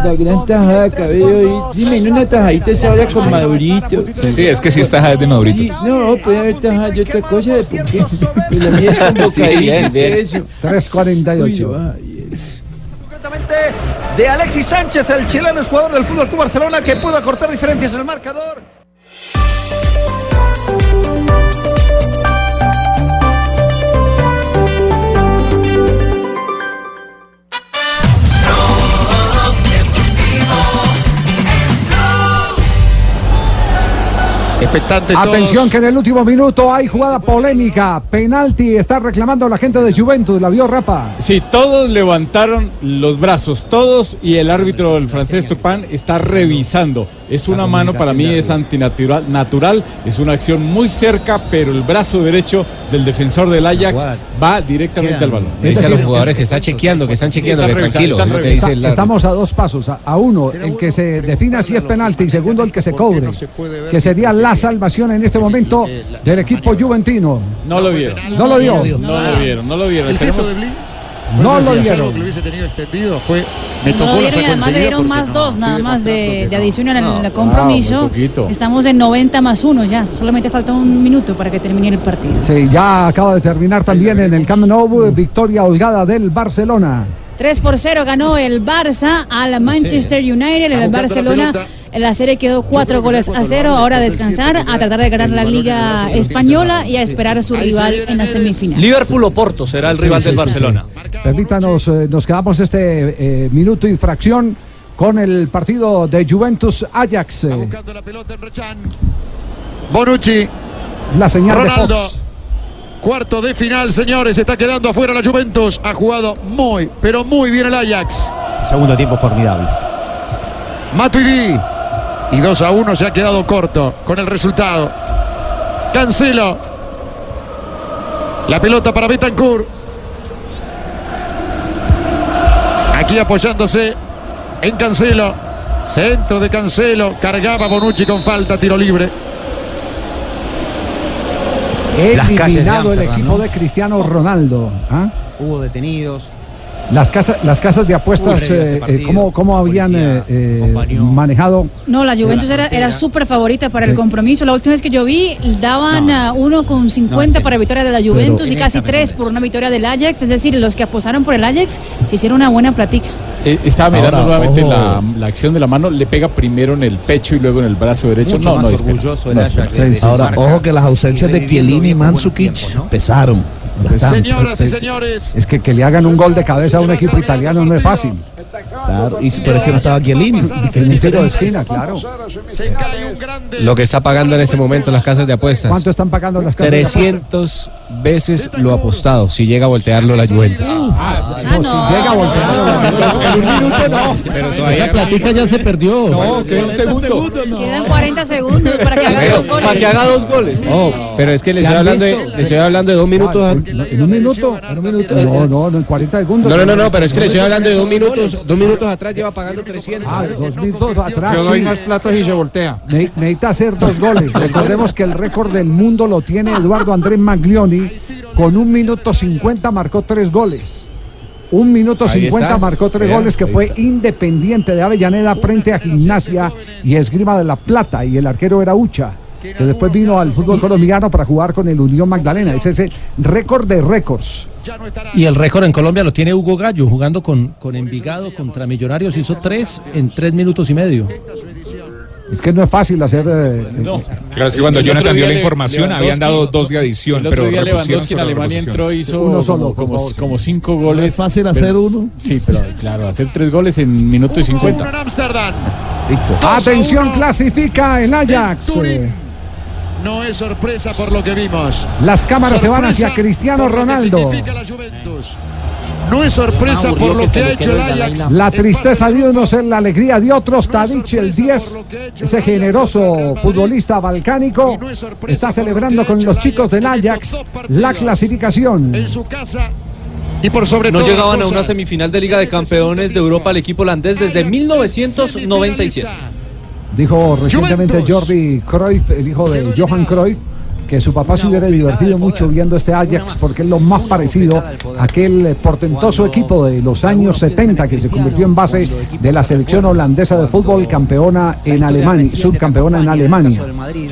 La gran tajada, cabello. y- Dime, una tajadita esa hora con Madurito. Sí, es que sí está de Sí, Madurito. no, puede haber tajada de otra cosa, ¿de por qué? Pues la mía es con Sí, bocadillo, eso. 3.48. de Alexis Sánchez, el chileno es jugador del Fútbol Club Barcelona que pudo acortar diferencias en el marcador. Expectantes todos. Atención que en el último minuto hay jugada polémica, penalti, está reclamando la gente de Juventus, la vio Rapa. Sí, todos levantaron los brazos, todos, y el árbitro, el francés Turpin, está revisando. Es una mano, para mí es antinatural, natural, es una acción muy cerca, pero el brazo derecho del defensor del Ajax va directamente al balón. Le dice a los jugadores que está chequeando, que están chequeando, Sí, que están tranquilo, que dice Está- estamos a dos pasos, a, a uno, el que se defina si es penalti y segundo el que se cobre, que sería la salvación en este momento del equipo juventino. No lo vieron. No lo dio. No lo vieron, no lo vieron. Blin. No lo Si dieron. algo que lo hubiese tenido extendido fue. Me No tocó lo la dieron además le dieron más no, dos, nada estoy más de, de adición al No, wow, compromiso. Estamos en 90 más 1 ya, solamente falta un minuto para que termine el partido. Sí, ya acaba de terminar también en el Camp Nou, victoria holgada del Barcelona. 3 por 0 ganó el Barça al Manchester United. El Barcelona, la serie quedó 4 goles a 0. Ahora a descansar, a tratar de ganar la Liga Española y a esperar a su rival en la semifinal. Liverpool o Porto será el rival del Barcelona. Permítanos, eh, nos quedamos este eh, minuto y fracción con el partido de Juventus Ajax. eh, Bonucci. la señal de Ronaldo. Fox. Cuarto de final, señores. Está quedando afuera la Juventus. Ha jugado muy, pero muy bien el Ajax. Segundo tiempo formidable. Matuidi. Y 2 a 1 se ha quedado corto con el resultado. Cancelo. La pelota para Betancourt. Aquí apoyándose en Cancelo. Centro de Cancelo. Cargaba Bonucci con falta, tiro libre. Las calles de Eliminado el equipo ¿no? de Cristiano Ronaldo. ¿ah? Hubo detenidos. Las, casas, las casas de apuestas, Uy, este eh, eh, partido, ¿cómo, cómo habían eh, eh, manejado? No, la Juventus era, era súper favorita para el compromiso. La última vez que yo vi, daban a uno con 50 para victoria de la Juventus y casi 3 por una victoria del Ajax. Es decir, los que apostaron por el Ajax se hicieron una buena platica. Eh, estaba mirando Ahora, nuevamente la, la acción de la mano, le pega primero en el pecho y luego en el brazo derecho. Mucho no, más no, espera, orgulloso no, espera. Ahora, ojo que las ausencias de Chiellini y Mandzukic pesaron. Señoras y Es- señores. Es que que le hagan un gol de cabeza a un equipo italiano no es fácil. Claro, y, pero es que no estaba que de diferente. esquina, claro. Lo que está pagando en este momento las casas de apuestas. ¿Cuánto están pagando las casas? de apuestas? 300 veces lo apostado si llega a voltearlo la Juventus. Ah, no, si llega a voltear. En un minuto no. Esa platica ya se perdió. No, queda un segundo. Quedan 40 segundos para que haga dos goles. Para que haga dos goles. Oh, pero es que le ¿Se estoy hablando de, le estoy hablando de dos minutos. ¿En, un minuto? ¿En un minuto? No, no, no, en 40 segundos. No, no, no, no, pero es que le estoy hablando de dos minutos. Dos minutos atrás lleva pagando 300. Ah, dos minutos atrás. Yo doy más platos y se voltea. Ne- necesita hacer dos goles. Recordemos que el récord del mundo lo tiene Eduardo Andrés Maglioni. Con un minuto 50 marcó tres goles. Un minuto Ahí 50 está. marcó tres goles que fue está. Independiente de Avellaneda frente a Gimnasia y Esgrima de la Plata. Y el arquero era Ucha. Que después vino al fútbol colombiano para jugar con el Unión Magdalena. Ese es el récord de récords. Y el récord en Colombia lo tiene Hugo Gallo, jugando con, con Envigado contra Millonarios. Hizo tres en tres minutos y medio. Es que no es fácil hacer. eh, No. Claro, es que cuando El Jonathan dio la información habían dado dos de adición, El otro pero día Lewandowski en Alemania entró, hizo Uno solo, como, como, favor. como cinco goles. No es fácil pero- hacer uno. Sí, pero claro, hacer tres goles en minuto y cincuenta. Listo. Atención, clasifica el Ajax. No es sorpresa por lo que vimos. Las cámaras se van hacia Cristiano Ronaldo. significa la Juventus. No es sorpresa por lo que ha hecho el Ajax. La tristeza de unos es la alegría de otros. Tadic, el 10, ese generoso futbolista balcánico, está celebrando con los chicos del Ajax la clasificación. En su casa y por sobre No llegaban a una semifinal de Liga de Campeones de Europa el equipo holandés desde 1997. Dijo recientemente Jordi Cruyff, el hijo de Johan Cruyff, que su papá se hubiera divertido mucho viendo este Ajax porque es lo más parecido a aquel eh, portentoso equipo de los años 70 que se convirtió en base de la selección holandesa de fútbol campeona en Alemania, subcampeona en Alemania.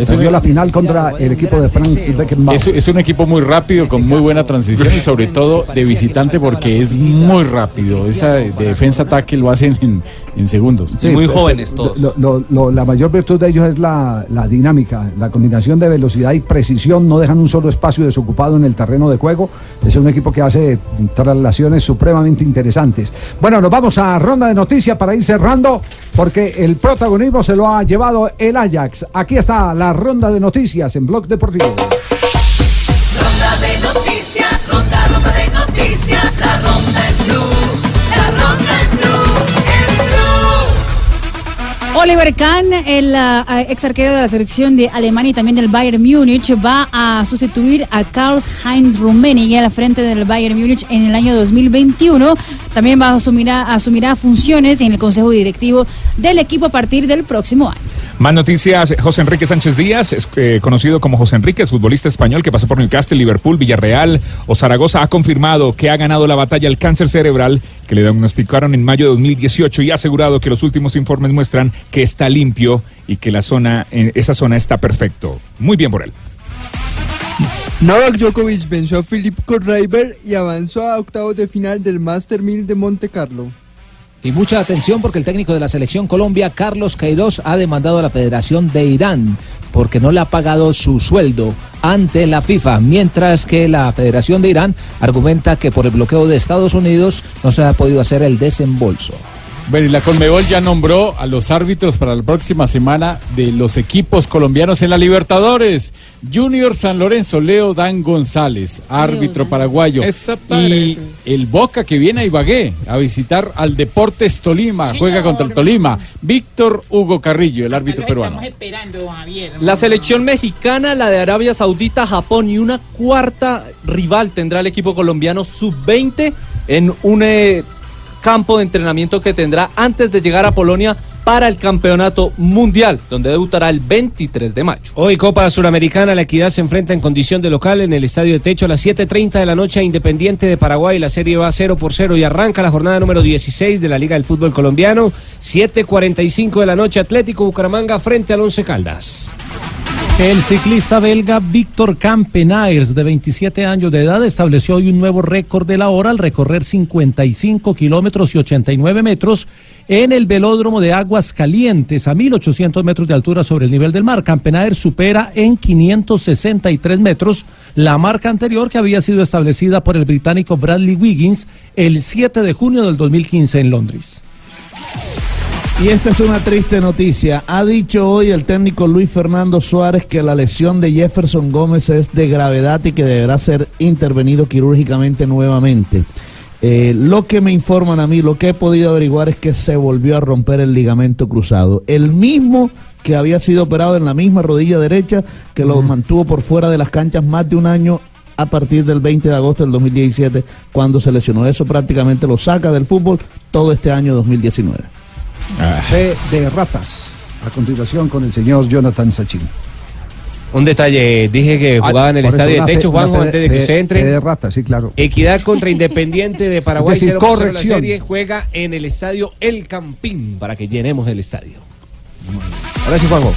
Perdió la final contra el equipo de Franz Beckenbauer. Es, es un equipo muy rápido, con muy buena transición y sobre todo de visitante porque es muy rápido. Esa de, de defensa-ataque lo hacen en, en segundos. Sí, pero- lo- lo- lo- la mayor virtud de ellos es la, la dinámica, la combinación de velocidad y No dejan un solo espacio desocupado en el terreno de juego. Es un equipo que hace traslaciones supremamente interesantes. Bueno, nos vamos a ronda de noticias para ir cerrando, porque el protagonismo se lo ha llevado el Ajax. Aquí está la ronda de noticias en Blog Deportivo. Ronda de noticias, ronda, ronda de noticias, la ronda Oliver Kahn, el ah, ex arquero de la selección de Alemania y también del Bayern Múnich, va a sustituir a Karl-Heinz Rummenigge al frente del Bayern Múnich en el año 2021. También va a asumir asumirá funciones en el consejo directivo del equipo a partir del próximo año. Más noticias, José Enrique Sánchez Díaz, es eh, conocido como José Enrique, es futbolista español que pasó por Newcastle, Liverpool, Villarreal o Zaragoza, ha confirmado que ha ganado la batalla al cáncer cerebral que le diagnosticaron en mayo de 2018 y ha asegurado que los últimos informes muestran que está limpio y que la zona, en esa zona está perfecto. Muy bien por él. Novak Djokovic venció a Philip Kohlreiber y avanzó a octavos de final del Master 1000 de Monte Carlo. Y mucha atención porque el técnico de la selección Colombia, Carlos Queiroz, ha demandado a la Federación de Irán porque no le ha pagado su sueldo ante la FIFA, mientras que la Federación de Irán argumenta que por el bloqueo de Estados Unidos no se ha podido hacer el desembolso. Bueno, y la Conmebol ya nombró a los árbitros para la próxima semana de los equipos colombianos en la Libertadores. Junior San Lorenzo, Leo Dan González, árbitro paraguayo. Y el Boca que viene a Ibagué a visitar al Deportes Tolima, juega contra el Tolima. Víctor Hugo Carrillo, el árbitro peruano. La selección mexicana, la de Arabia Saudita, Japón y una cuarta rival tendrá el equipo colombiano sub-20 en un eh, campo de entrenamiento que tendrá antes de llegar a Polonia para el campeonato mundial, donde debutará el 23 de mayo. Hoy Copa Suramericana, la Equidad se enfrenta en condición de local en el Estadio de Techo a las 7.30 de la noche Independiente de Paraguay. La serie va 0 por 0 y arranca la jornada número 16 de la Liga del Fútbol Colombiano. 7.45 de la noche Atlético Bucaramanga frente al Once Caldas. El ciclista belga Víctor Campenaers, de 27 años de edad, estableció hoy un nuevo récord de la hora al recorrer 55 kilómetros y 89 metros en el velódromo de Aguas Calientes, a 1800 metros de altura sobre el nivel del mar. Campenaers supera en 563 metros la marca anterior que había sido establecida por el británico Bradley Wiggins el 7 de junio del 2015 en Londres. Y esta es una triste noticia. Ha dicho hoy el técnico Luis Fernando Suárez que la lesión de Jefferson Gómez es de gravedad y que deberá ser intervenido quirúrgicamente nuevamente. Eh, lo que me informan a mí, lo que he podido averiguar es que se volvió a romper el ligamento cruzado. El mismo que había sido operado en la misma rodilla derecha, que lo mantuvo por fuera de las canchas más de un año a partir del 20 de agosto del 2017, cuando se lesionó. Eso prácticamente lo saca del fútbol todo este año 2019. Fe de ratas. A continuación con el señor Jonathan Sachin. Un detalle, dije que jugaba en el estadio de fe- Techo, Juanjo, fe- antes de que usted entre. de ratas, sí, claro. Equidad contra Independiente de Paraguay, decir, 0 por 0 la corrección. serie, juega en el estadio El Campín para que llenemos el estadio. Sí, Juanjo.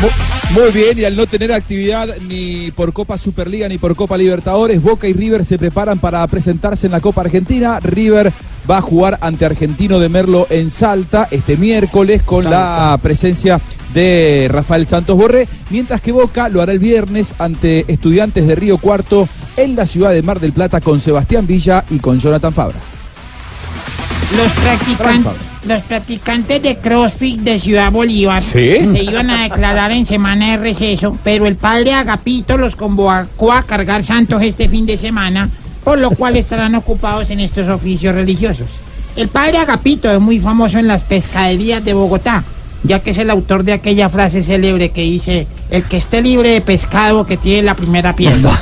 Mu- Muy bien, y al no tener actividad ni por Copa Superliga ni por Copa Libertadores, Boca y River se preparan para presentarse en la Copa Argentina. River va a jugar ante Argentino de Merlo en Salta este miércoles con la presencia de Rafael Santos Borré, mientras que Boca lo hará el viernes ante Estudiantes de Río Cuarto en la ciudad de Mar del Plata con Sebastián Villa y con Jonathan Fabra. Los, practican- los practicantes de CrossFit de Ciudad Bolívar ¿Sí? se iban a declarar en semana de receso, pero el padre Agapito los convocó a cargar santos este fin de semana, por lo cual estarán ocupados en estos oficios religiosos. El padre Agapito es muy famoso en las pescaderías de Bogotá, ya que es el autor de aquella frase célebre que dice, el que esté libre de pescado que tiene la primera pierna.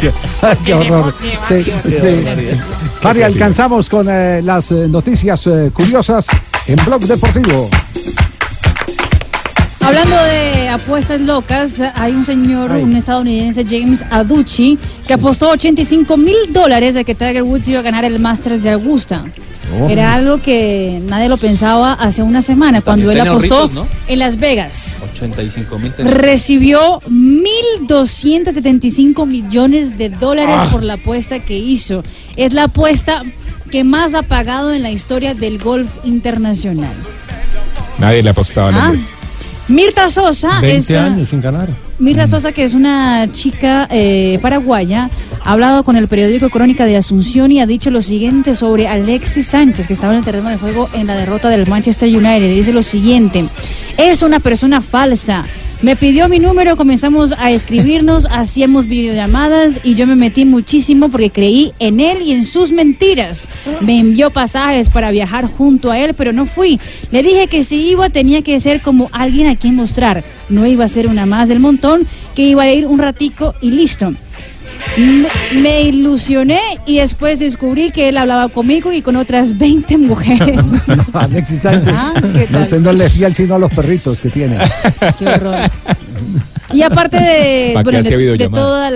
qué, qué horror. Sí, sí. Mari, alcanzamos con eh, las eh, noticias eh, curiosas en Blog Deportivo. Hablando de apuestas locas, hay un señor, un estadounidense, James Aducci, que apostó 85 mil dólares de que Tiger Woods iba a ganar el Masters de Augusta. Oh. Era algo que nadie lo pensaba hace una semana, cuando él apostó en Las Vegas. 85 mil. Recibió 1.275 millones de dólares Ah. por la apuesta que hizo. Es la apuesta que más ha pagado en la historia del golf internacional. Nadie le apostaba al Ah, hombre. Mirta Sosa 20 es... años sin ganar. Mirta Sosa, que es una chica eh, paraguaya, ha hablado con el periódico Crónica de Asunción y ha dicho lo siguiente sobre Alexis Sánchez, que estaba en el terreno de juego en la derrota del Manchester United. Dice lo siguiente, es una persona falsa. Me pidió mi número, comenzamos a escribirnos, hacíamos videollamadas y yo me metí muchísimo porque creí en él y en sus mentiras. Me envió pasajes para viajar junto a él, pero no fui. Le dije que si iba tenía que ser como alguien a quien mostrar. No iba a ser una más del montón, que iba a ir un ratico y listo. Me, ilusioné y después descubrí que él hablaba conmigo y con otras 20 mujeres. Alexis Sánchez. Ah, ¿qué tal? Ese no le fiel sino a los perritos que tiene. Qué horror. Y aparte de, ¿Pa' qué bueno, de, todos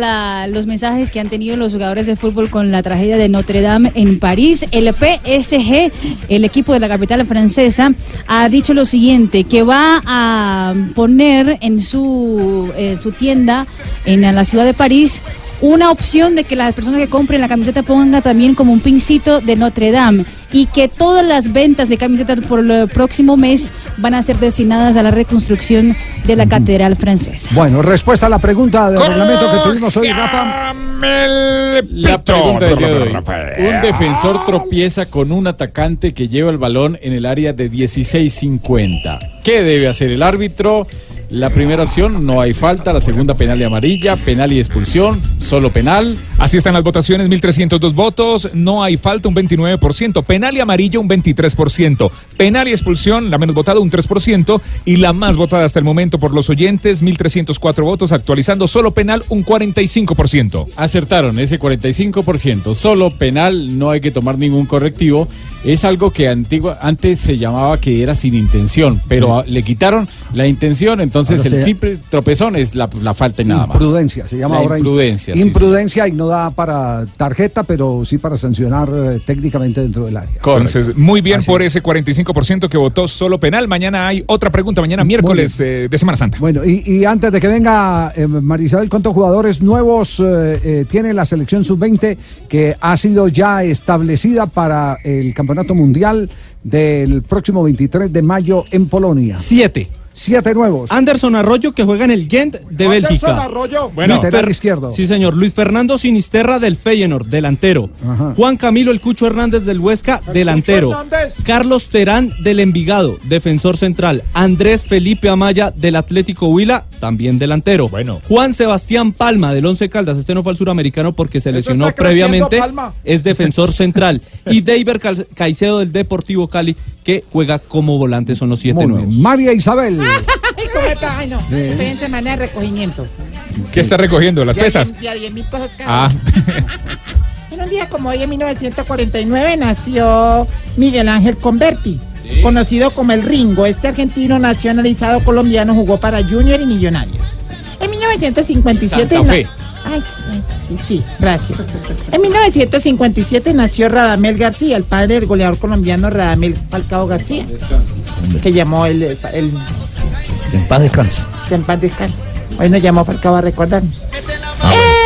los mensajes que han tenido los jugadores de fútbol con la tragedia de Notre Dame en París, el PSG, el equipo de la capital francesa, ha dicho lo siguiente, que va a poner en su, eh, su tienda en la ciudad de París una opción de que las personas que compren la camiseta ponga también como un pincito de Notre Dame y que todas las ventas de camisetas por el próximo mes van a ser destinadas a la reconstrucción de la catedral francesa. Bueno, respuesta a la pregunta del reglamento que tuvimos hoy, Rafa. La pregunta del día de hoy. Un defensor tropieza con un atacante que lleva el balón en el área de 16-50. ¿Qué debe hacer el árbitro? La primera opción, no hay falta. La segunda, penal y amarilla. Penal y expulsión. Solo penal. Así están las votaciones, 1.302 votos, no hay falta un 29%, penal y amarillo un 23%, penal y expulsión, la menos votada un 3% y la más votada hasta el momento por los oyentes, 1.304 votos, actualizando solo penal un 45%. Acertaron ese 45%. Solo penal, no hay que tomar ningún correctivo. Es algo que antigua, antes se llamaba que era sin intención, pero Sí. le quitaron la intención, entonces Ahora el simple tropezón es la, la falta y nada más. Imprudencia, se llama La ahora. imprudencia. sí, sí. Imprudencia y no da para tarjeta, pero sí para sancionar eh, técnicamente dentro del área. Entonces, muy bien Así por ese 45% que votó solo penal. Mañana hay otra pregunta, mañana miércoles eh, de Semana Santa. Bueno, y, y antes de que venga eh, Marisabel, ¿cuántos jugadores nuevos eh, eh, tiene la selección sub-20 que ha sido ya establecida para el Campeonato Mundial del próximo 23 de mayo en Polonia? Siete. Siete nuevos. Anderson Arroyo que juega en el Gent de Bélgica. Arroyo. Bueno, Lateral izquierdo. Sí, señor. Luis Fernando Sinisterra del Feyenoord, delantero. Juan Camilo El Cucho Hernández del Huesca, delantero. Carlos Terán del Envigado, defensor central. Andrés Felipe Amaya del Atlético Huila, también delantero. Bueno. Juan Sebastián Palma del Once Caldas, este no fue al suramericano porque se lesionó previamente. Palma. Es defensor central. y David Caicedo del Deportivo Cali, que juega como volante, son los siete nuevos. María Isabel. Ay, ¿cómo está? Ay, no. Sí. Estoy en semana de recogimiento. ¿Qué está recogiendo? ¿Las pesas? diez- de a 10 mil pesos cada Ah, En un día como hoy, en 1949, nació Miguel Ángel Converti, conocido como el Ringo. Este argentino nacionalizado colombiano jugó para Junior y Millonarios. En 1957... Santa Fe. na- Ay, sí, sí, sí, gracias. En 1957 nació Radamel García, el padre del goleador colombiano Radamel Falcao García, que llamó el, el, En paz descanse. en paz descanse. Hoy nos llamó Falcao a recordarnos.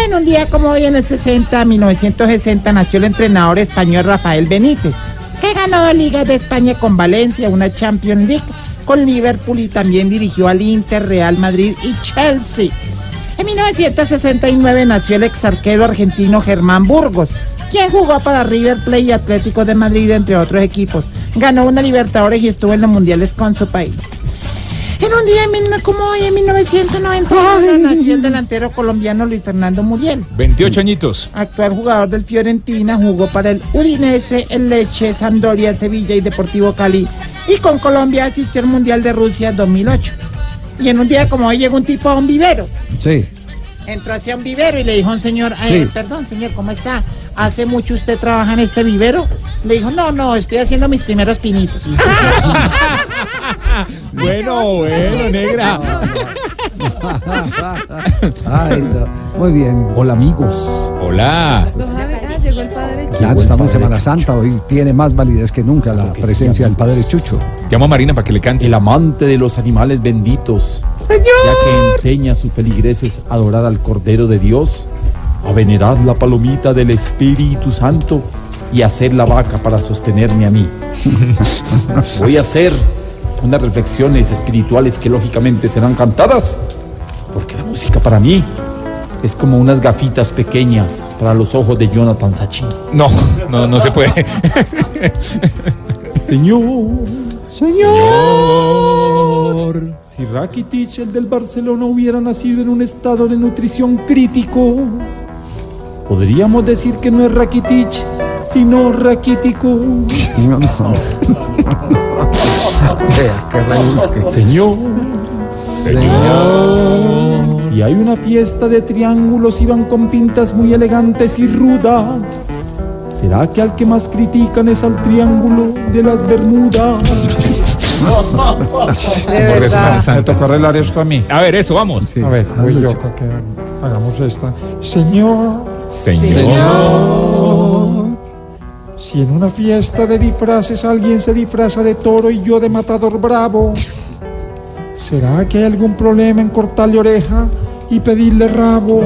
En un día como hoy, en el 60, 1960, nació el entrenador español Rafael Benítez, que ganó dos ligas de España con Valencia, una Champions League con Liverpool y también dirigió al Inter, Real Madrid y Chelsea. En 1969 nació el ex arquero argentino Germán Burgos, quien jugó para River Plate y Atlético de Madrid, entre otros equipos. Ganó una Libertadores y estuvo en los mundiales con su país. En un día como hoy, en 1991, nació el delantero colombiano Luis Fernando Muriel. 28 añitos. Actual jugador del Fiorentina, jugó para el Udinese, el Leche, Sampdoria, Sevilla y Deportivo Cali. Y con Colombia asistió al Mundial de Rusia 2008. Y en un día como hoy llegó un tipo a un vivero. Sí. Entró hacia un vivero y le dijo a un señor, "Eh, Sí. perdón señor, ¿cómo está? ¿Hace mucho usted trabaja en este vivero? Le dijo, no, no, estoy haciendo mis primeros pinitos. Bueno, bueno, negra. Ay, no. Muy bien. Hola, amigos. Hola. llegó el padre Claro, estamos en Semana Santa. Hoy tiene más validez que nunca la presencia del Padre Chucho. Llamo a Marina para que le cante. El amante de los animales benditos. Ya que enseña a sus feligreses a adorar al Cordero de Dios, a venerar la palomita del Espíritu Santo y a hacer la vaca para sostenerme a mí. Voy a hacer unas reflexiones espirituales que lógicamente serán cantadas, porque la música para mí es como unas gafitas pequeñas para los ojos de Jonathan Sachin. No, no, no se puede. Señor, Señor, si Rakitic, el del Barcelona, hubiera nacido en un estado de nutrición crítico, podríamos decir que no es Rakitic, sino raquítico. Señor, Señor, si hay una fiesta de triángulos y van con pintas muy elegantes y rudas, ¿será que al que más critican es al triángulo de las Bermudas? Por eso, Semana Santa. Me tocó arreglar esto a mí. A ver, eso, vamos. A ver, voy yo. chico. que hagamos esta. Señor, Señor. Si en una fiesta de disfraces alguien se disfraza de toro y yo de matador bravo, ¿será que hay algún problema en cortarle oreja y pedirle rabo?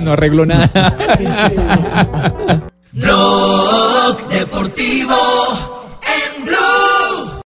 No arregló nada. Rock Deportivo